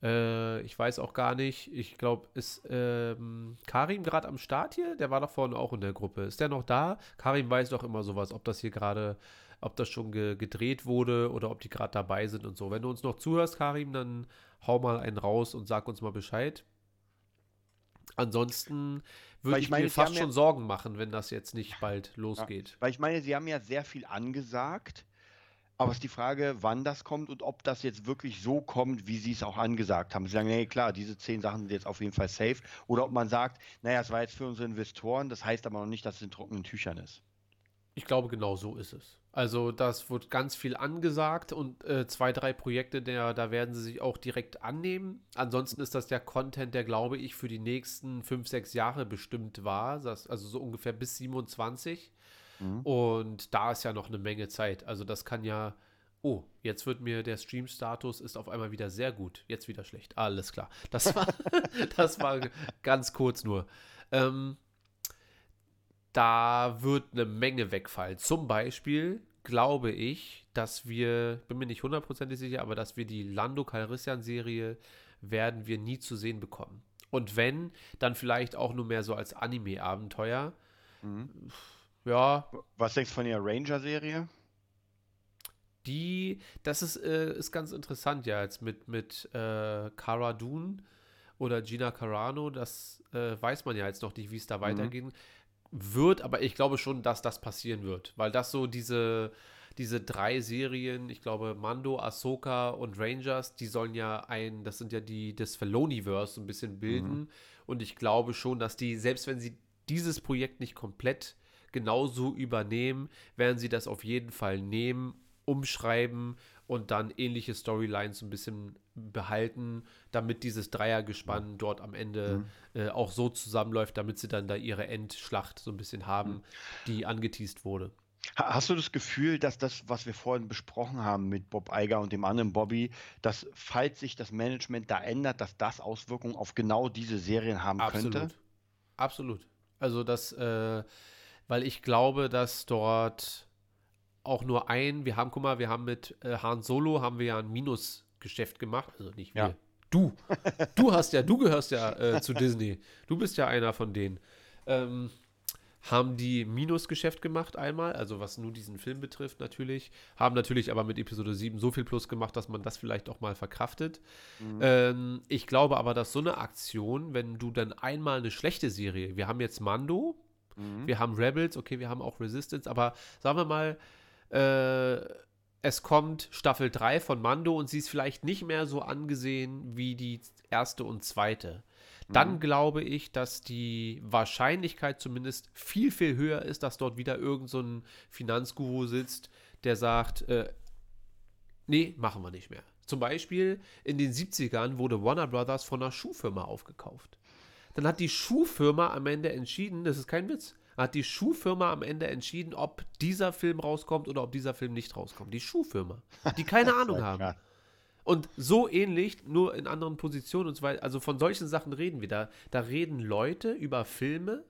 Äh, ich weiß auch gar nicht. Ich glaube, ist ähm, Karim gerade am Start hier? Der war doch vorne auch in der Gruppe. Ist der noch da? Karim weiß doch immer sowas, ob das hier gerade, ob das schon ge gedreht wurde oder ob die gerade dabei sind und so. Wenn du uns noch zuhörst, Karim, dann hau mal einen raus und sag uns mal Bescheid. Ansonsten würde ich ich, meine, mir fast haben ja- schon Sorgen machen, wenn das jetzt nicht bald losgeht. Weil ich meine, sie haben ja sehr viel angesagt, aber es ist die Frage, wann das kommt und ob das jetzt wirklich so kommt, wie sie es auch angesagt haben. Sie sagen, nee, klar, diese zehn Sachen sind jetzt auf jeden Fall safe. Oder ob man sagt, naja, es war jetzt für unsere Investoren, das heißt aber noch nicht, dass es in trockenen Tüchern ist. Ich glaube, genau so ist es. Also, das wird ganz viel angesagt und äh, zwei, drei Projekte, der, da werden sie sich auch direkt annehmen. Ansonsten ist das der Content, der, glaube ich, für die nächsten fünf, sechs Jahre bestimmt war. Das, also so ungefähr bis 27. Mhm. Und da ist ja noch eine Menge Zeit. Also, das kann ja. Oh, jetzt wird mir der Stream-Status ist auf einmal wieder sehr gut. Jetzt wieder schlecht. Alles klar. Das war, das war ganz kurz nur. Ähm, da wird eine Menge wegfallen. Zum Beispiel glaube ich, dass wir, bin mir nicht hundertprozentig sicher, aber dass wir die Lando Calrissian-Serie werden wir nie zu sehen bekommen. Und wenn, dann vielleicht auch nur mehr so als Anime-Abenteuer. Mhm. Ja, Was denkst du von der Ranger-Serie? die, das ist, äh, ist ganz interessant ja jetzt mit, mit äh, Cara Dune oder Gina Carano, das äh, weiß man ja jetzt noch nicht, wie es da weitergehen wird, aber ich glaube schon, dass das passieren wird, weil das so diese, diese drei Serien, ich glaube Mando, Ahsoka und Rangers, die sollen ja ein, das sind ja die, das Filoniverse so ein bisschen bilden. Und ich glaube schon, dass die, selbst wenn sie dieses Projekt nicht komplett genauso übernehmen, werden sie das auf jeden Fall nehmen, umschreiben und dann ähnliche Storylines so ein bisschen behalten, damit dieses Dreiergespann dort am Ende äh, auch so zusammenläuft, damit sie dann da ihre Endschlacht so ein bisschen haben, die angeteased wurde. Ha- Hast du das Gefühl, dass das, was wir vorhin besprochen haben mit Bob Iger und dem anderen Bobby, dass falls sich das Management da ändert, dass das Auswirkungen auf genau diese Serien haben Absolut. könnte? Absolut. Also das, äh, weil ich glaube, dass dort auch nur ein, wir haben, guck mal, wir haben mit äh, Han Solo haben wir ja ein Minusgeschäft gemacht, also nicht wir. Ja. Du. Du hast ja, du gehörst ja äh, zu Disney. Du bist ja einer von denen. Ähm, haben die Minusgeschäft gemacht einmal, also was nur diesen Film betrifft natürlich, haben natürlich aber mit Episode 7 so viel Plus gemacht, dass man das vielleicht auch mal verkraftet. Ähm, ich glaube aber, dass so eine Aktion, wenn du dann einmal eine schlechte Serie, wir haben jetzt Mando, Mhm. wir haben Rebels, okay, wir haben auch Resistance, aber sagen wir mal, äh, es kommt Staffel 3 von Mando und sie ist vielleicht nicht mehr so angesehen wie die erste und zweite. Dann glaube ich, dass die Wahrscheinlichkeit zumindest viel, viel höher ist, dass dort wieder irgend so ein Finanzguru sitzt, der sagt, äh, nee, machen wir nicht mehr. Zum Beispiel in den 70ern wurde Warner Brothers von einer Schuhfirma aufgekauft. Dann hat die Schuhfirma am Ende entschieden, das ist kein Witz, hat die Schuhfirma am Ende entschieden, ob dieser Film rauskommt oder ob dieser Film nicht rauskommt. Die Schuhfirma, die keine Ahnung haben. Und so ähnlich, nur in anderen Positionen und so weiter. Also von solchen Sachen reden wir. Da, da reden Leute über Filme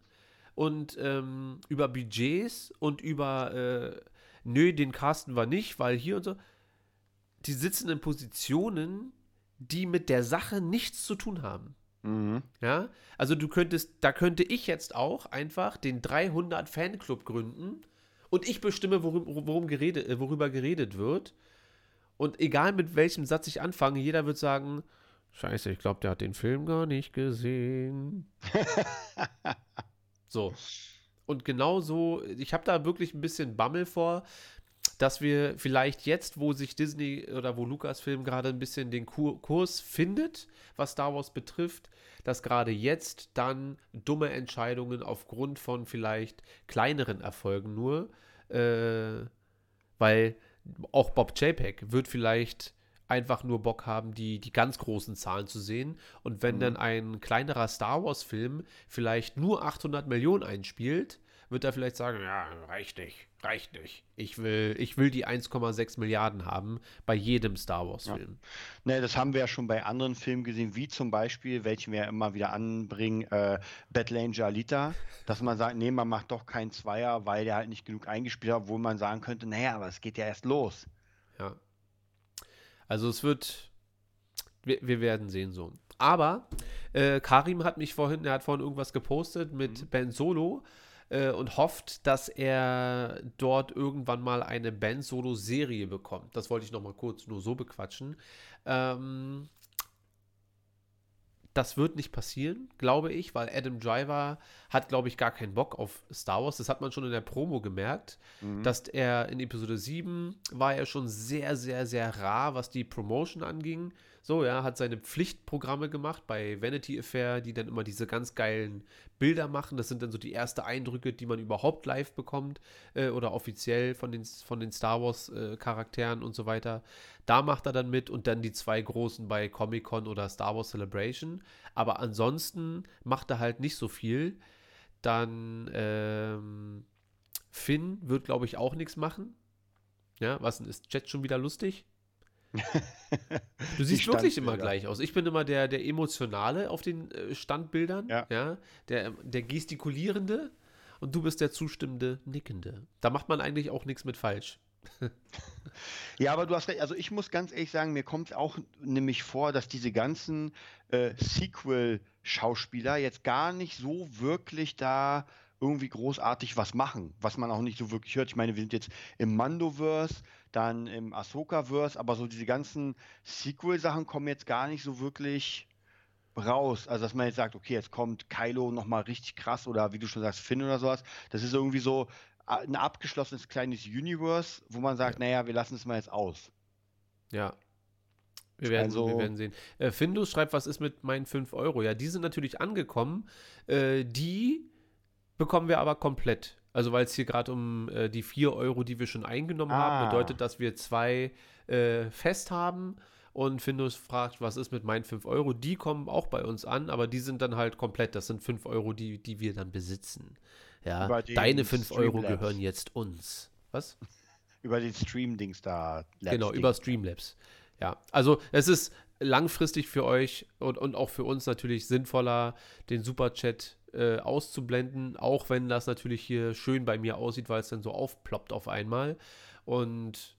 und ähm, über Budgets und über, äh, nö, den casten wir nicht, weil hier und so. Die sitzen in Positionen, die mit der Sache nichts zu tun haben. Mhm. Ja, also du könntest, da könnte ich jetzt auch einfach den 300 Fanclub gründen und ich bestimme, worum, worum geredet, äh, worüber geredet wird. Und egal mit welchem Satz ich anfange, jeder wird sagen, scheiße, ich glaube, der hat den Film gar nicht gesehen. so. Und genau so, ich habe da wirklich ein bisschen Bammel vor, dass wir vielleicht jetzt, wo sich Disney oder wo Lucasfilm gerade ein bisschen den Kur Kurs findet, was Star Wars betrifft, dass gerade jetzt dann dumme Entscheidungen aufgrund von vielleicht kleineren Erfolgen nur, äh, weil auch Bob JPEG wird vielleicht einfach nur Bock haben, die, die ganz großen Zahlen zu sehen. Und wenn dann ein kleinerer Star Wars-Film vielleicht nur 800 Millionen einspielt, wird er vielleicht sagen, ja, reicht nicht, reicht nicht. Ich will, ich will die 1,6 Milliarden haben bei jedem Star Wars-Film. Ne, das haben wir ja schon bei anderen Filmen gesehen, wie zum Beispiel, welchen wir ja immer wieder anbringen, äh, Battle Angel Alita, dass man sagt, nee, man macht doch keinen Zweier, weil der halt nicht genug eingespielt hat, obwohl man sagen könnte, naja, aber es geht ja erst los. Ja. Also es wird, Wir, wir werden sehen so. Aber äh, Karim hat mich vorhin, er hat vorhin irgendwas gepostet mit Mhm. Ben Solo äh, und hofft, dass er dort irgendwann mal eine Ben Solo-Serie bekommt. Das wollte ich noch mal kurz nur so bequatschen. Ähm, das wird nicht passieren, glaube ich, weil Adam Driver hat, glaube ich, gar keinen Bock auf Star Wars. Das hat man schon in der Promo gemerkt, Mhm. dass er in Episode 7 war er schon sehr, sehr, sehr rar, was die Promotion anging. So, ja, hat seine Pflichtprogramme gemacht bei Vanity Affair, die dann immer diese ganz geilen Bilder machen. Das sind dann so die ersten Eindrücke, die man überhaupt live bekommt äh, oder offiziell von den, von den Star Wars äh, Charakteren und so weiter. Da macht er dann mit und dann die zwei großen bei Comic Con oder Star Wars Celebration. Aber ansonsten macht er halt nicht so viel. Dann ähm, Finn wird, glaube ich, auch nichts machen. Ja, was ist Chat schon wieder lustig? Du siehst wirklich immer gleich aus. Ich bin immer der, der Emotionale auf den äh, Standbildern, Ja. der, der Gestikulierende und du bist der zustimmende, Nickende. Da macht man eigentlich auch nichts mit falsch. Ja, aber du hast recht. Also ich muss ganz ehrlich sagen, mir kommt auch nämlich vor, dass diese ganzen äh, Sequel-Schauspieler jetzt gar nicht so wirklich da irgendwie großartig was machen, was man auch nicht so wirklich hört. Ich meine, wir sind jetzt im Mandoverse, dann im Ahsoka-Verse, aber so diese ganzen Sequel-Sachen kommen jetzt gar nicht so wirklich raus. Also, dass man jetzt sagt, okay, jetzt kommt Kylo nochmal richtig krass oder wie du schon sagst, Finn oder sowas. Das ist irgendwie so ein abgeschlossenes kleines Universe, wo man sagt, naja, wir lassen es mal jetzt aus. Ja. Wir werden, Also- wir werden sehen. Äh, Findus schreibt, was ist mit meinen 5 Euro? Ja, die sind natürlich angekommen. Äh, die bekommen wir aber komplett. Also, weil es hier gerade um äh, die 4 Euro, die wir schon eingenommen haben, Ah. bedeutet, dass wir zwei äh, fest haben. Und Findus fragt, was ist mit meinen 5 Euro? Die kommen auch bei uns an, aber die sind dann halt komplett. Das sind 5 Euro, die, die wir dann besitzen. Ja, deine 5 Euro gehören jetzt uns. Was? Über den Stream-Dings da. Labs Genau, über Streamlabs. Ja, also es ist langfristig für euch und, und auch für uns natürlich sinnvoller, den Superchat äh, auszublenden, auch wenn das natürlich hier schön bei mir aussieht, weil es dann so aufploppt auf einmal. Und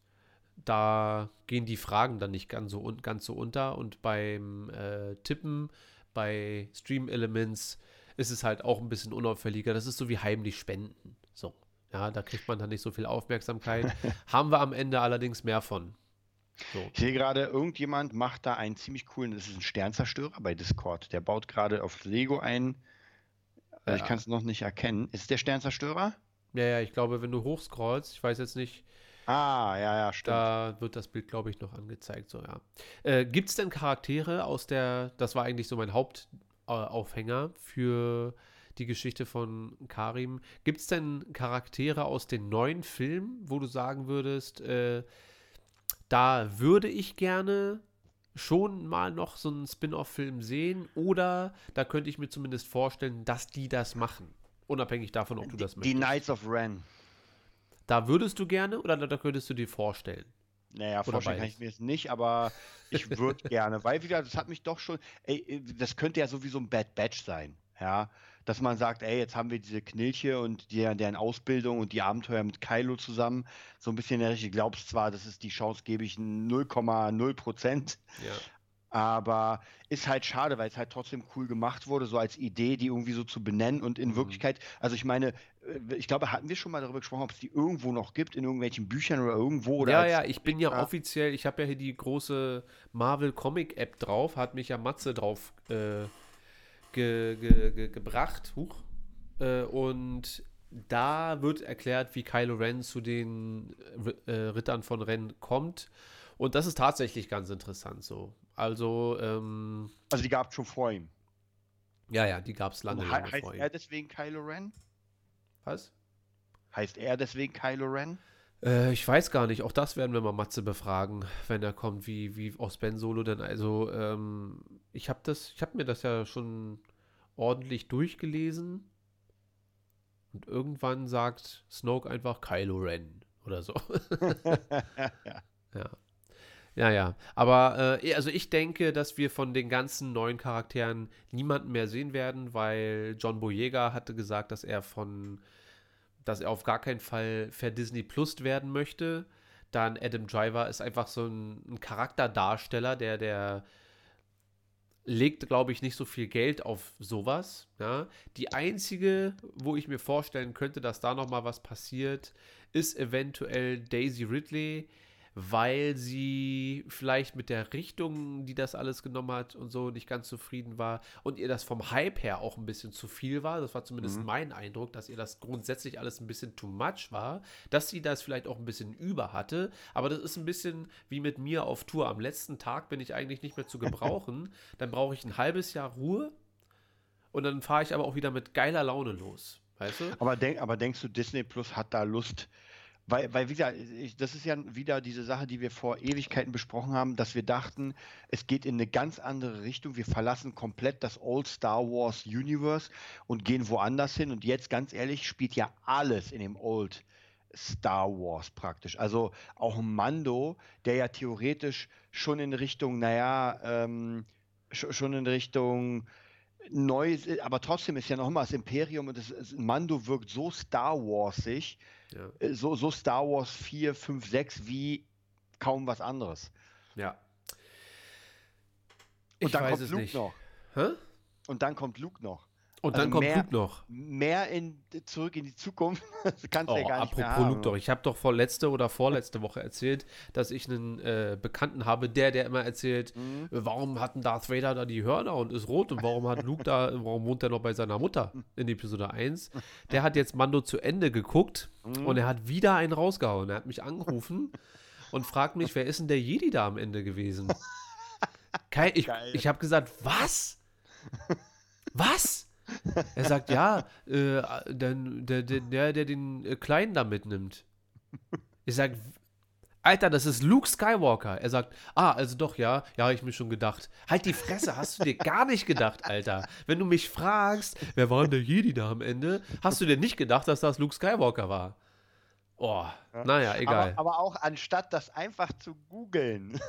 da gehen die Fragen dann nicht ganz so, un ganz so unter. Und beim äh, Tippen bei Stream Elements ist es halt auch ein bisschen unauffälliger. Das ist so wie heimlich spenden. So. Ja, da kriegt man dann nicht so viel Aufmerksamkeit. Haben wir am Ende allerdings mehr von. So. Ich sehe gerade, irgendjemand macht da einen ziemlich coolen, das ist ein Sternzerstörer bei Discord. Der baut gerade auf Lego ein. Äh, Ich Ja. kann es noch nicht erkennen. Ist es der Sternzerstörer? Ja, ja, ich glaube, wenn du hochscrollst, ich weiß jetzt nicht, Ah, ja, ja, stimmt. da wird das Bild, glaube ich, noch angezeigt. So, ja. Äh, Gibt es denn Charaktere aus der, das war eigentlich so mein Hauptaufhänger für die Geschichte von Karim. Gibt es denn Charaktere aus den neuen Filmen, wo du sagen würdest, äh, da würde ich gerne schon mal noch so einen Spin-off-Film sehen oder da könnte ich mir zumindest vorstellen, dass die das machen. Unabhängig davon, ob du das Die möchtest. Knights of Ren. Da würdest du gerne oder da, da könntest du dir vorstellen? Naja, Oder vorstellen kann ich mir jetzt nicht, aber ich würde gerne, weil wieder, das hat mich doch schon, ey, das könnte ja sowieso ein Bad Batch sein, ja, dass man sagt, ey, jetzt haben wir diese Knilche und die, deren Ausbildung und die Abenteuer mit Kylo zusammen, so ein bisschen der Richtung, glaubst zwar, das ist die Chance, gebe ich 0,0 Prozent, Ja. aber ist halt schade, weil es halt trotzdem cool gemacht wurde, so als Idee, die irgendwie so zu benennen und in Mhm. Wirklichkeit, also ich meine, äh, ich glaube, hatten wir schon mal darüber gesprochen, ob es die irgendwo noch gibt, in irgendwelchen Büchern oder irgendwo oder ja, als- ja, ich bin ja Ja. offiziell, ich habe ja hier die große Marvel Comic App drauf, hat mich ja Matze drauf äh, ge, ge, ge, gebracht. Huch. Äh, und da wird erklärt, wie Kylo Ren zu den äh, Rittern von Ren kommt. Und das ist tatsächlich ganz interessant so. Also, ähm, Also die gab es schon vor ihm. ja, ja, die gab es lange, lange heißt vor ihm. er deswegen Kylo Ren? Was? Heißt er deswegen Kylo Ren? Äh, ich weiß gar nicht, auch das werden wir mal Matze befragen, wenn er kommt, wie, wie aus Ben Solo denn. Also, ähm, ich habe das, ich habe mir das ja schon ordentlich durchgelesen. Und irgendwann sagt Snoke einfach Kylo Ren oder so. ja. Ja, ja. Aber äh, also ich denke, dass wir von den ganzen neuen Charakteren niemanden mehr sehen werden, weil John Boyega hatte gesagt, dass er von, dass er auf gar keinen Fall Disney Plus werden möchte. Dann Adam Driver ist einfach so ein, ein Charakterdarsteller, der, der legt, glaube ich, nicht so viel Geld auf sowas. Ja. Die einzige, wo ich mir vorstellen könnte, dass da noch mal was passiert, ist eventuell Daisy Ridley, weil sie vielleicht mit der Richtung, die das alles genommen hat und so nicht ganz zufrieden war und ihr das vom Hype her auch ein bisschen zu viel war. Das war zumindest Mhm. mein Eindruck, dass ihr das grundsätzlich alles ein bisschen too much war, dass sie das vielleicht auch ein bisschen über hatte. Aber das ist ein bisschen wie mit mir auf Tour. Am letzten Tag bin ich eigentlich nicht mehr zu gebrauchen. dann brauche ich ein halbes Jahr Ruhe und dann fahre ich aber auch wieder mit geiler Laune los. Weißt du? Aber, denk, aber denkst du, Disney Plus hat da Lust? Weil, weil wie gesagt, ich, das ist ja wieder diese Sache, die wir vor Ewigkeiten besprochen haben, dass wir dachten, es geht in eine ganz andere Richtung. Wir verlassen komplett das Old Star Wars Universe und gehen woanders hin. Und jetzt, ganz ehrlich, spielt ja alles in dem Old Star Wars praktisch. Also auch Mando, der ja theoretisch schon in Richtung, naja, ähm, sch- schon in Richtung neu, aber trotzdem ist ja noch immer das Imperium und das Mando wirkt so Star Warsig, Ja. äh, so, so Star Wars 4, 5, 6 wie kaum was anderes. ja. Und Ich dann weiß kommt es Luke nicht. noch. Hä? Und dann kommt Luke noch. Und Also dann kommt mehr- Luke noch. Mehr in, zurück in die Zukunft. Das kannst du Oh, ja gar nicht mehr apropos haben. Luke doch. Ich habe doch vor letzte oder vorletzte Woche erzählt, dass ich einen äh, Bekannten habe, der, der immer erzählt, Mhm. warum hat ein Darth Vader da die Hörner und ist rot und warum hat Luke da, warum wohnt er noch bei seiner Mutter in Episode 1? Der hat jetzt Mando zu Ende geguckt Mhm. und er hat wieder einen rausgehauen. Er hat mich angerufen und fragt mich, wer ist denn der Jedi da am Ende gewesen? Kein, ich Geil. ich habe gesagt, was? Was? Er sagt, ja, äh, der, der, der, der den äh, Kleinen da mitnimmt. Ich sag, Alter, das ist Luke Skywalker. Er sagt, ah, also doch, ja, ja, habe ich mir schon gedacht. Halt die Fresse, hast du dir gar nicht gedacht, Alter. Wenn du mich fragst, wer war denn der Jedi da am Ende, hast du dir nicht gedacht, dass das Luke Skywalker war. Oh, naja, egal. Aber, aber auch anstatt das einfach zu googeln.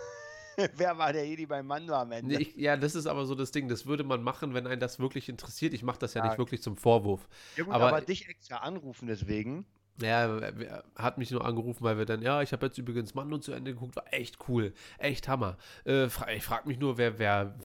Wer war der Jedi bei Mando am Ende? Nee, ich, ja, das ist aber so das Ding. Das würde man machen, wenn einen das wirklich interessiert. Ich mache das ja Ja. nicht wirklich zum Vorwurf. ja, gut, aber- aber, dich extra anrufen deswegen. Ja, er- er hat mich nur angerufen, weil wir dann, ja, ich habe jetzt übrigens Mando zu Ende geguckt, war echt cool, echt Hammer. Äh, fra ich frage mich nur, wer, wer,